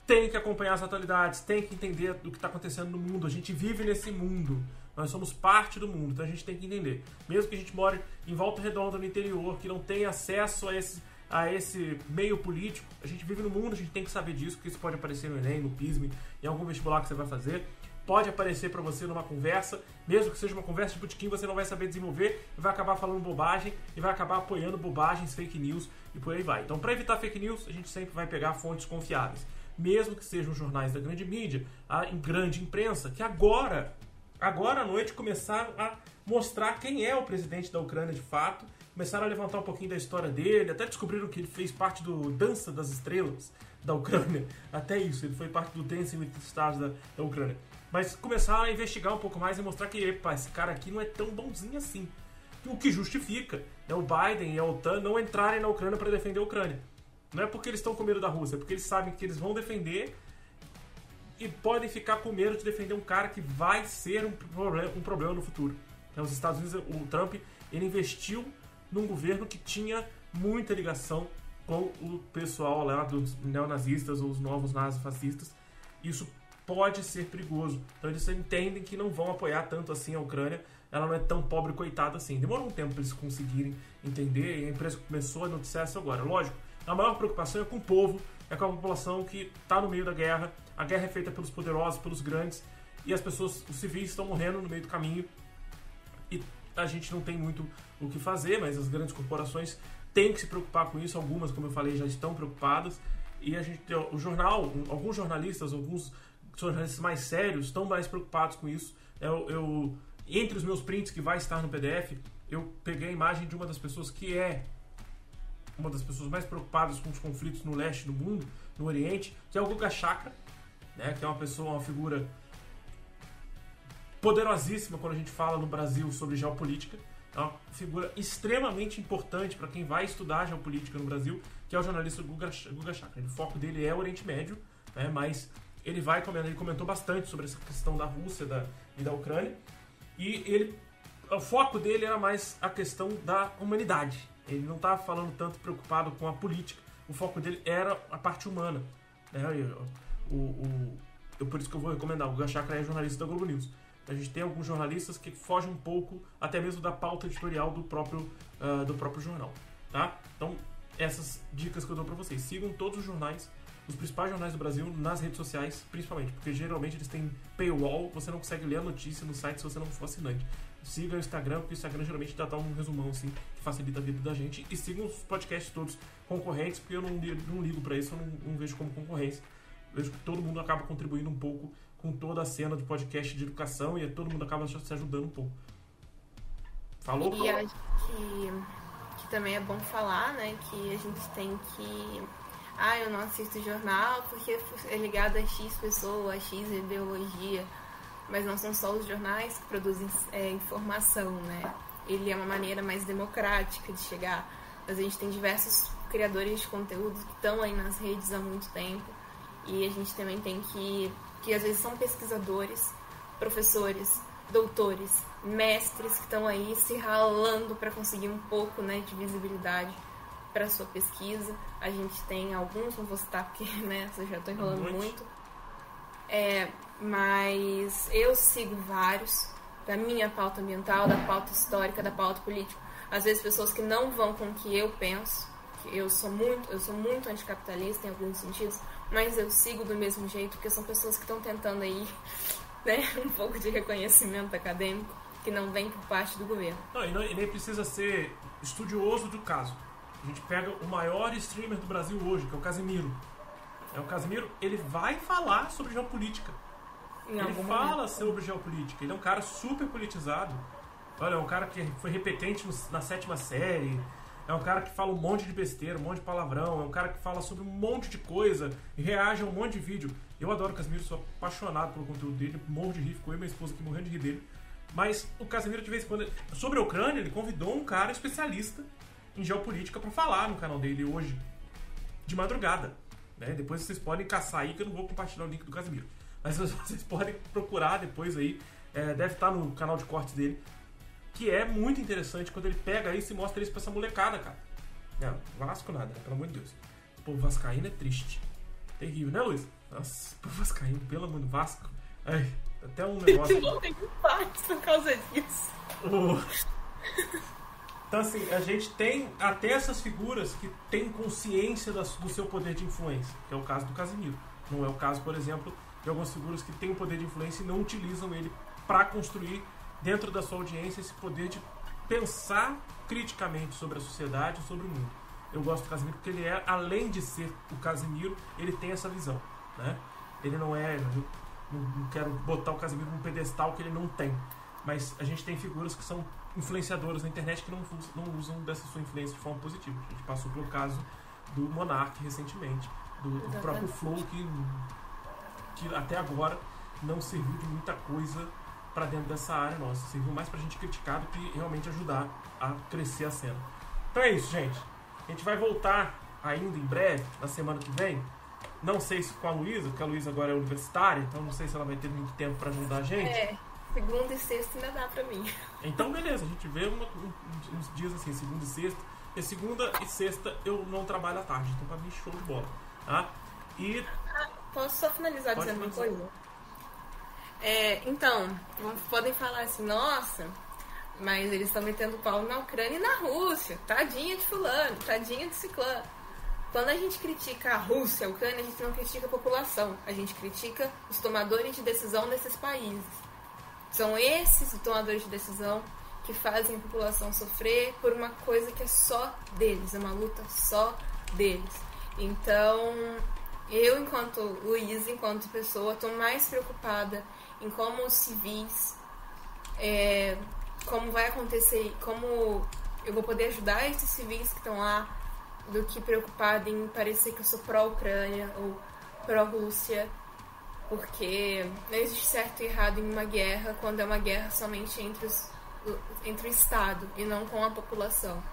Tem que acompanhar as atualidades, tem que entender o que está acontecendo no mundo. A gente vive nesse mundo. Nós somos parte do mundo, então a gente tem que entender. Mesmo que a gente more em Volta Redonda, no interior, que não tem acesso a esses, a esse meio político. A gente vive no mundo, a gente tem que saber disso, porque isso pode aparecer no Enem, no PISM, em algum vestibular que você vai fazer. Pode aparecer para você numa conversa, mesmo que seja uma conversa de botequim, você não vai saber desenvolver vai acabar falando bobagem e vai acabar apoiando bobagens, fake news e por aí vai. Então, para evitar fake news, a gente sempre vai pegar fontes confiáveis, mesmo que sejam jornais da grande mídia, a grande imprensa, que agora, agora à noite começaram a mostrar quem é o presidente da Ucrânia de fato começaram a levantar um pouquinho da história dele, até descobriram que ele fez parte do Dança das Estrelas da Ucrânia. Até isso, ele foi parte do Dancing with the Stars da, da Ucrânia. Mas começaram a investigar um pouco mais e mostrar que epa, esse cara aqui não é tão bonzinho assim. O que justifica né, o Biden e a OTAN não entrarem na Ucrânia para defender a Ucrânia. Não é porque eles estão com medo da Rússia, é porque eles sabem que eles vão defender e podem ficar com medo de defender um cara que vai ser um problema, um problema no futuro. Então, os Estados Unidos, o Trump, ele investiu num governo que tinha muita ligação com o pessoal lá dos neonazistas ou os novos nazifascistas. Isso pode ser perigoso. Então eles entendem que não vão apoiar tanto assim a Ucrânia. Ela não é tão pobre coitada assim. Demorou um tempo para eles conseguirem entender e a empresa começou a noticiar isso agora. Lógico, a maior preocupação é com o povo, é com a população que está no meio da guerra. A guerra é feita pelos poderosos, pelos grandes e as pessoas, os civis estão morrendo no meio do caminho. E a gente não tem muito o que fazer, mas as grandes corporações têm que se preocupar com isso. Algumas, como eu falei, já estão preocupadas. E a gente, o jornal, alguns jornalistas, alguns jornalistas mais sérios estão mais preocupados com isso. Eu, eu, entre os meus prints que vai estar no PDF, eu peguei a imagem de uma das pessoas que é uma das pessoas mais preocupadas com os conflitos no leste do mundo, no Oriente, que é o Guga Chakra, né, que é uma pessoa, uma figura poderosíssima quando a gente fala no Brasil sobre geopolítica. É uma figura extremamente importante para quem vai estudar geopolítica no Brasil, que é o jornalista Guga, Chakra. O foco dele é o Oriente Médio, né, mas ele vai ele comentou bastante sobre essa questão da Rússia da, e da Ucrânia. E ele, o foco dele era mais a questão da humanidade. Ele não estava falando tanto preocupado com a política. O foco dele era a parte humana. Né? O, o, o, por isso que eu vou recomendar. O Guga Chakra é jornalista da Globo News. A gente tem alguns jornalistas que fogem um pouco até mesmo da pauta editorial do próprio, uh, do próprio jornal. Tá? Então, essas dicas que eu dou para vocês. Sigam todos os jornais, os principais jornais do Brasil, nas redes sociais, principalmente, porque geralmente eles têm paywall, você não consegue ler a notícia no site se você não for assinante. Siga o Instagram, porque o Instagram geralmente dá um resumão assim, que facilita a vida da gente. E sigam os podcasts todos concorrentes, porque eu não, não ligo para isso, eu não, não vejo como concorrência. Vejo que todo mundo acaba contribuindo um pouco com toda a cena de podcast de educação e todo mundo acaba se ajudando um pouco. Falou? E acho que, que também é bom falar, né, que a gente tem que ah, eu não assisto jornal porque é ligado a X pessoa, a X ideologia, mas não são só os jornais que produzem é, informação, né? Ele é uma maneira mais democrática de chegar. Mas a gente tem diversos criadores de conteúdo que estão aí nas redes há muito tempo e a gente também tem que que às vezes são pesquisadores, professores, doutores, mestres que estão aí se ralando para conseguir um pouco né, de visibilidade para sua pesquisa. A gente tem alguns, não vou citar porque né, eu já estou enrolando muito. muito. É, mas eu sigo vários da minha pauta ambiental, da pauta histórica, da pauta política. Às vezes pessoas que não vão com o que eu penso, que eu sou muito, eu sou muito anticapitalista em alguns sentidos, mas eu sigo do mesmo jeito, porque são pessoas que estão tentando aí né, um pouco de reconhecimento acadêmico que não vem por parte do governo. Não, e, não, e nem precisa ser estudioso do caso. A gente pega o maior streamer do Brasil hoje, que é o Casimiro. É o Casimiro, ele vai falar sobre geopolítica. Em ele fala momento. sobre geopolítica. Ele é um cara super politizado. Olha, é um cara que foi repetente na sétima série é um cara que fala um monte de besteira, um monte de palavrão, é um cara que fala sobre um monte de coisa e reage a um monte de vídeo. Eu adoro o Casimiro, sou apaixonado pelo conteúdo dele, morro de rir, ficou eu e minha esposa aqui morrendo de rir dele. Mas o Casimiro, de vez em quando, sobre a Ucrânia, ele convidou um cara especialista em geopolítica para falar no canal dele hoje, de madrugada. Né? Depois vocês podem caçar aí, que eu não vou compartilhar o link do Casimiro. Mas vocês podem procurar depois aí, é, deve estar no canal de cortes dele que é muito interessante quando ele pega isso e mostra isso pra essa molecada, cara. Não, Vasco nada, né? pelo amor de Deus. O povo vascaíno é triste. Terrível, né, Luiz? Nossa, o povo vascaíno, pelo amor de Vasco. Ai, até um negócio. Eu tenho paz por causa disso. Então, assim, a gente tem até essas figuras que têm consciência do seu poder de influência, que é o caso do Casimiro. Não é o caso, por exemplo, de algumas figuras que têm o poder de influência e não utilizam ele para construir dentro da sua audiência esse poder de pensar criticamente sobre a sociedade e sobre o mundo. Eu gosto do Casimiro porque ele é, além de ser o Casimiro, ele tem essa visão. Né? Ele não é. Não, não quero botar o Casimiro num pedestal que ele não tem. Mas a gente tem figuras que são influenciadores na internet que não, não usam dessa sua influência de forma positiva. A gente passou pelo caso do Monark recentemente, do, do próprio Flow, que, que até agora não serviu de muita coisa para dentro dessa área nossa. Serviu mais pra gente criticar do que realmente ajudar a crescer a cena. Então é isso, gente. A gente vai voltar ainda em breve, na semana que vem. Não sei se com a Luísa, porque a Luísa agora é universitária, então não sei se ela vai ter muito tempo para ajudar a gente. É. Segunda e sexta ainda dá pra mim. Então, beleza, a gente vê uma, uns dias assim, segunda e sexta. E segunda e sexta eu não trabalho à tarde, então pra mim show de bola. Tá? E. Ah, posso só finalizar Pode dizendo uma coisa? É, então, podem falar assim, nossa, mas eles estão metendo pau na Ucrânia e na Rússia. Tadinha de fulano, tadinha de ciclano. Quando a gente critica a Rússia, a Ucrânia, a gente não critica a população, a gente critica os tomadores de decisão desses países. São esses tomadores de decisão que fazem a população sofrer por uma coisa que é só deles, é uma luta só deles. Então, eu, enquanto Luiz, enquanto pessoa, estou mais preocupada em como os civis, é, como vai acontecer, como eu vou poder ajudar esses civis que estão lá, do que preocupada em parecer que eu sou pró-Ucrânia ou pró-Rússia porque não existe certo e errado em uma guerra quando é uma guerra somente entre, os, entre o Estado e não com a população.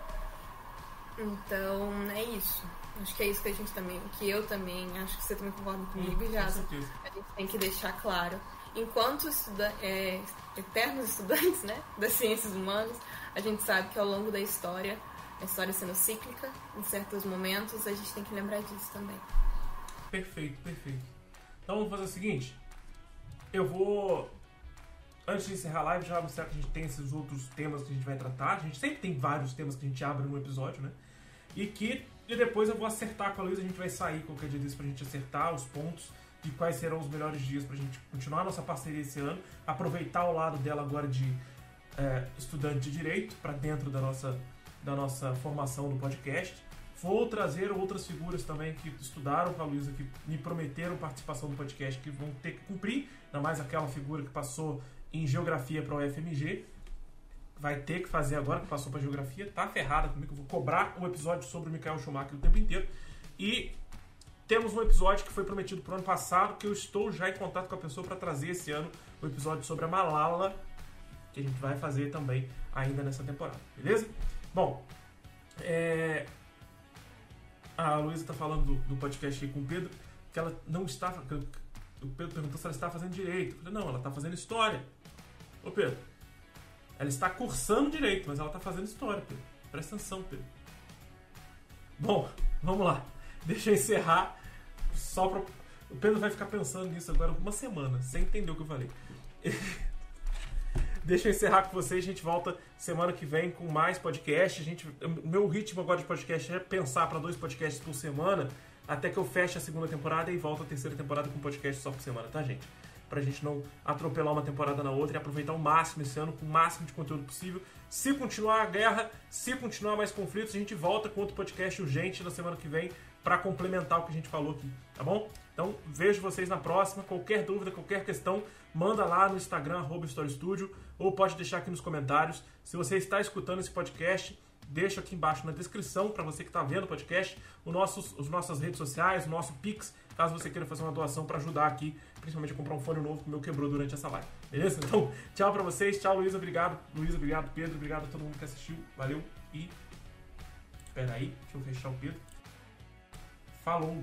Então, é isso. Acho que é isso que a gente também, que eu também, acho que você também concorda comigo, hum, já. A gente tem que deixar claro. Enquanto estuda é, eternos estudantes né, das ciências humanas, a gente sabe que ao longo da história, a história sendo cíclica, em certos momentos, a gente tem que lembrar disso também. Perfeito, perfeito. Então vamos fazer o seguinte. Eu vou. Antes de encerrar a live, já mostrar que a gente tem esses outros temas que a gente vai tratar. A gente sempre tem vários temas que a gente abre no episódio, né? E que e depois eu vou acertar com a Luísa. A gente vai sair qualquer dia disso pra gente acertar os pontos de quais serão os melhores dias pra gente continuar a nossa parceria esse ano. Aproveitar o lado dela agora de é, estudante de direito para dentro da nossa, da nossa formação do podcast. Vou trazer outras figuras também que estudaram com a Luísa, que me prometeram participação no podcast, que vão ter que cumprir, ainda mais aquela figura que passou em geografia para o UFMG. Vai ter que fazer agora, que passou para geografia, tá ferrada comigo. Vou cobrar um episódio sobre o Michael Schumacher o tempo inteiro. E temos um episódio que foi prometido para o ano passado, que eu estou já em contato com a pessoa para trazer esse ano o um episódio sobre a Malala, que a gente vai fazer também ainda nessa temporada, beleza? Bom, é, a Luísa está falando do, do, podcast aí com o Pedro, que ela não está. O Pedro perguntou se ela está fazendo direito. Eu falei, não, ela está fazendo história. Ô Pedro, ela está cursando direito, mas ela está fazendo história, Pedro. Presta atenção, Pedro. Bom, vamos lá. Deixa eu encerrar. Só para. O Pedro vai ficar pensando nisso agora uma semana, sem entender o que eu falei. Deixa eu encerrar com vocês. A gente volta semana que vem com mais podcast. A gente, meu ritmo agora de podcast é pensar para dois podcasts por semana, até que eu feche a segunda temporada e volto a terceira temporada com podcast só por semana, tá, gente? Pra gente não atropelar uma temporada na outra e aproveitar o máximo esse ano com o máximo de conteúdo possível. Se continuar a guerra, se continuar mais conflitos, a gente volta com outro podcast urgente na semana que vem para complementar o que a gente falou aqui, tá bom? Então vejo vocês na próxima. Qualquer dúvida, qualquer questão, manda lá no Instagram, Story Studio, ou pode deixar aqui nos comentários. Se você está escutando esse podcast, deixa aqui embaixo na descrição para você que está vendo o podcast, os nossos, as nossas redes sociais, o nosso Pix, caso você queira fazer uma doação para ajudar aqui, principalmente a comprar um fone novo que o meu quebrou durante essa live. Beleza? Então, tchau para vocês, tchau Luísa, obrigado. Luísa, obrigado, Pedro, obrigado a todo mundo que assistiu. Valeu e. Espera aí, deixa eu fechar o Pedro. Falou!